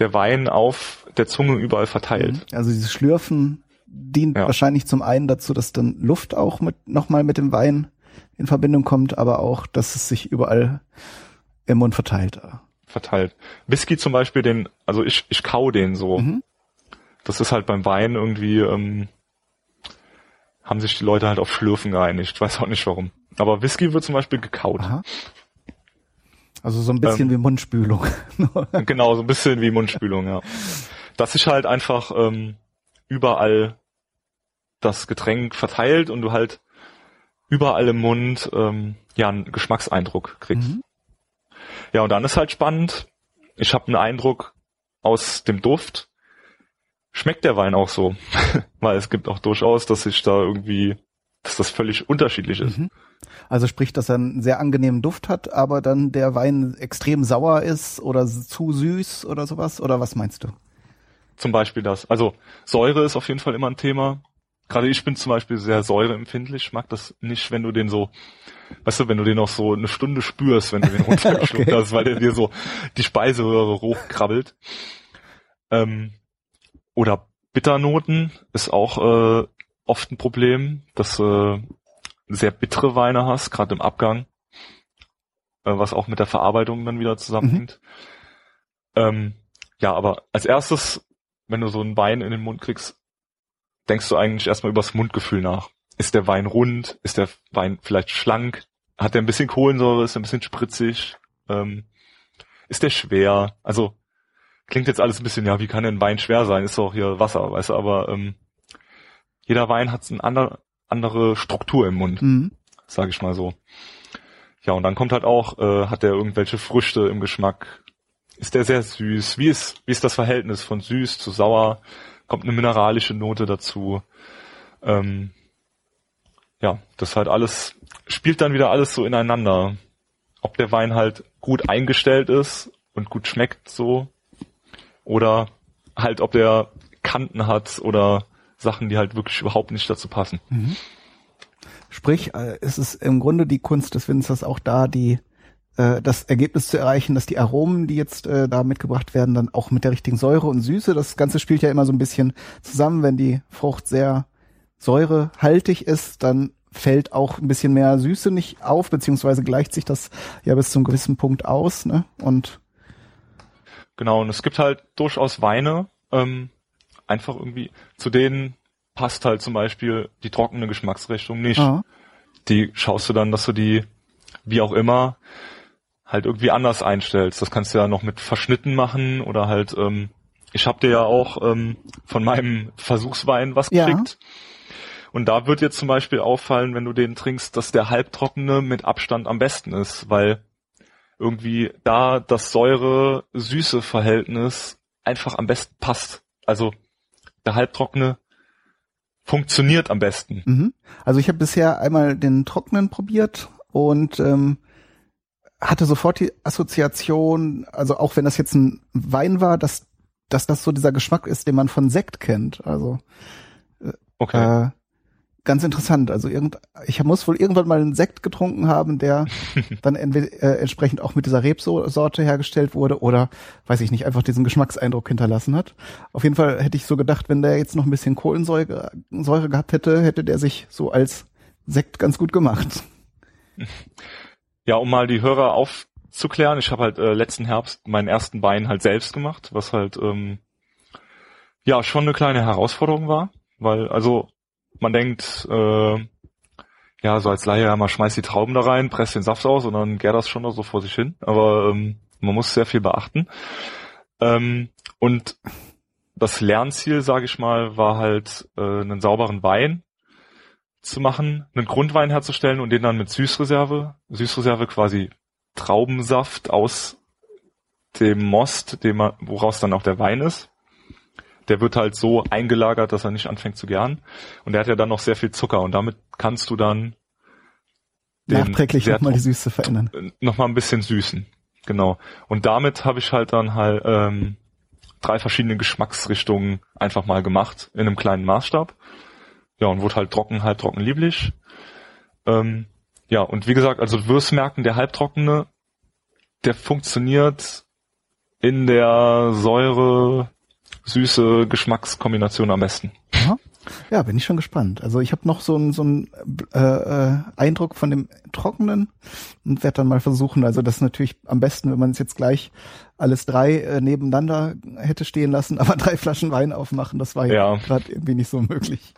der Wein auf der Zunge überall verteilt. Mhm. Also dieses Schlürfen dient ja. wahrscheinlich zum einen dazu, dass dann Luft auch mit nochmal mit dem Wein in Verbindung kommt, aber auch, dass es sich überall im Mund verteilt. Verteilt. Whisky zum Beispiel, den, also ich, ich kau den so. Mhm. Das ist halt beim Wein irgendwie, ähm, haben sich die Leute halt auf Schlürfen geeinigt. Ich weiß auch nicht warum. Aber Whisky wird zum Beispiel gekaut. Aha. Also so ein bisschen ähm, wie Mundspülung. genau, so ein bisschen wie Mundspülung, ja. Dass sich halt einfach ähm, überall das Getränk verteilt und du halt überall im Mund ähm, ja einen Geschmackseindruck kriegst. Mhm. Ja, und dann ist halt spannend. Ich habe einen Eindruck aus dem Duft. Schmeckt der Wein auch so? Weil es gibt auch durchaus, dass sich da irgendwie, dass das völlig unterschiedlich ist. Mhm. Also sprich, dass er einen sehr angenehmen Duft hat, aber dann der Wein extrem sauer ist oder zu süß oder sowas? Oder was meinst du? Zum Beispiel das. Also Säure ist auf jeden Fall immer ein Thema. Gerade ich bin zum Beispiel sehr säureempfindlich. Ich mag das nicht, wenn du den so, weißt du, wenn du den noch so eine Stunde spürst, wenn du den runtergeschluckt okay. hast, weil der dir so die Speiseröhre hochkrabbelt. Ähm, oder Bitternoten ist auch äh, oft ein Problem, dass äh, sehr bittere Weine hast, gerade im Abgang, äh, was auch mit der Verarbeitung dann wieder zusammenhängt. Mhm. Ähm, ja, aber als erstes, wenn du so einen Wein in den Mund kriegst, denkst du eigentlich erstmal übers Mundgefühl nach. Ist der Wein rund? Ist der Wein vielleicht schlank? Hat der ein bisschen Kohlensäure? Ist er ein bisschen spritzig? Ähm, ist der schwer? Also klingt jetzt alles ein bisschen, ja, wie kann denn Wein schwer sein? Ist doch hier Wasser, weißt du, aber ähm, jeder Wein hat ein ander, andere Struktur im Mund, mhm. sage ich mal so. Ja, und dann kommt halt auch, äh, hat der irgendwelche Früchte im Geschmack? Ist der sehr süß? Wie ist, wie ist das Verhältnis von süß zu sauer? Kommt eine mineralische Note dazu? Ähm, ja, das halt alles, spielt dann wieder alles so ineinander. Ob der Wein halt gut eingestellt ist und gut schmeckt so, oder halt ob der Kanten hat oder Sachen, die halt wirklich überhaupt nicht dazu passen. Mhm. Sprich, äh, es ist im Grunde die Kunst des Winzers auch da, die äh, das Ergebnis zu erreichen, dass die Aromen, die jetzt äh, da mitgebracht werden, dann auch mit der richtigen Säure und Süße, das Ganze spielt ja immer so ein bisschen zusammen, wenn die Frucht sehr säurehaltig ist, dann fällt auch ein bisschen mehr Süße nicht auf, beziehungsweise gleicht sich das ja bis zum gewissen Punkt aus, ne? Und genau, und es gibt halt durchaus Weine, ähm, einfach irgendwie, zu denen passt halt zum Beispiel die trockene Geschmacksrichtung nicht. Aha. Die schaust du dann, dass du die, wie auch immer, halt irgendwie anders einstellst. Das kannst du ja noch mit Verschnitten machen oder halt, ähm, ich habe dir ja auch ähm, von meinem Versuchswein was gekriegt. Ja. Und da wird dir zum Beispiel auffallen, wenn du den trinkst, dass der halbtrockene mit Abstand am besten ist, weil irgendwie da das Säure-Süße-Verhältnis einfach am besten passt. Also der halbtrockene funktioniert am besten. Mhm. Also ich habe bisher einmal den trockenen probiert und ähm, hatte sofort die Assoziation, also auch wenn das jetzt ein Wein war, dass, dass das so dieser Geschmack ist, den man von Sekt kennt. Also äh, okay. Äh, ganz interessant. Also irgend, ich muss wohl irgendwann mal einen Sekt getrunken haben, der dann entweder, äh, entsprechend auch mit dieser Rebsorte hergestellt wurde oder, weiß ich nicht, einfach diesen Geschmackseindruck hinterlassen hat. Auf jeden Fall hätte ich so gedacht, wenn der jetzt noch ein bisschen Kohlensäure Säure gehabt hätte, hätte der sich so als Sekt ganz gut gemacht. Ja, um mal die Hörer aufzuklären, ich habe halt äh, letzten Herbst meinen ersten Wein halt selbst gemacht, was halt ähm, ja schon eine kleine Herausforderung war, weil also man denkt, äh, ja, so als Laie, ja, man schmeißt die Trauben da rein, presst den Saft aus und dann gärt das schon noch so vor sich hin. Aber ähm, man muss sehr viel beachten. Ähm, und das Lernziel, sage ich mal, war halt äh, einen sauberen Wein zu machen, einen Grundwein herzustellen und den dann mit Süßreserve, Süßreserve quasi Traubensaft aus dem Most, dem man, woraus dann auch der Wein ist, der wird halt so eingelagert, dass er nicht anfängt zu gären. Und der hat ja dann noch sehr viel Zucker und damit kannst du dann nachträglich nochmal die Süße verändern. Nochmal ein bisschen süßen. Genau. Und damit habe ich halt dann halt ähm, drei verschiedene Geschmacksrichtungen einfach mal gemacht in einem kleinen Maßstab. Ja, und wurde halt trocken, halb trocken lieblich. Ähm, ja, und wie gesagt, also du wirst merken, der halbtrockene, der funktioniert in der Säure süße Geschmackskombination am besten. Aha. Ja, bin ich schon gespannt. Also ich habe noch so einen so einen, äh, äh, Eindruck von dem Trockenen und werde dann mal versuchen, also das ist natürlich am besten, wenn man es jetzt gleich alles drei äh, nebeneinander hätte stehen lassen, aber drei Flaschen Wein aufmachen, das war ja, gerade irgendwie nicht so möglich.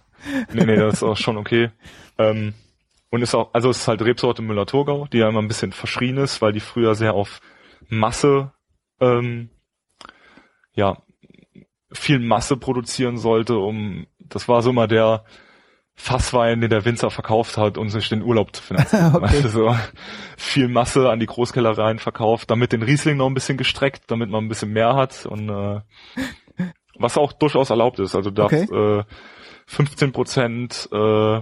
Nee, nee, das ist auch schon okay. Ähm, und ist auch, also es ist halt Rebsorte Müller-Thurgau, die ja immer ein bisschen verschrien ist, weil die früher sehr auf Masse, ähm, ja, viel Masse produzieren sollte, um, das war so immer der Fasswein, den der Winzer verkauft hat, um sich den Urlaub zu finanzieren. okay. Also so viel Masse an die Großkellereien verkauft, damit den Riesling noch ein bisschen gestreckt, damit man ein bisschen mehr hat und äh, was auch durchaus erlaubt ist. Also darf okay. äh, 15 Prozent äh,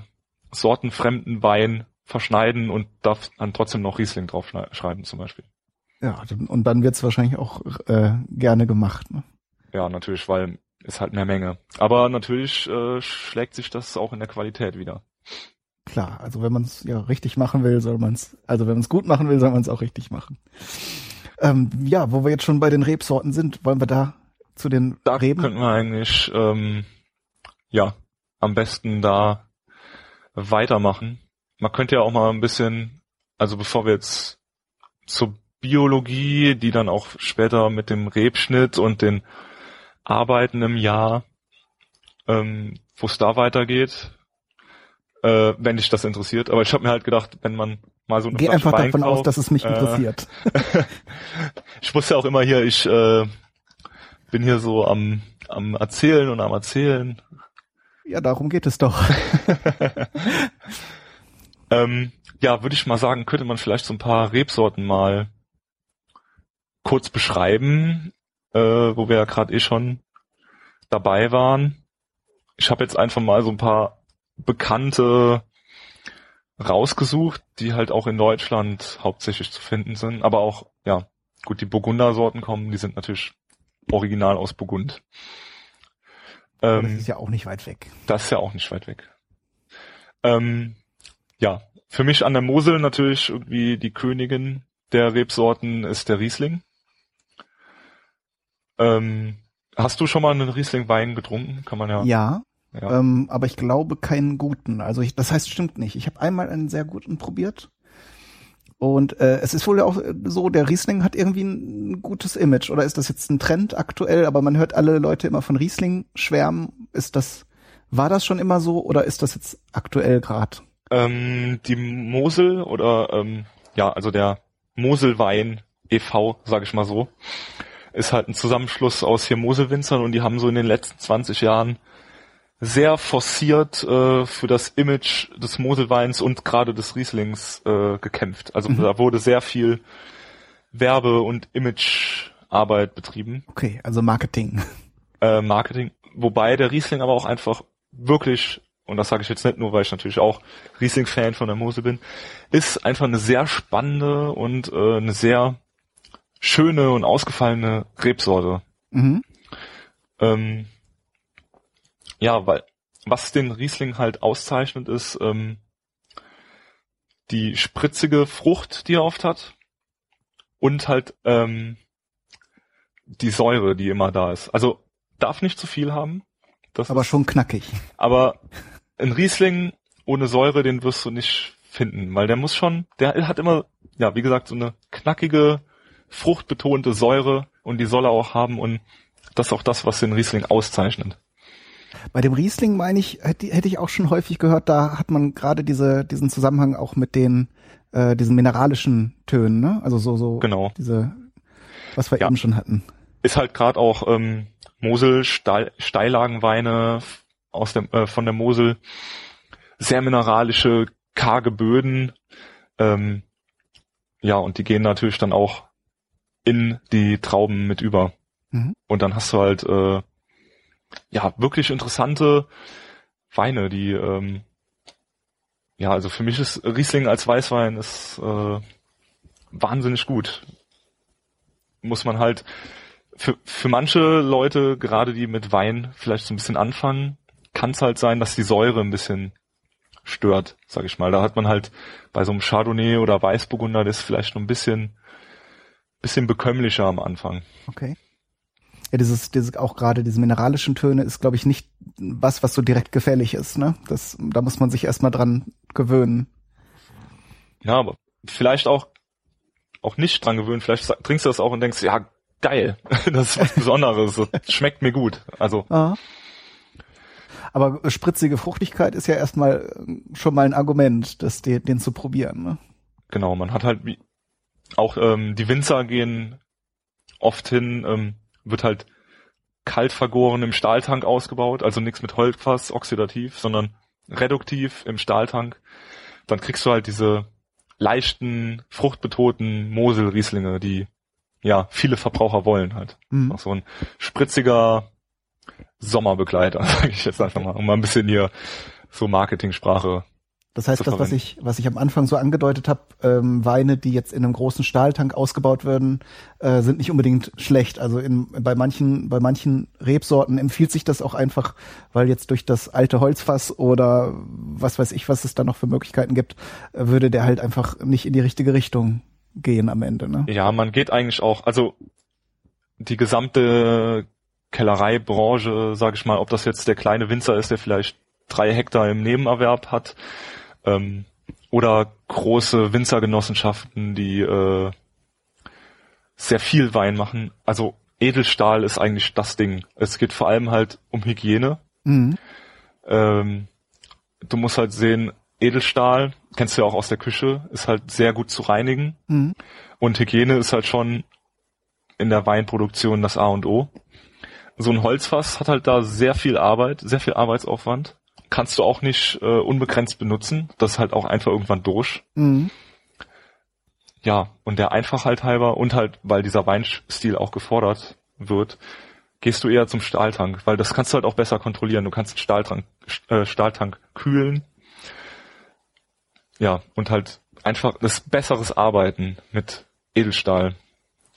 sortenfremden Wein verschneiden und darf dann trotzdem noch Riesling draufschreiben zum Beispiel. Ja, und dann wird's wahrscheinlich auch äh, gerne gemacht. Ne? Ja, natürlich, weil ist halt mehr Menge. Aber natürlich äh, schlägt sich das auch in der Qualität wieder. Klar, also wenn man es ja richtig machen will, soll man es, also wenn man es gut machen will, soll man es auch richtig machen. Ähm, ja, wo wir jetzt schon bei den Rebsorten sind, wollen wir da zu den da Reben? könnten wir eigentlich ähm, ja am besten da weitermachen. Man könnte ja auch mal ein bisschen, also bevor wir jetzt zur Biologie, die dann auch später mit dem Rebschnitt und den Arbeiten im Jahr, ähm, wo es da weitergeht, äh, wenn dich das interessiert. Aber ich habe mir halt gedacht, wenn man mal so eine Geh Flasche einfach Wein davon kauft, aus, dass es mich äh, interessiert. ich wusste ja auch immer hier, ich äh, bin hier so am, am Erzählen und am Erzählen. Ja, darum geht es doch. ähm, ja, würde ich mal sagen, könnte man vielleicht so ein paar Rebsorten mal kurz beschreiben, äh, wo wir ja gerade eh schon dabei waren. Ich habe jetzt einfach mal so ein paar bekannte rausgesucht, die halt auch in Deutschland hauptsächlich zu finden sind, aber auch, ja, gut, die Burgunder-Sorten kommen, die sind natürlich original aus Burgund. Ähm, das ist ja auch nicht weit weg. Das ist ja auch nicht weit weg. Ähm, ja, für mich an der Mosel natürlich irgendwie die Königin der Rebsorten ist der Riesling. Ähm, hast du schon mal einen Riesling-Wein getrunken? Kann man ja. Ja. ja. Ähm, aber ich glaube keinen guten. Also ich, das heißt, stimmt nicht. Ich habe einmal einen sehr guten probiert. Und äh, es ist wohl auch so, der Riesling hat irgendwie ein gutes Image. Oder ist das jetzt ein Trend aktuell? Aber man hört alle Leute immer von Riesling schwärmen. Ist das, war das schon immer so oder ist das jetzt aktuell gerade? Ähm, die Mosel oder ähm, ja, also der Moselwein e.V., sage ich mal so, ist halt ein Zusammenschluss aus hier Moselwinzern und die haben so in den letzten 20 Jahren sehr forciert äh, für das Image des Moselweins und gerade des Rieslings äh, gekämpft. Also mhm. da wurde sehr viel Werbe- und Imagearbeit betrieben. Okay, also Marketing. Äh, Marketing, wobei der Riesling aber auch einfach wirklich, und das sage ich jetzt nicht nur, weil ich natürlich auch Riesling-Fan von der Mosel bin, ist einfach eine sehr spannende und äh, eine sehr schöne und ausgefallene Rebsorte. Mhm. Ähm, ja, weil was den Riesling halt auszeichnet, ist ähm, die spritzige Frucht, die er oft hat und halt ähm, die Säure, die immer da ist. Also darf nicht zu viel haben. Das aber schon knackig. Aber ein Riesling ohne Säure, den wirst du nicht finden, weil der muss schon, der hat immer, ja, wie gesagt, so eine knackige, fruchtbetonte Säure und die soll er auch haben und das ist auch das, was den Riesling auszeichnet. Bei dem Riesling meine ich, hätte, hätte ich auch schon häufig gehört, da hat man gerade diese, diesen Zusammenhang auch mit den, äh, diesen mineralischen Tönen, ne? Also so, so genau. diese, was wir ja. eben schon hatten. Ist halt gerade auch ähm, Mosel, Steil, Steillagenweine aus dem, äh, von der Mosel, sehr mineralische, karge Böden. Ähm, ja, und die gehen natürlich dann auch in die Trauben mit über. Mhm. Und dann hast du halt äh, ja wirklich interessante Weine, die ähm, ja, also für mich ist Riesling als Weißwein ist äh, wahnsinnig gut. Muss man halt für, für manche Leute, gerade die mit Wein vielleicht so ein bisschen anfangen, kann es halt sein, dass die Säure ein bisschen stört, sag ich mal. Da hat man halt bei so einem Chardonnay oder Weißburgunder das vielleicht noch ein bisschen bisschen bekömmlicher am Anfang. Okay. Ja, dieses, dieses auch gerade diese mineralischen Töne ist, glaube ich, nicht was, was so direkt gefällig ist, ne? Das, da muss man sich erstmal dran gewöhnen. Ja, aber vielleicht auch, auch nicht dran gewöhnen. Vielleicht trinkst du das auch und denkst, ja, geil, das ist was Besonderes, das schmeckt mir gut. Also. Aha. Aber spritzige Fruchtigkeit ist ja erstmal schon mal ein Argument, das, den, den zu probieren, ne? Genau, man hat halt wie, auch ähm, die Winzer gehen oft hin, ähm, wird halt kalt vergoren im Stahltank ausgebaut, also nichts mit Holzfass, oxidativ, sondern reduktiv im Stahltank. Dann kriegst du halt diese leichten, fruchtbetonten Mosel-Rieslinge, die ja viele Verbraucher wollen halt. Mhm. Auch so ein spritziger Sommerbegleiter, sage ich jetzt einfach mal, um mal ein bisschen hier so Marketingsprache das heißt, das, was ich, was ich am Anfang so angedeutet habe, ähm, Weine, die jetzt in einem großen Stahltank ausgebaut werden, äh, sind nicht unbedingt schlecht. Also in, bei manchen, bei manchen Rebsorten empfiehlt sich das auch einfach, weil jetzt durch das alte Holzfass oder was weiß ich, was es da noch für Möglichkeiten gibt, äh, würde der halt einfach nicht in die richtige Richtung gehen am Ende. Ne? Ja, man geht eigentlich auch, also die gesamte Kellereibranche, sage ich mal, ob das jetzt der kleine Winzer ist, der vielleicht drei Hektar im Nebenerwerb hat, ähm, oder große Winzergenossenschaften, die äh, sehr viel Wein machen. Also Edelstahl ist eigentlich das Ding. Es geht vor allem halt um Hygiene. Mhm. Ähm, du musst halt sehen, Edelstahl, kennst du ja auch aus der Küche, ist halt sehr gut zu reinigen. Mhm. Und Hygiene ist halt schon in der Weinproduktion das A und O. So ein Holzfass hat halt da sehr viel Arbeit, sehr viel Arbeitsaufwand kannst du auch nicht äh, unbegrenzt benutzen. Das ist halt auch einfach irgendwann durch. Mhm. Ja, und der Einfachheit halber und halt, weil dieser Weinstil auch gefordert wird, gehst du eher zum Stahltank, weil das kannst du halt auch besser kontrollieren. Du kannst den Stahltank, äh, Stahltank kühlen. Ja, und halt einfach das besseres Arbeiten mit Edelstahl.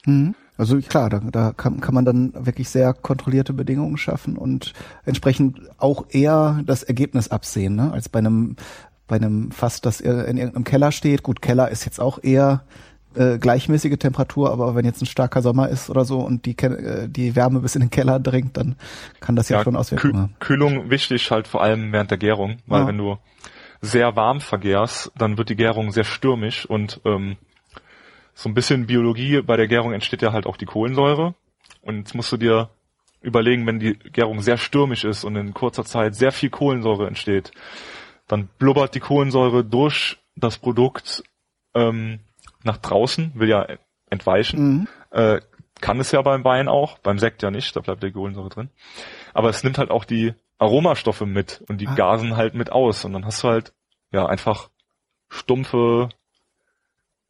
Mhm. Also klar, da, da kann, kann man dann wirklich sehr kontrollierte Bedingungen schaffen und entsprechend auch eher das Ergebnis absehen, ne? als bei einem bei einem Fass, das in irgendeinem Keller steht. Gut, Keller ist jetzt auch eher äh, gleichmäßige Temperatur, aber wenn jetzt ein starker Sommer ist oder so und die, äh, die Wärme bis in den Keller dringt, dann kann das ja, ja schon Auswirkungen haben. Kühlung wichtig halt vor allem während der Gärung, weil ja. wenn du sehr warm vergärst, dann wird die Gärung sehr stürmisch und ähm, so ein bisschen Biologie, bei der Gärung entsteht ja halt auch die Kohlensäure. Und jetzt musst du dir überlegen, wenn die Gärung sehr stürmisch ist und in kurzer Zeit sehr viel Kohlensäure entsteht, dann blubbert die Kohlensäure durch das Produkt ähm, nach draußen, will ja entweichen. Mhm. Äh, kann es ja beim Wein auch, beim Sekt ja nicht, da bleibt die Kohlensäure drin. Aber es nimmt halt auch die Aromastoffe mit und die ah. gasen halt mit aus und dann hast du halt ja einfach stumpfe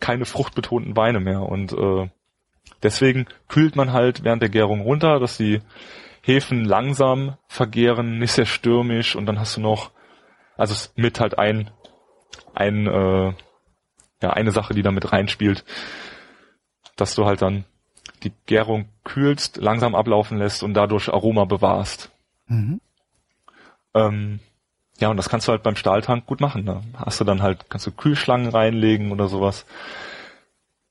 keine fruchtbetonten Weine mehr. Und äh, deswegen kühlt man halt während der Gärung runter, dass die Hefen langsam vergären, nicht sehr stürmisch und dann hast du noch, also mit halt ein, ein äh, ja, eine Sache, die da mit reinspielt, dass du halt dann die Gärung kühlst, langsam ablaufen lässt und dadurch Aroma bewahrst. Mhm. Ähm, ja, und das kannst du halt beim Stahltank gut machen. Da hast du dann halt, kannst du Kühlschlangen reinlegen oder sowas.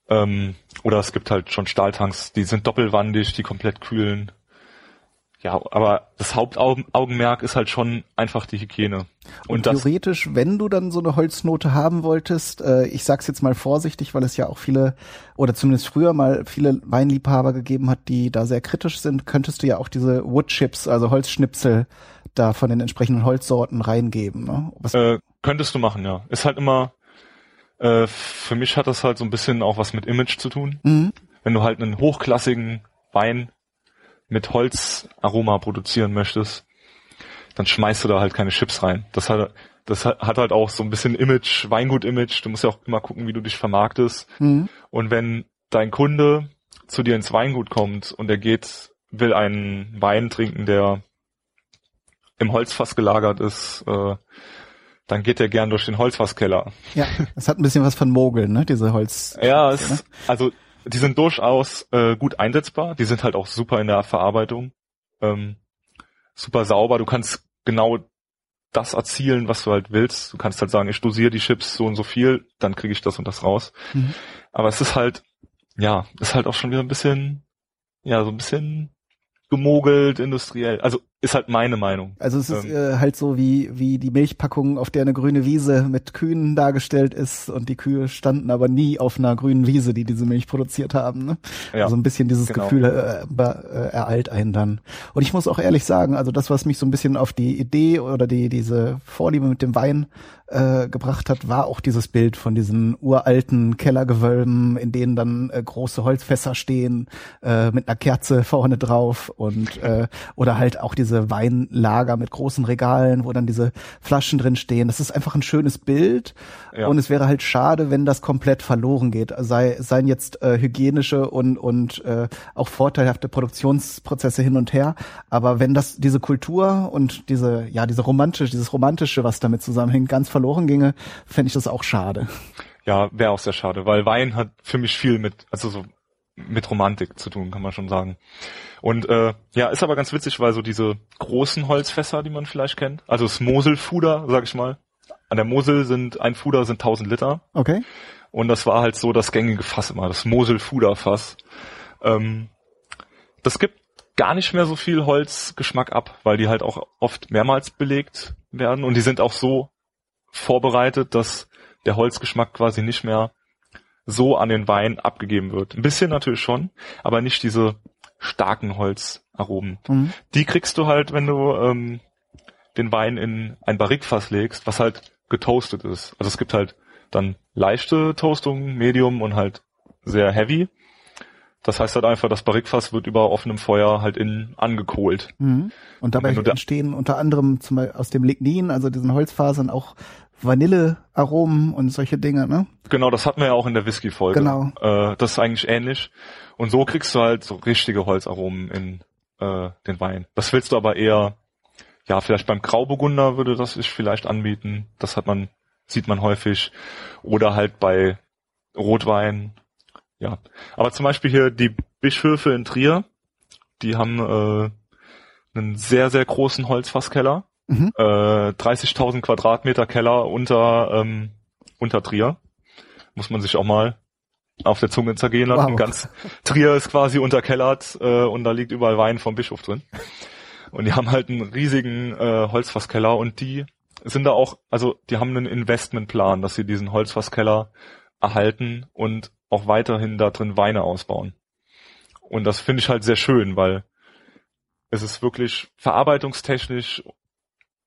Ähm, oder es gibt halt schon Stahltanks, die sind doppelwandig, die komplett kühlen. Ja, aber das Hauptaugenmerk ist halt schon einfach die Hygiene. Und, und theoretisch, wenn du dann so eine Holznote haben wolltest, äh, ich sag's jetzt mal vorsichtig, weil es ja auch viele, oder zumindest früher mal viele Weinliebhaber gegeben hat, die da sehr kritisch sind, könntest du ja auch diese Woodchips, also Holzschnipsel, da von den entsprechenden Holzsorten reingeben. Ne? Äh, könntest du machen, ja. Ist halt immer, äh, für mich hat das halt so ein bisschen auch was mit Image zu tun. Mhm. Wenn du halt einen hochklassigen Wein mit Holzaroma produzieren möchtest, dann schmeißt du da halt keine Chips rein. Das hat, das hat halt auch so ein bisschen Image, Weingut-Image. Du musst ja auch immer gucken, wie du dich vermarktest. Mhm. Und wenn dein Kunde zu dir ins Weingut kommt und er geht, will einen Wein trinken, der im Holzfass gelagert ist, äh, dann geht er gern durch den Holzfasskeller. Ja, es hat ein bisschen was von Mogeln, ne? Diese Holz. Ja, es, ne? also die sind durchaus äh, gut einsetzbar. Die sind halt auch super in der Verarbeitung, ähm, super sauber. Du kannst genau das erzielen, was du halt willst. Du kannst halt sagen, ich dosiere die Chips so und so viel, dann kriege ich das und das raus. Mhm. Aber es ist halt, ja, ist halt auch schon wieder ein bisschen, ja, so ein bisschen gemogelt, industriell. Also ist halt meine Meinung. Also es ist ähm, äh, halt so wie wie die Milchpackung, auf der eine grüne Wiese mit Kühen dargestellt ist und die Kühe standen aber nie auf einer grünen Wiese, die diese Milch produziert haben. Ne? Ja, also ein bisschen dieses genau. Gefühl äh, äh, ereilt einen dann. Und ich muss auch ehrlich sagen, also das, was mich so ein bisschen auf die Idee oder die diese Vorliebe mit dem Wein äh, gebracht hat, war auch dieses Bild von diesen uralten Kellergewölben, in denen dann äh, große Holzfässer stehen äh, mit einer Kerze vorne drauf und äh, oder halt auch diese Weinlager mit großen Regalen, wo dann diese Flaschen drin stehen. Das ist einfach ein schönes Bild ja. und es wäre halt schade, wenn das komplett verloren geht. Sei seien jetzt äh, hygienische und und äh, auch vorteilhafte Produktionsprozesse hin und her, aber wenn das diese Kultur und diese ja diese romantische dieses romantische, was damit zusammenhängt, ganz verloren verloren ginge, fände ich das auch schade. Ja, wäre auch sehr schade, weil Wein hat für mich viel mit, also so mit Romantik zu tun, kann man schon sagen. Und äh, ja, ist aber ganz witzig, weil so diese großen Holzfässer, die man vielleicht kennt, also das Moselfuder, sag ich mal, an der Mosel sind ein Fuder sind 1000 Liter. Okay. Und das war halt so das gängige Fass immer, das Moselfuderfass. Ähm, das gibt gar nicht mehr so viel Holzgeschmack ab, weil die halt auch oft mehrmals belegt werden und die sind auch so vorbereitet, dass der Holzgeschmack quasi nicht mehr so an den Wein abgegeben wird. Ein bisschen natürlich schon, aber nicht diese starken Holzaromen. Mhm. Die kriegst du halt, wenn du ähm, den Wein in ein Barrikfass legst, was halt getoastet ist. Also es gibt halt dann leichte Toastung, Medium und halt sehr heavy. Das heißt halt einfach, das Barrikfass wird über offenem Feuer halt innen angekohlt. Mhm. Und dabei entstehen unter anderem zum Beispiel aus dem Lignin, also diesen Holzfasern, auch Vanillearomen und solche Dinge, ne? Genau, das hatten wir ja auch in der Whisky-Folge. Genau. Äh, das ist eigentlich ähnlich. Und so kriegst du halt so richtige Holzaromen in äh, den Wein. Das willst du aber eher, ja, vielleicht beim Grauburgunder würde das sich vielleicht anbieten. Das hat man, sieht man häufig. Oder halt bei Rotwein. Ja. Aber zum Beispiel hier die Bischöfe in Trier, die haben äh, einen sehr, sehr großen Holzfasskeller. Mhm. Äh, 30.000 Quadratmeter Keller unter, ähm, unter Trier. Muss man sich auch mal auf der Zunge zergehen lassen. Wow. Ganz Trier ist quasi unterkellert äh, und da liegt überall Wein vom Bischof drin. Und die haben halt einen riesigen äh, Holzfasskeller und die sind da auch, also die haben einen Investmentplan, dass sie diesen Holzfasskeller erhalten und auch weiterhin da drin Weine ausbauen. Und das finde ich halt sehr schön, weil es ist wirklich verarbeitungstechnisch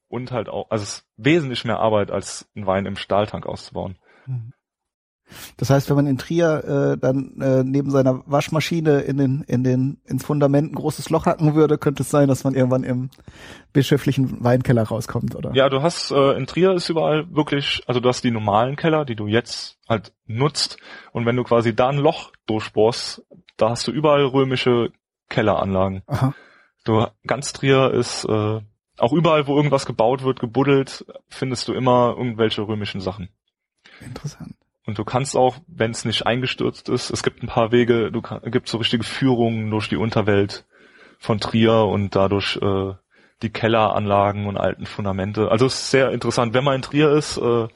und halt auch, also es ist wesentlich mehr Arbeit, als einen Wein im Stahltank auszubauen. Mhm. Das heißt, wenn man in Trier äh, dann äh, neben seiner Waschmaschine in den in den ins Fundament ein großes Loch hacken würde, könnte es sein, dass man irgendwann im bischöflichen Weinkeller rauskommt, oder? Ja, du hast äh, in Trier ist überall wirklich, also du hast die normalen Keller, die du jetzt halt nutzt, und wenn du quasi da ein Loch durchbohrst, da hast du überall römische Kelleranlagen. Aha. Du ganz Trier ist äh, auch überall, wo irgendwas gebaut wird, gebuddelt, findest du immer irgendwelche römischen Sachen. Interessant. Und du kannst auch, wenn es nicht eingestürzt ist, es gibt ein paar Wege, du kann, gibt so richtige Führungen durch die Unterwelt von Trier und dadurch äh, die Kelleranlagen und alten Fundamente. Also es ist sehr interessant. Wenn man in Trier ist, äh,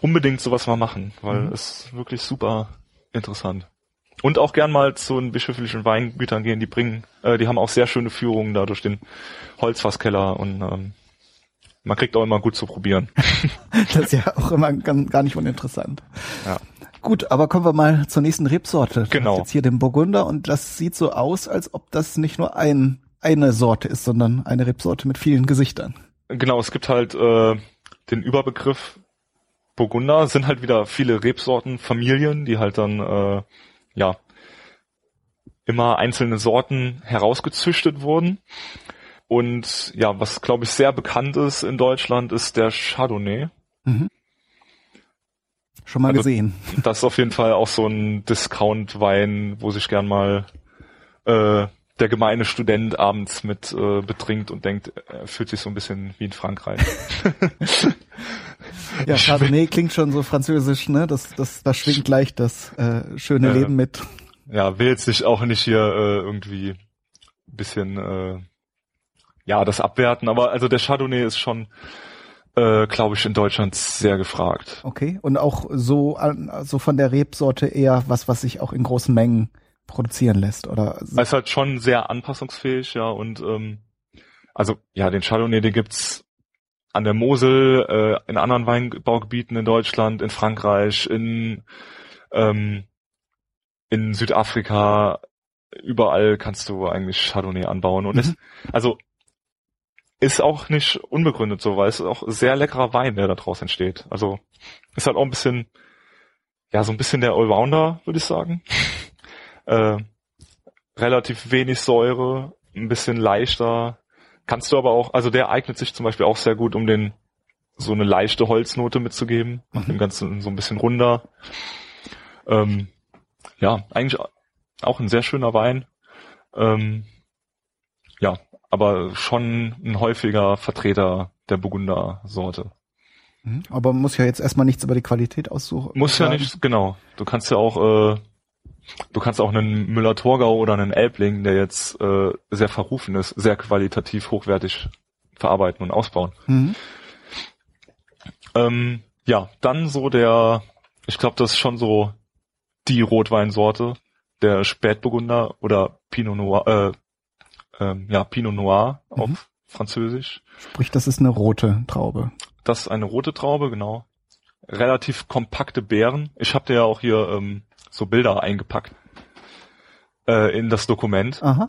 unbedingt sowas mal machen, weil mhm. es ist wirklich super interessant. Und auch gern mal zu den bischöflichen Weingütern gehen, die bringen, äh, die haben auch sehr schöne Führungen da durch den Holzfasskeller und ähm, man kriegt auch immer gut zu probieren. das ist ja auch immer gar nicht uninteressant. Ja. Gut, aber kommen wir mal zur nächsten Rebsorte. Genau. Jetzt hier den Burgunder und das sieht so aus, als ob das nicht nur ein, eine Sorte ist, sondern eine Rebsorte mit vielen Gesichtern. Genau, es gibt halt äh, den Überbegriff Burgunder, sind halt wieder viele Rebsorten, Familien, die halt dann äh, ja, immer einzelne Sorten herausgezüchtet wurden. Und ja, was glaube ich sehr bekannt ist in Deutschland, ist der Chardonnay. Mhm. Schon mal also, gesehen. Das ist auf jeden Fall auch so ein Discount-Wein, wo sich gern mal äh, der gemeine Student abends mit äh, betrinkt und denkt, er fühlt sich so ein bisschen wie in Frankreich. ja, Chardonnay klingt schon so französisch, ne? Das, das, da schwingt gleich das äh, schöne äh, Leben mit. Ja, will jetzt sich auch nicht hier äh, irgendwie bisschen äh, ja das abwerten, aber also der Chardonnay ist schon äh, glaube ich in Deutschland sehr gefragt. Okay, und auch so so von der Rebsorte eher was, was sich auch in großen Mengen produzieren lässt, oder? Es ist halt schon sehr anpassungsfähig, ja, und ähm, also ja, den Chardonnay, den gibt's an der Mosel, äh, in anderen Weinbaugebieten in Deutschland, in Frankreich, in ähm, in Südafrika, überall kannst du eigentlich Chardonnay anbauen und mhm. ist, also ist auch nicht unbegründet so, weil es ist auch sehr leckerer Wein, der da draus entsteht. Also ist halt auch ein bisschen, ja, so ein bisschen der Allrounder, würde ich sagen. äh, relativ wenig Säure, ein bisschen leichter. Kannst du aber auch, also der eignet sich zum Beispiel auch sehr gut, um den so eine leichte Holznote mitzugeben, macht mhm. dem Ganzen so ein bisschen runder. Ähm, ja, eigentlich auch ein sehr schöner Wein. Ähm, ja, aber schon ein häufiger Vertreter der Burgunder-Sorte. Mhm. Aber man muss ja jetzt erstmal nichts über die Qualität aussuchen. Muss ja nicht, genau. Du kannst ja auch, äh, du kannst auch einen Müller-Torgau oder einen Elbling, der jetzt äh, sehr verrufen ist, sehr qualitativ hochwertig verarbeiten und ausbauen. Mhm. Ähm, ja, dann so der, ich glaube, das ist schon so die Rotweinsorte, der Spätburgunder oder Pinot Noir, äh, ähm, ja, Pinot Noir mhm. auf Französisch. Sprich, das ist eine rote Traube. Das ist eine rote Traube, genau. Relativ kompakte Beeren. Ich habe dir ja auch hier ähm, so Bilder eingepackt äh, in das Dokument. Aha.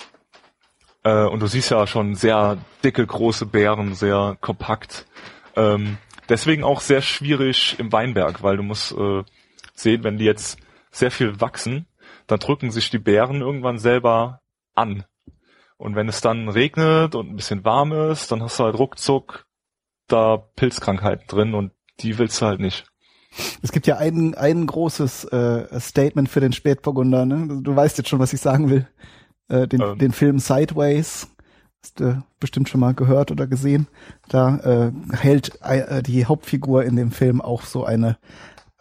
Äh, und du siehst ja schon sehr dicke, große Beeren, sehr kompakt. Ähm, deswegen auch sehr schwierig im Weinberg, weil du musst äh, sehen, wenn die jetzt sehr viel wachsen, dann drücken sich die Beeren irgendwann selber an. Und wenn es dann regnet und ein bisschen warm ist, dann hast du halt ruckzuck da Pilzkrankheiten drin und die willst du halt nicht. Es gibt ja ein, ein großes äh, Statement für den Spätburgunder, ne? Du weißt jetzt schon, was ich sagen will. Äh, den, ähm. den Film Sideways. Hast du bestimmt schon mal gehört oder gesehen. Da äh, hält äh, die Hauptfigur in dem Film auch so eine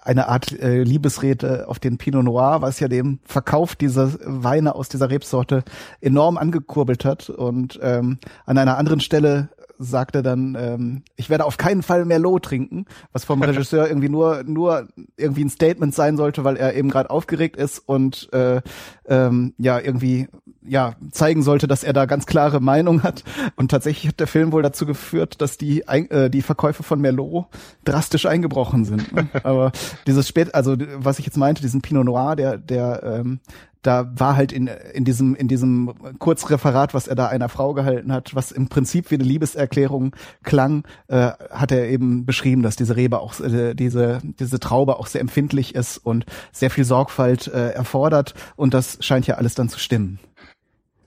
eine Art äh, Liebesrede auf den Pinot Noir, was ja dem Verkauf dieser Weine aus dieser Rebsorte enorm angekurbelt hat. Und ähm, an einer anderen Stelle sagt er dann, ähm, ich werde auf keinen Fall mehr Loh trinken, was vom Regisseur irgendwie nur nur irgendwie ein Statement sein sollte, weil er eben gerade aufgeregt ist und äh, ähm, ja irgendwie ja zeigen sollte, dass er da ganz klare Meinung hat. Und tatsächlich hat der Film wohl dazu geführt, dass die äh, die Verkäufe von Merlot drastisch eingebrochen sind. Ne? Aber dieses spät, also was ich jetzt meinte, diesen Pinot Noir, der der ähm, da war halt in, in diesem, in diesem Kurzreferat, was er da einer Frau gehalten hat, was im Prinzip wie eine Liebeserklärung klang, äh, hat er eben beschrieben, dass diese Rebe auch, äh, diese, diese Traube auch sehr empfindlich ist und sehr viel Sorgfalt äh, erfordert und das scheint ja alles dann zu stimmen.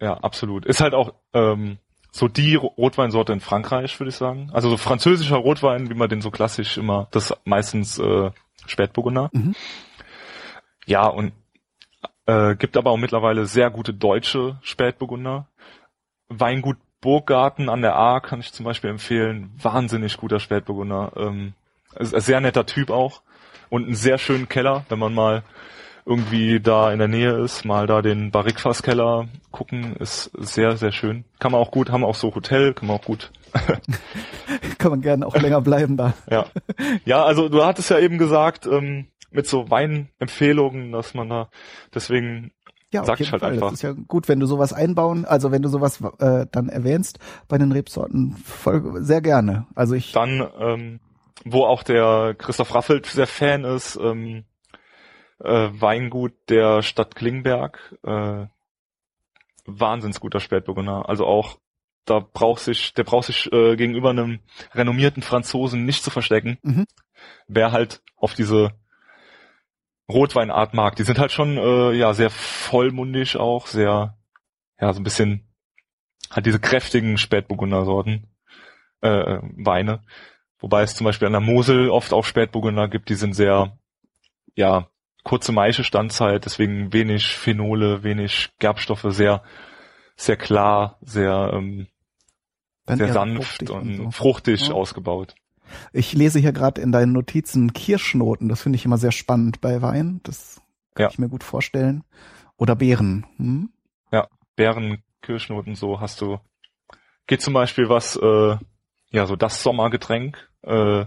Ja, absolut. Ist halt auch, ähm, so die Rotweinsorte in Frankreich, würde ich sagen. Also so französischer Rotwein, wie man den so klassisch immer, das meistens äh, Spätburgunder. Mhm. Ja, und äh, gibt aber auch mittlerweile sehr gute deutsche Spätburgunder. Weingut Burggarten an der A kann ich zum Beispiel empfehlen. Wahnsinnig guter Spätburgunder. Ähm, sehr netter Typ auch. Und einen sehr schönen Keller, wenn man mal irgendwie da in der Nähe ist, mal da den Barrikfasskeller gucken, ist sehr, sehr schön. Kann man auch gut, haben auch so Hotel, kann man auch gut. kann man gerne auch länger bleiben da. Ja. Ja, also du hattest ja eben gesagt, ähm, mit so Weinempfehlungen, dass man da deswegen ja, sag ich halt Fall. einfach. Das ist ja gut, wenn du sowas einbauen, also wenn du sowas äh, dann erwähnst bei den Rebsorten, voll sehr gerne. Also ich dann ähm, wo auch der Christoph Raffelt sehr Fan ist, ähm, äh, Weingut der Stadt Klingberg, äh, wahnsinns guter Spätburgunder. Also auch da braucht sich, der braucht sich äh, gegenüber einem renommierten Franzosen nicht zu verstecken. Mhm. Wer halt auf diese Rotweinart mag. Die sind halt schon äh, ja sehr vollmundig auch, sehr ja so ein bisschen halt diese kräftigen Spätburgunder-Sorten äh, Weine. Wobei es zum Beispiel an der Mosel oft auch Spätburgunder gibt, die sind sehr ja kurze Maischestandzeit, deswegen wenig Phenole, wenig Gerbstoffe, sehr sehr klar, sehr ähm, sehr sanft und, und so. fruchtig ja. ausgebaut. Ich lese hier gerade in deinen Notizen Kirschnoten. Das finde ich immer sehr spannend bei Wein. Das kann ja. ich mir gut vorstellen. Oder Beeren. Hm? Ja, Beeren, Kirschnoten, so hast du. Geht zum Beispiel was, äh, ja, so das Sommergetränk, äh,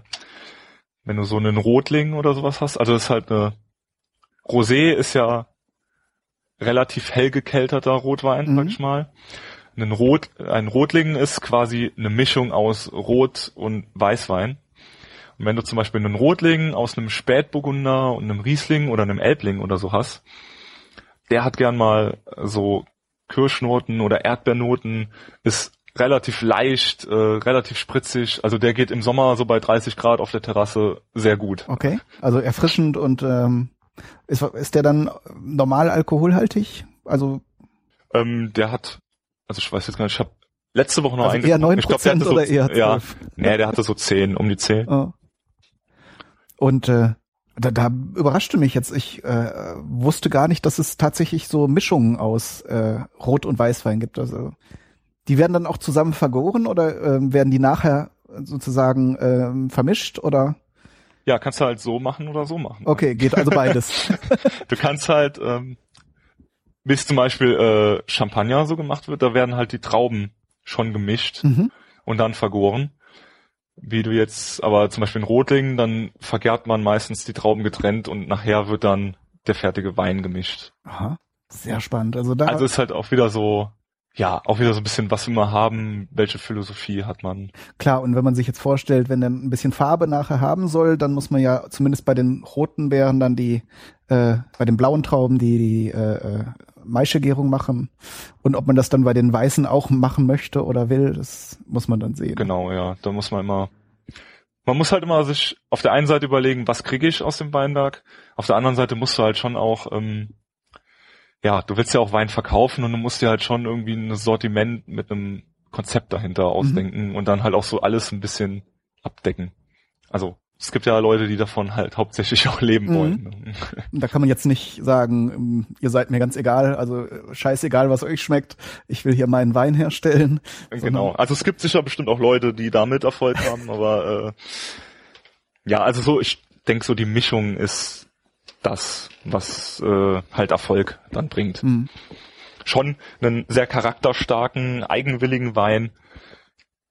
wenn du so einen Rotling oder sowas hast. Also das ist halt eine Rosé ist ja relativ hell gekelterter Rotwein, mhm. sag ich mal. Ein Rot, ein Rotling ist quasi eine Mischung aus Rot und Weißwein. Und wenn du zum Beispiel einen Rotling aus einem Spätburgunder und einem Riesling oder einem Elbling oder so hast, der hat gern mal so Kirschnoten oder Erdbeernoten, ist relativ leicht, äh, relativ spritzig. Also der geht im Sommer so bei 30 Grad auf der Terrasse sehr gut. Okay, also erfrischend und ähm, ist, ist der dann normal alkoholhaltig? Also ähm, der hat, also ich weiß jetzt gar nicht, ich habe letzte Woche noch also eher 9% ich glaub, der hatte so, oder eher 12? Ja, nee, der hatte so 10, um die 10. Oh. Und äh, da, da überraschte mich jetzt. Ich äh, wusste gar nicht, dass es tatsächlich so Mischungen aus äh, Rot- und Weißwein gibt. Also die werden dann auch zusammen vergoren oder äh, werden die nachher sozusagen äh, vermischt oder? Ja, kannst du halt so machen oder so machen. Okay, geht also beides. du kannst halt, ähm, bis zum Beispiel äh, Champagner so gemacht wird, da werden halt die Trauben schon gemischt mhm. und dann vergoren. Wie du jetzt, aber zum Beispiel in Rotling, dann vergärt man meistens die Trauben getrennt und nachher wird dann der fertige Wein gemischt. Aha, sehr spannend. Also da. Also ist halt auch wieder so, ja, auch wieder so ein bisschen, was wir mal haben, welche Philosophie hat man. Klar, und wenn man sich jetzt vorstellt, wenn der ein bisschen Farbe nachher haben soll, dann muss man ja zumindest bei den roten Beeren dann die, äh, bei den blauen Trauben die, die äh, äh Maischegärung machen. Und ob man das dann bei den Weißen auch machen möchte oder will, das muss man dann sehen. Genau, ja. Da muss man immer, man muss halt immer sich auf der einen Seite überlegen, was kriege ich aus dem Weinberg. Auf der anderen Seite musst du halt schon auch, ähm, ja, du willst ja auch Wein verkaufen und du musst dir halt schon irgendwie ein Sortiment mit einem Konzept dahinter mhm. ausdenken mhm. und dann halt auch so alles ein bisschen abdecken. Also es gibt ja Leute, die davon halt hauptsächlich auch leben mhm. wollen. Ne? Da kann man jetzt nicht sagen, ähm, ihr seid mir ganz egal, also äh, scheißegal, was euch schmeckt, ich will hier meinen Wein herstellen. Genau, also es gibt sicher bestimmt auch Leute, die damit Erfolg haben, aber äh, ja, also so, ich denke so, die Mischung ist das, was äh, halt Erfolg dann bringt. Mhm. Schon einen sehr charakterstarken, eigenwilligen Wein,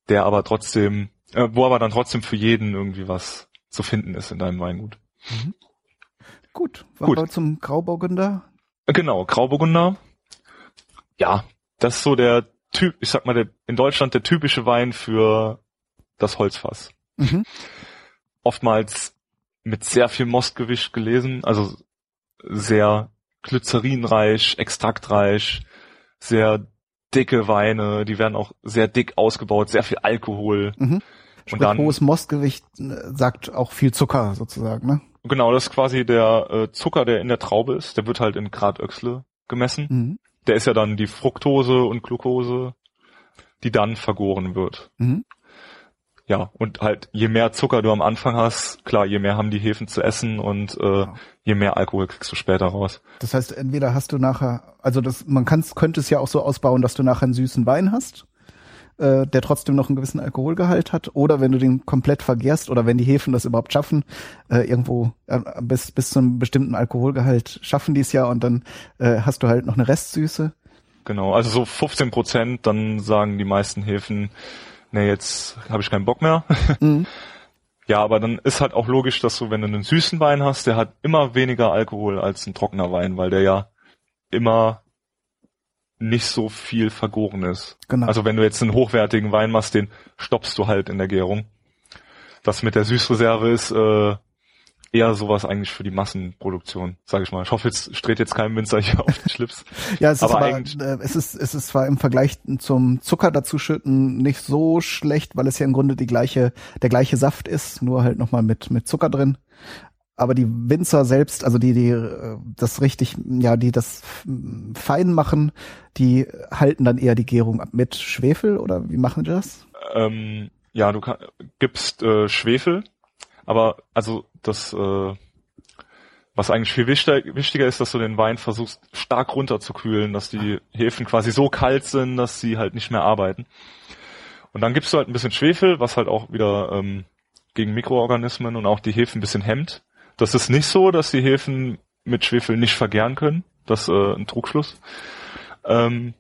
der aber trotzdem, äh, wo aber dann trotzdem für jeden irgendwie was zu finden ist in deinem Weingut. Mhm. Gut, Gut. wir zum Grauburgunder? Genau, Grauburgunder. Ja, das ist so der Typ, ich sag mal, der, in Deutschland der typische Wein für das Holzfass. Mhm. Oftmals mit sehr viel Mostgewicht gelesen, also sehr glycerinreich, extraktreich, sehr dicke Weine, die werden auch sehr dick ausgebaut, sehr viel Alkohol. Mhm. Sprich, und dann, hohes Mostgewicht äh, sagt auch viel Zucker sozusagen, ne? Genau, das ist quasi der äh, Zucker, der in der Traube ist. Der wird halt in Grad Öchsle gemessen. Mhm. Der ist ja dann die Fructose und Glucose, die dann vergoren wird. Mhm. Ja, und halt je mehr Zucker du am Anfang hast, klar, je mehr haben die Hefen zu essen und äh, ja. je mehr Alkohol kriegst du später raus. Das heißt, entweder hast du nachher, also das, man kann könnte es ja auch so ausbauen, dass du nachher einen süßen Wein hast äh, der trotzdem noch einen gewissen Alkoholgehalt hat, oder wenn du den komplett vergärst oder wenn die Hefen das überhaupt schaffen, äh, irgendwo äh, bis, bis zu einem bestimmten Alkoholgehalt schaffen die es ja und dann äh, hast du halt noch eine Restsüße. Genau, also so 15 Prozent, dann sagen die meisten Hefen, nee, jetzt habe ich keinen Bock mehr. Mhm. Ja, aber dann ist halt auch logisch, dass du, wenn du einen süßen Wein hast, der hat immer weniger Alkohol als ein trockener Wein, weil der ja immer nicht so viel vergoren ist. Genau. Also wenn du jetzt einen hochwertigen Wein machst, den stoppst du halt in der Gärung. Das mit der Süßreserve ist äh, eher sowas eigentlich für die Massenproduktion, sage ich mal. Ich hoffe, jetzt streht jetzt kein Winzer hier auf den Schlips. ja, es ist aber, aber äh, es ist es ist zwar im Vergleich zum Zucker dazuschütten nicht so schlecht, weil es ja im Grunde die gleiche der gleiche Saft ist, nur halt nochmal mit mit Zucker drin aber die Winzer selbst, also die, die äh, das richtig, ja, die das fein machen, die halten dann eher die Gärung ab mit Schwefel oder wie machen die das? Ähm, ja, du kann, gibst äh, Schwefel, aber also das, äh, was eigentlich viel wichtiger, wichtiger ist, dass du den Wein versuchst stark runterzukühlen, dass die Hefen quasi so kalt sind, dass sie halt nicht mehr arbeiten. Und dann gibst du halt ein bisschen Schwefel, was halt auch wieder ähm, gegen Mikroorganismen und auch die Hefen ein bisschen hemmt. Das ist nicht so, dass die Hefen mit Schwefel nicht vergären können. Das ist äh, ein Trugschluss. Ähm,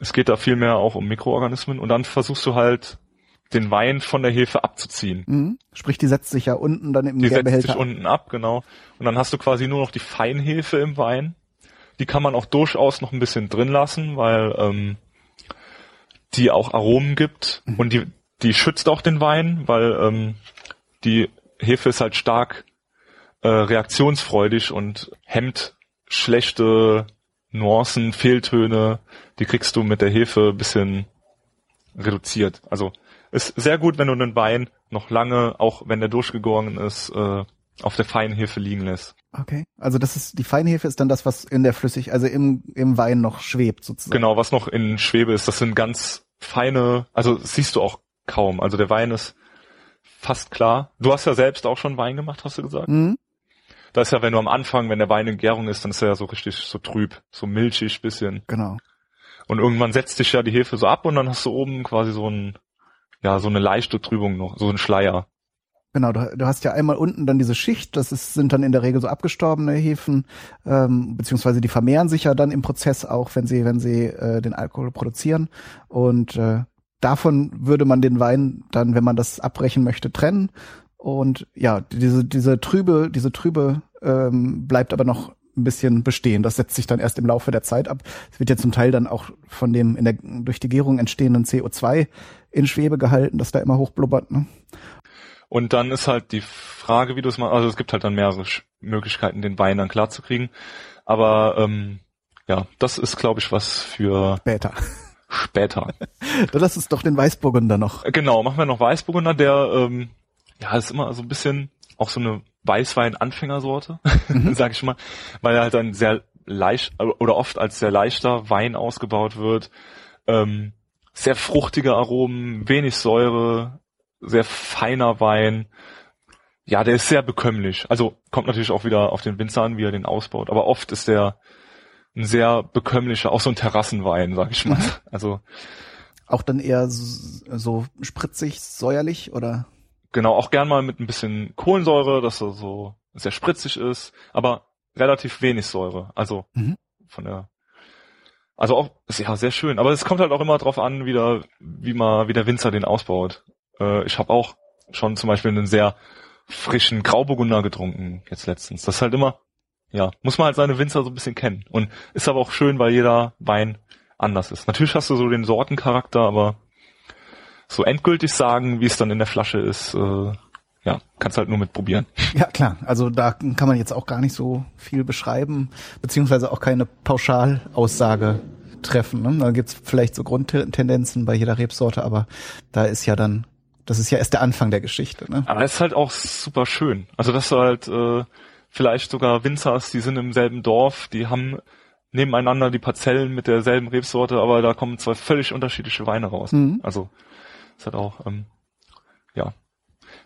es geht da vielmehr auch um Mikroorganismen und dann versuchst du halt den Wein von der Hefe abzuziehen. Mhm. Sprich, die setzt sich ja unten dann im Die setzt sich unten ab, genau. Und dann hast du quasi nur noch die Feinhefe im Wein. Die kann man auch durchaus noch ein bisschen drin lassen, weil ähm, die auch Aromen gibt Mhm. und die, die schützt auch den Wein, weil ähm, die Hefe ist halt stark äh, reaktionsfreudig und hemmt schlechte Nuancen, Fehltöne, die kriegst du mit der Hefe ein bisschen reduziert. Also ist sehr gut, wenn du einen Wein noch lange, auch wenn der durchgegoren ist, äh, auf der feinen Hefe liegen lässt. Okay. Also das ist die Feinhefe ist dann das, was in der Flüssig, also im, im Wein noch schwebt sozusagen. Genau, was noch in Schwebe ist, das sind ganz feine, also das siehst du auch kaum. Also der Wein ist fast klar. Du hast ja selbst auch schon Wein gemacht, hast du gesagt? Mhm. Da ist ja, wenn du am Anfang, wenn der Wein in Gärung ist, dann ist er ja so richtig so trüb, so milchig bisschen. Genau. Und irgendwann setzt sich ja die Hefe so ab und dann hast du oben quasi so ein, ja, so eine leichte Trübung noch, so ein Schleier. Genau, du, du hast ja einmal unten dann diese Schicht, das ist, sind dann in der Regel so abgestorbene Hefen, ähm, beziehungsweise die vermehren sich ja dann im Prozess auch, wenn sie, wenn sie äh, den Alkohol produzieren. Und äh, davon würde man den Wein dann, wenn man das abbrechen möchte, trennen. Und ja, diese, diese trübe, diese trübe ähm, bleibt aber noch ein bisschen bestehen. Das setzt sich dann erst im Laufe der Zeit ab. Es wird ja zum Teil dann auch von dem in der durch die Gärung entstehenden CO2 in Schwebe gehalten, das da immer hochblubbert. Ne? Und dann ist halt die Frage, wie du es machst, also es gibt halt dann mehrere Möglichkeiten, den Wein dann klar zu kriegen. Aber ähm, ja, das ist, glaube ich, was für Später. später. Das ist doch den Weißburgunder noch. Äh, Genau, machen wir noch Weißburgunder, der ähm, ja ist immer so ein bisschen auch so eine Weißwein-Anfängersorte, sag ich mal, weil er halt dann sehr leicht oder oft als sehr leichter Wein ausgebaut wird. Ähm, sehr fruchtige Aromen, wenig Säure, sehr feiner Wein. Ja, der ist sehr bekömmlich. Also kommt natürlich auch wieder auf den Winzer an, wie er den ausbaut. Aber oft ist der ein sehr bekömmlicher, auch so ein Terrassenwein, sag ich mal. Also Auch dann eher s- so spritzig, säuerlich oder? Genau, auch gern mal mit ein bisschen Kohlensäure, dass er so sehr spritzig ist, aber relativ wenig Säure. Also Mhm. von der also auch ist ja sehr schön, aber es kommt halt auch immer drauf an, wieder wie man wie der Winzer den ausbaut. Äh, ich habe auch schon zum Beispiel einen sehr frischen Grauburgunder getrunken jetzt letztens. Das ist halt immer ja muss man halt seine Winzer so ein bisschen kennen und ist aber auch schön, weil jeder Wein anders ist. Natürlich hast du so den Sortencharakter, aber so endgültig sagen, wie es dann in der Flasche ist, äh, ja, kannst halt nur mit probieren. Ja, klar. Also da kann man jetzt auch gar nicht so viel beschreiben, beziehungsweise auch keine Pauschalaussage treffen. Ne? Da gibt's vielleicht so Grundtendenzen bei jeder Rebsorte, aber da ist ja dann, das ist ja erst der Anfang der Geschichte. Ne? Aber es ist halt auch super schön. Also dass du halt äh, vielleicht sogar Winzer hast, die sind im selben Dorf, die haben nebeneinander die Parzellen mit derselben Rebsorte, aber da kommen zwei völlig unterschiedliche Weine raus. Mhm. Also ist halt auch, ähm, ja.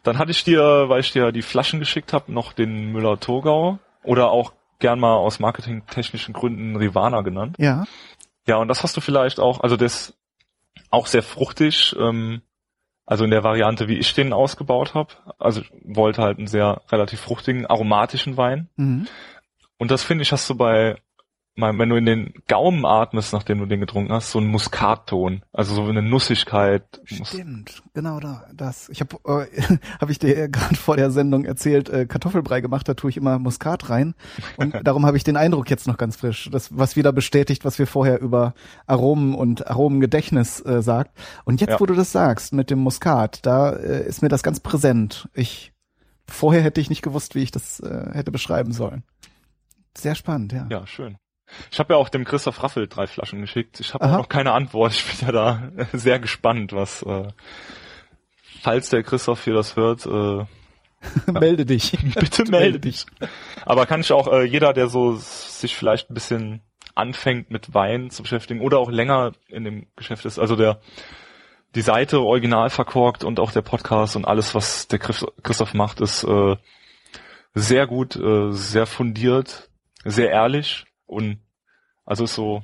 Dann hatte ich dir, weil ich dir die Flaschen geschickt habe, noch den Müller-Thurgau oder auch gern mal aus marketingtechnischen Gründen Rivana genannt. Ja. Ja, und das hast du vielleicht auch, also das auch sehr fruchtig, ähm, also in der Variante, wie ich den ausgebaut habe. Also ich wollte halt einen sehr relativ fruchtigen, aromatischen Wein. Mhm. Und das finde ich, hast du bei, wenn du in den Gaumen atmest, nachdem du den getrunken hast, so einen Muskatton. Also so eine Nussigkeit. Stimmt, genau da, das. Ich habe, äh, habe ich dir gerade vor der Sendung erzählt, äh, Kartoffelbrei gemacht, da tue ich immer Muskat rein und darum habe ich den Eindruck jetzt noch ganz frisch, das was wieder bestätigt, was wir vorher über Aromen und Aromengedächtnis äh, sagt. Und jetzt, Ja. wo du das sagst mit dem Muskat, da äh, ist mir das ganz präsent. Ich vorher hätte ich nicht gewusst, wie ich das äh, hätte beschreiben sollen. Sehr spannend, ja. Ja, schön. Ich habe ja auch dem Christoph Raffel drei Flaschen geschickt. Ich habe noch keine Antwort. Ich bin ja da sehr gespannt, was, äh, falls der Christoph hier das hört, äh, Melde dich. Bitte melde dich. Aber kann ich auch äh, jeder, der so sich vielleicht ein bisschen anfängt mit Wein zu beschäftigen oder auch länger in dem Geschäft ist, also der die Seite original verkorkt und auch der Podcast und alles, was der Christ- Christoph macht, ist äh, sehr gut, äh, sehr fundiert, sehr ehrlich und also ist so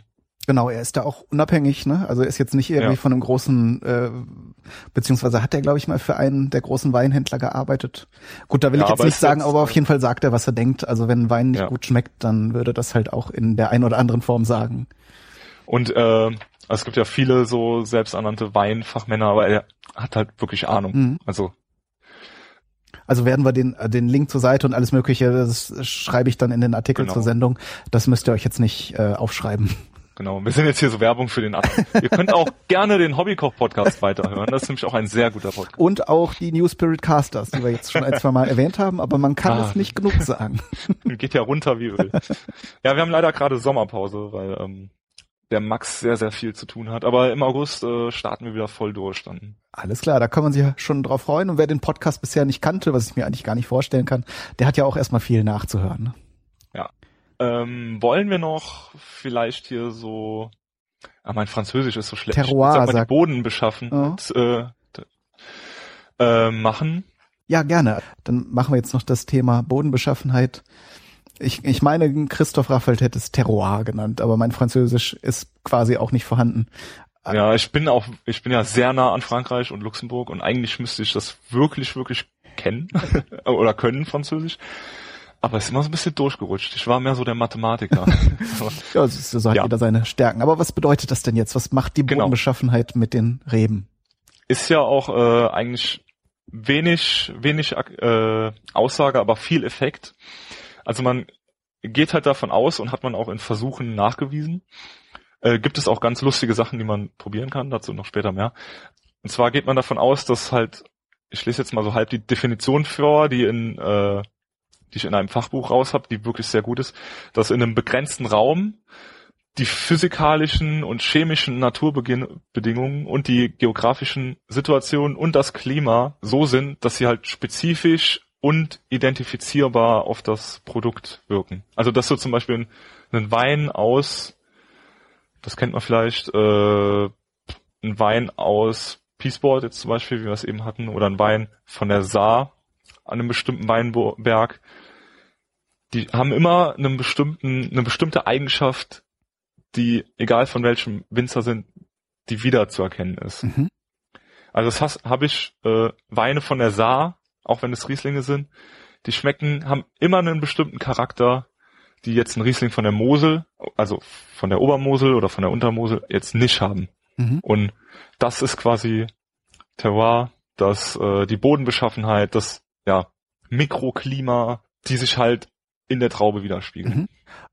Genau, er ist da auch unabhängig, ne? Also er ist jetzt nicht irgendwie Ja. von einem großen, äh, beziehungsweise hat er, glaube ich, mal für einen der großen Weinhändler gearbeitet. Gut, da will Ja, ich jetzt nicht sagen, jetzt, aber auf jeden Fall sagt er, was er denkt. Also wenn Wein nicht Ja. gut schmeckt, dann würde das halt auch in der einen oder anderen Form sagen. und äh, also es gibt ja viele so selbsternannte Weinfachmänner, aber er hat halt wirklich Ahnung. Mhm. Also Also werden wir den, äh, den Link zur Seite und alles Mögliche, das schreibe ich dann in den Artikel Genau. zur Sendung. Das müsst ihr euch jetzt nicht äh, aufschreiben. genau. Wir sind jetzt hier so Werbung für den anderen. Ihr könnt auch gerne den Hobbykoch-Podcast weiterhören. Das ist nämlich auch ein sehr guter Podcast. Und auch die New Spirit Casters, die wir jetzt schon ein, zwei Mal erwähnt haben, aber man kann ah, es nicht genug sagen. Geht ja runter wie Öl. Ja, wir haben leider gerade Sommerpause, weil ähm, der Max sehr, sehr viel zu tun hat. Aber im August äh, starten wir wieder voll durch dann. Alles klar, da kann man sich ja schon drauf freuen. Und wer den Podcast bisher nicht kannte, was ich mir eigentlich gar nicht vorstellen kann, der hat ja auch erstmal viel nachzuhören. Ne? Ja. Ähm, wollen wir noch vielleicht hier so, ah, mein Französisch ist so schlecht, Terroir, sag mal, die Bodenbeschaffenheit oh. äh, äh, machen? Ja, gerne. Dann machen wir jetzt noch das Thema Bodenbeschaffenheit ich, ich meine, Christoph Raffelt hätte es Terroir genannt, aber mein Französisch ist quasi auch nicht vorhanden. Ja, ich bin auch, ich bin ja sehr nah an Frankreich und Luxemburg und eigentlich müsste ich das wirklich, wirklich kennen oder können Französisch. Aber es ist immer so ein bisschen durchgerutscht. Ich war mehr so der Mathematiker. ja, so hat ja. jeder seine Stärken. Aber was bedeutet das denn jetzt? Was macht die genau. Bodenbeschaffenheit mit den Reben? Ist ja auch äh, eigentlich wenig, wenig äh, Aussage, aber viel Effekt. Also man geht halt davon aus und hat man auch in Versuchen nachgewiesen. Äh, gibt es auch ganz lustige Sachen, die man probieren kann, dazu noch später mehr. Und zwar geht man davon aus, dass halt, ich lese jetzt mal so halb die Definition vor, die in, äh, die ich in einem Fachbuch raus habe, die wirklich sehr gut ist, dass in einem begrenzten Raum die physikalischen und chemischen Naturbedingungen und die geografischen Situationen und das Klima so sind, dass sie halt spezifisch und identifizierbar auf das Produkt wirken. Also dass du zum Beispiel einen Wein aus, das kennt man vielleicht, äh, ein Wein aus Peaceboard jetzt zum Beispiel, wie wir es eben hatten, oder ein Wein von der Saar an einem bestimmten Weinberg, die haben immer einen bestimmten, eine bestimmte Eigenschaft, die, egal von welchem Winzer sind, die wiederzuerkennen ist. Mhm. Also das habe ich äh, Weine von der Saar auch wenn es Rieslinge sind. Die schmecken, haben immer einen bestimmten Charakter, die jetzt ein Riesling von der Mosel, also von der Obermosel oder von der Untermosel jetzt nicht haben. Mhm. Und das ist quasi Terroir, das äh, die Bodenbeschaffenheit, das ja Mikroklima, die sich halt in der Traube widerspiegeln. Mhm.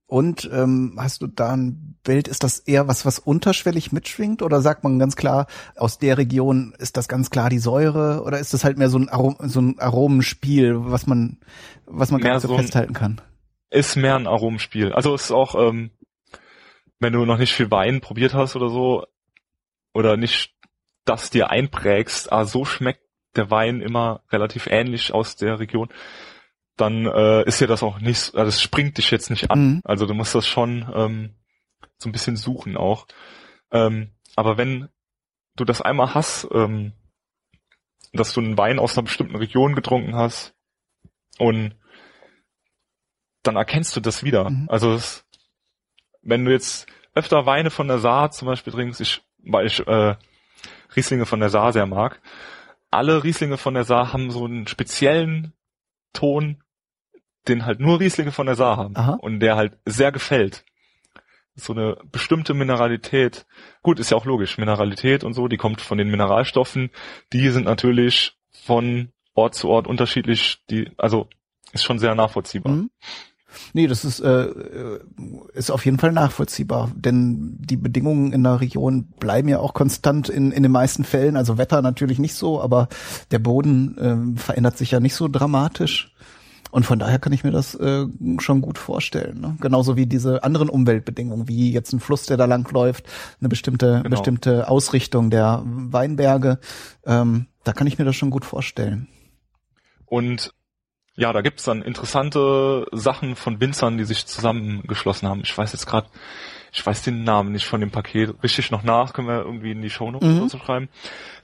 Und ähm, hast du da ein Bild, ist das eher was, was unterschwellig mitschwingt? Oder sagt man ganz klar, aus der Region ist das ganz klar die Säure? Oder ist das halt mehr so ein, Arom so ein Aromenspiel, was man, was man gar nicht so, so festhalten kann? Ist mehr ein Aromenspiel. Also ist auch, ähm, wenn du noch nicht viel Wein probiert hast oder so, oder nicht das dir einprägst, ah, so schmeckt der Wein immer relativ ähnlich aus der Region, dann äh, ist ja das auch nicht, also es springt dich jetzt nicht an. Mhm. Also du musst das schon ähm, so ein bisschen suchen auch. Ähm, aber wenn du das einmal hast, ähm, dass du einen Wein aus einer bestimmten Region getrunken hast und dann erkennst du das wieder. Mhm. Also es, wenn du jetzt öfter Weine von der Saar zum Beispiel trinkst, ich, weil ich äh, Rieslinge von der Saar sehr mag, alle Rieslinge von der Saar haben so einen speziellen Ton, den halt nur Rieslinge von der Saar haben Aha. und der halt sehr gefällt. So eine bestimmte Mineralität. Gut, ist ja auch logisch. Mineralität und so, die kommt von den Mineralstoffen. Die sind natürlich von Ort zu Ort unterschiedlich. Die, also ist schon sehr nachvollziehbar. Mhm. Nee, das ist, äh, ist auf jeden Fall nachvollziehbar, denn die Bedingungen in der Region bleiben ja auch konstant in, in den meisten Fällen. Also Wetter natürlich nicht so, aber der Boden äh, verändert sich ja nicht so dramatisch. Und von daher kann ich mir das äh, schon gut vorstellen. Ne? Genauso wie diese anderen Umweltbedingungen, wie jetzt ein Fluss, der da lang läuft, eine bestimmte, genau. bestimmte Ausrichtung der Weinberge. Ähm, da kann ich mir das schon gut vorstellen. Und ja, da gibt's dann interessante Sachen von Winzern, die sich zusammengeschlossen haben. Ich weiß jetzt gerade, ich weiß den Namen nicht von dem Paket richtig noch nach, können wir irgendwie in die Shownotes mhm. so schreiben.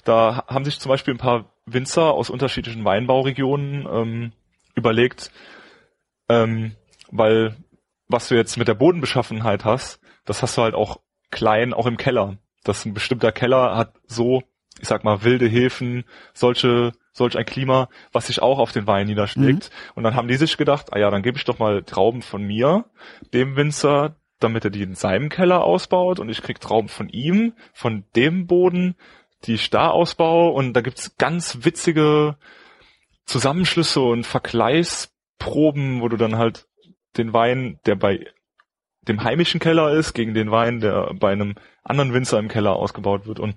Da haben sich zum Beispiel ein paar Winzer aus unterschiedlichen Weinbauregionen ähm, überlegt, ähm, weil was du jetzt mit der Bodenbeschaffenheit hast, das hast du halt auch klein, auch im Keller. Das ein bestimmter Keller hat so, ich sag mal, wilde Hefen, solche, solch ein Klima, was sich auch auf den Wein niederschlägt. Mhm. Und dann haben die sich gedacht, ah ja, dann gebe ich doch mal Trauben von mir, dem Winzer, damit er die in seinem Keller ausbaut und ich krieg Trauben von ihm, von dem Boden, die ich da ausbaue und da gibt's ganz witzige Zusammenschlüsse und Vergleichsproben, wo du dann halt den Wein, der bei dem heimischen Keller ist, gegen den Wein, der bei einem anderen Winzer im Keller ausgebaut wird. Und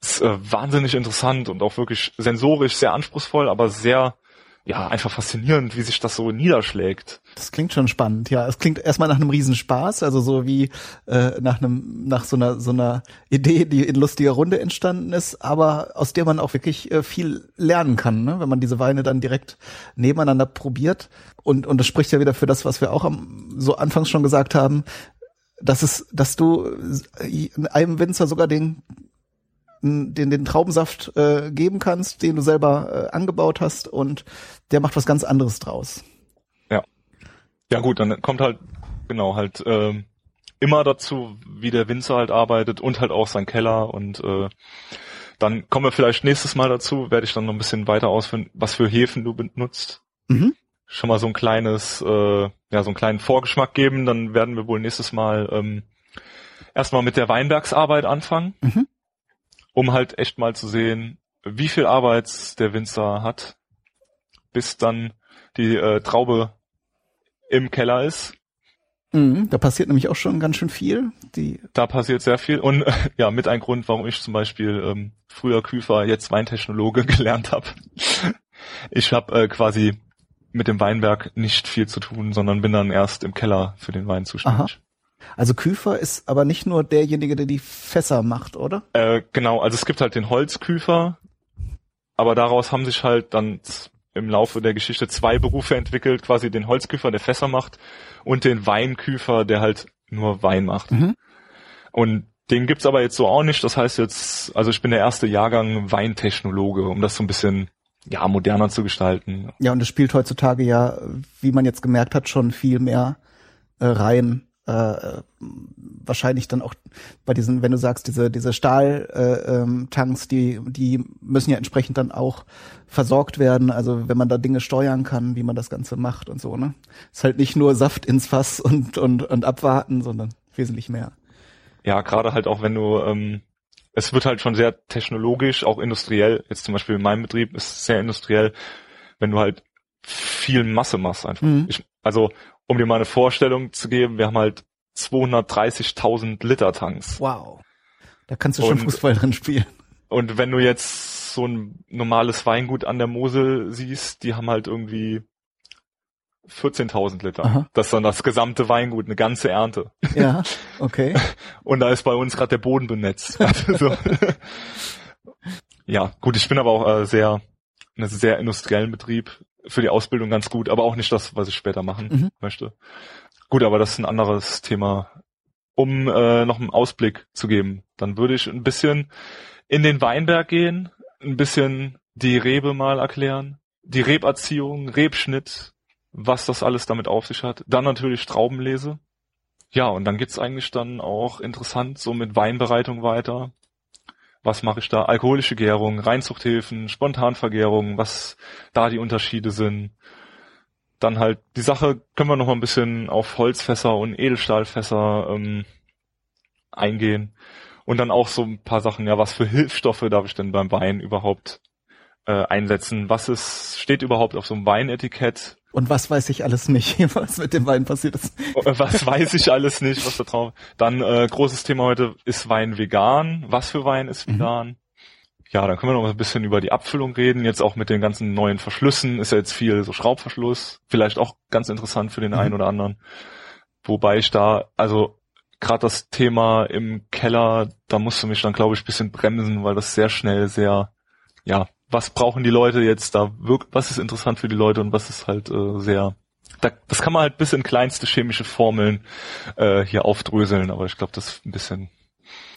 es ist äh, wahnsinnig interessant und auch wirklich sensorisch sehr anspruchsvoll, aber sehr ja, einfach faszinierend, wie sich das so niederschlägt. Das klingt schon spannend, ja. Es klingt erstmal nach einem Riesenspaß, also so wie äh, nach einem, nach so einer so einer Idee, die in lustiger Runde entstanden ist, aber aus der man auch wirklich äh, viel lernen kann, ne? wenn man diese Weine dann direkt nebeneinander probiert. Und, und das spricht ja wieder für das, was wir auch am, so anfangs schon gesagt haben, dass es, dass du äh, einem Winzer sogar den den, den Traubensaft äh, geben kannst, den du selber äh, angebaut hast und der macht was ganz anderes draus. Ja. Ja gut, dann kommt halt, genau, halt äh, immer dazu, wie der Winzer halt arbeitet und halt auch sein Keller und äh, dann kommen wir vielleicht nächstes Mal dazu, werde ich dann noch ein bisschen weiter ausführen, was für Hefen du benutzt. Mhm. Schon mal so ein kleines, äh, ja, so einen kleinen Vorgeschmack geben, dann werden wir wohl nächstes Mal ähm, erstmal mit der Weinbergsarbeit anfangen. Mhm um halt echt mal zu sehen, wie viel Arbeit der Winzer hat, bis dann die äh, Traube im Keller ist. Mhm, da passiert nämlich auch schon ganz schön viel. Die da passiert sehr viel und äh, ja, mit ein Grund, warum ich zum Beispiel ähm, früher Küfer, jetzt Weintechnologe gelernt habe. Ich habe äh, quasi mit dem Weinberg nicht viel zu tun, sondern bin dann erst im Keller für den Wein zuständig. Aha. Also Küfer ist aber nicht nur derjenige, der die Fässer macht, oder? Äh, genau, also es gibt halt den Holzküfer, aber daraus haben sich halt dann im Laufe der Geschichte zwei Berufe entwickelt, quasi den Holzküfer, der Fässer macht, und den Weinküfer, der halt nur Wein macht. Mhm. Und den gibt's aber jetzt so auch nicht. Das heißt jetzt, also ich bin der erste Jahrgang Weintechnologe, um das so ein bisschen ja moderner zu gestalten. Ja, und es spielt heutzutage ja, wie man jetzt gemerkt hat, schon viel mehr äh, rein äh, wahrscheinlich dann auch bei diesen, wenn du sagst, diese diese Stahltanks, äh, ähm, die die müssen ja entsprechend dann auch versorgt werden. Also wenn man da Dinge steuern kann, wie man das Ganze macht und so. Ne, ist halt nicht nur Saft ins Fass und und und abwarten, sondern wesentlich mehr. Ja, gerade halt auch wenn du ähm, es wird halt schon sehr technologisch, auch industriell. Jetzt zum Beispiel in meinem Betrieb ist es sehr industriell, wenn du halt viel Masse machst einfach. Mhm. Ich, also um dir mal eine Vorstellung zu geben, wir haben halt 230.000 Liter Tanks. Wow. Da kannst du schon und, Fußball drin spielen. Und wenn du jetzt so ein normales Weingut an der Mosel siehst, die haben halt irgendwie 14.000 Liter. Aha. Das ist dann das gesamte Weingut, eine ganze Ernte. Ja, okay. Und da ist bei uns gerade der Boden benetzt. Also, ja, gut, ich bin aber auch äh, sehr, einen sehr industriellen Betrieb für die Ausbildung ganz gut, aber auch nicht das, was ich später machen mhm. möchte. Gut, aber das ist ein anderes Thema. Um äh, noch einen Ausblick zu geben, dann würde ich ein bisschen in den Weinberg gehen, ein bisschen die Rebe mal erklären, die Reberziehung, Rebschnitt, was das alles damit auf sich hat. Dann natürlich Traubenlese. Ja, und dann geht's eigentlich dann auch interessant so mit Weinbereitung weiter was mache ich da? Alkoholische Gärung, Reinzuchthilfen, Spontanvergärung, was da die Unterschiede sind. Dann halt die Sache können wir noch mal ein bisschen auf Holzfässer und Edelstahlfässer ähm, eingehen. Und dann auch so ein paar Sachen, ja, was für Hilfsstoffe darf ich denn beim Wein überhaupt äh, einsetzen? Was ist, steht überhaupt auf so einem Weinetikett? Und was weiß ich alles nicht, was mit dem Wein passiert ist. Was weiß ich alles nicht, was da drauf. Dann äh, großes Thema heute, ist Wein vegan? Was für Wein ist mhm. vegan? Mhm. Ja, dann können wir noch ein bisschen über die Abfüllung reden. Jetzt auch mit den ganzen neuen Verschlüssen ist ja jetzt viel so Schraubverschluss. Vielleicht auch ganz interessant für den mhm. einen oder anderen. Wobei ich da, also gerade das Thema im Keller, da musst du mich dann, glaube ich, bisschen bremsen, weil das sehr schnell sehr, ja, was brauchen die Leute jetzt da was ist interessant für die Leute und was ist halt äh, sehr da, das kann man halt bis in kleinste chemische Formeln äh, hier aufdröseln, aber ich glaube, das ist ein bisschen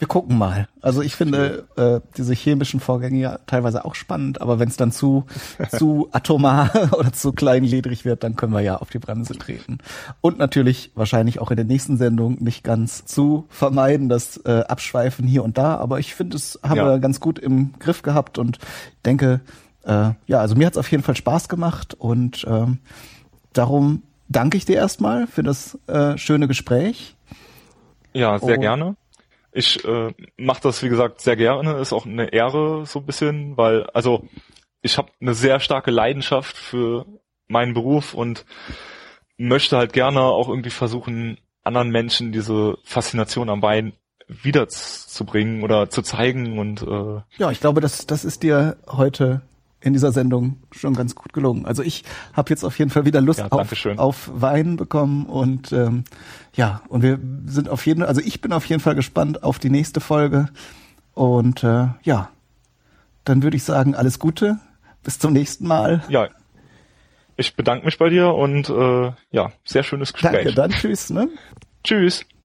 wir gucken mal. Also ich finde äh, diese chemischen Vorgänge ja teilweise auch spannend, aber wenn es dann zu zu atomar oder zu kleinledrig wird, dann können wir ja auf die Bremse treten. Und natürlich wahrscheinlich auch in der nächsten Sendung nicht ganz zu vermeiden, das äh, Abschweifen hier und da. Aber ich finde, es haben ja. wir ganz gut im Griff gehabt und denke, äh, ja, also mir hat es auf jeden Fall Spaß gemacht und ähm, darum danke ich dir erstmal für das äh, schöne Gespräch. Ja, sehr oh. gerne. Ich äh, mache das, wie gesagt, sehr gerne. Ist auch eine Ehre so ein bisschen, weil, also ich habe eine sehr starke Leidenschaft für meinen Beruf und möchte halt gerne auch irgendwie versuchen, anderen Menschen diese Faszination am Wein wiederzubringen oder zu zeigen und äh, ja, ich glaube, das das ist dir heute in dieser Sendung schon ganz gut gelungen. Also ich habe jetzt auf jeden Fall wieder Lust Ja, auf, auf Wein bekommen und ähm, ja, und wir sind auf jeden also ich bin auf jeden Fall gespannt auf die nächste Folge und äh, ja, dann würde ich sagen, alles Gute, bis zum nächsten Mal. ja. Ich bedanke mich bei dir und äh, ja, sehr schönes Gespräch. Danke, dann tschüss, ne? Tschüss.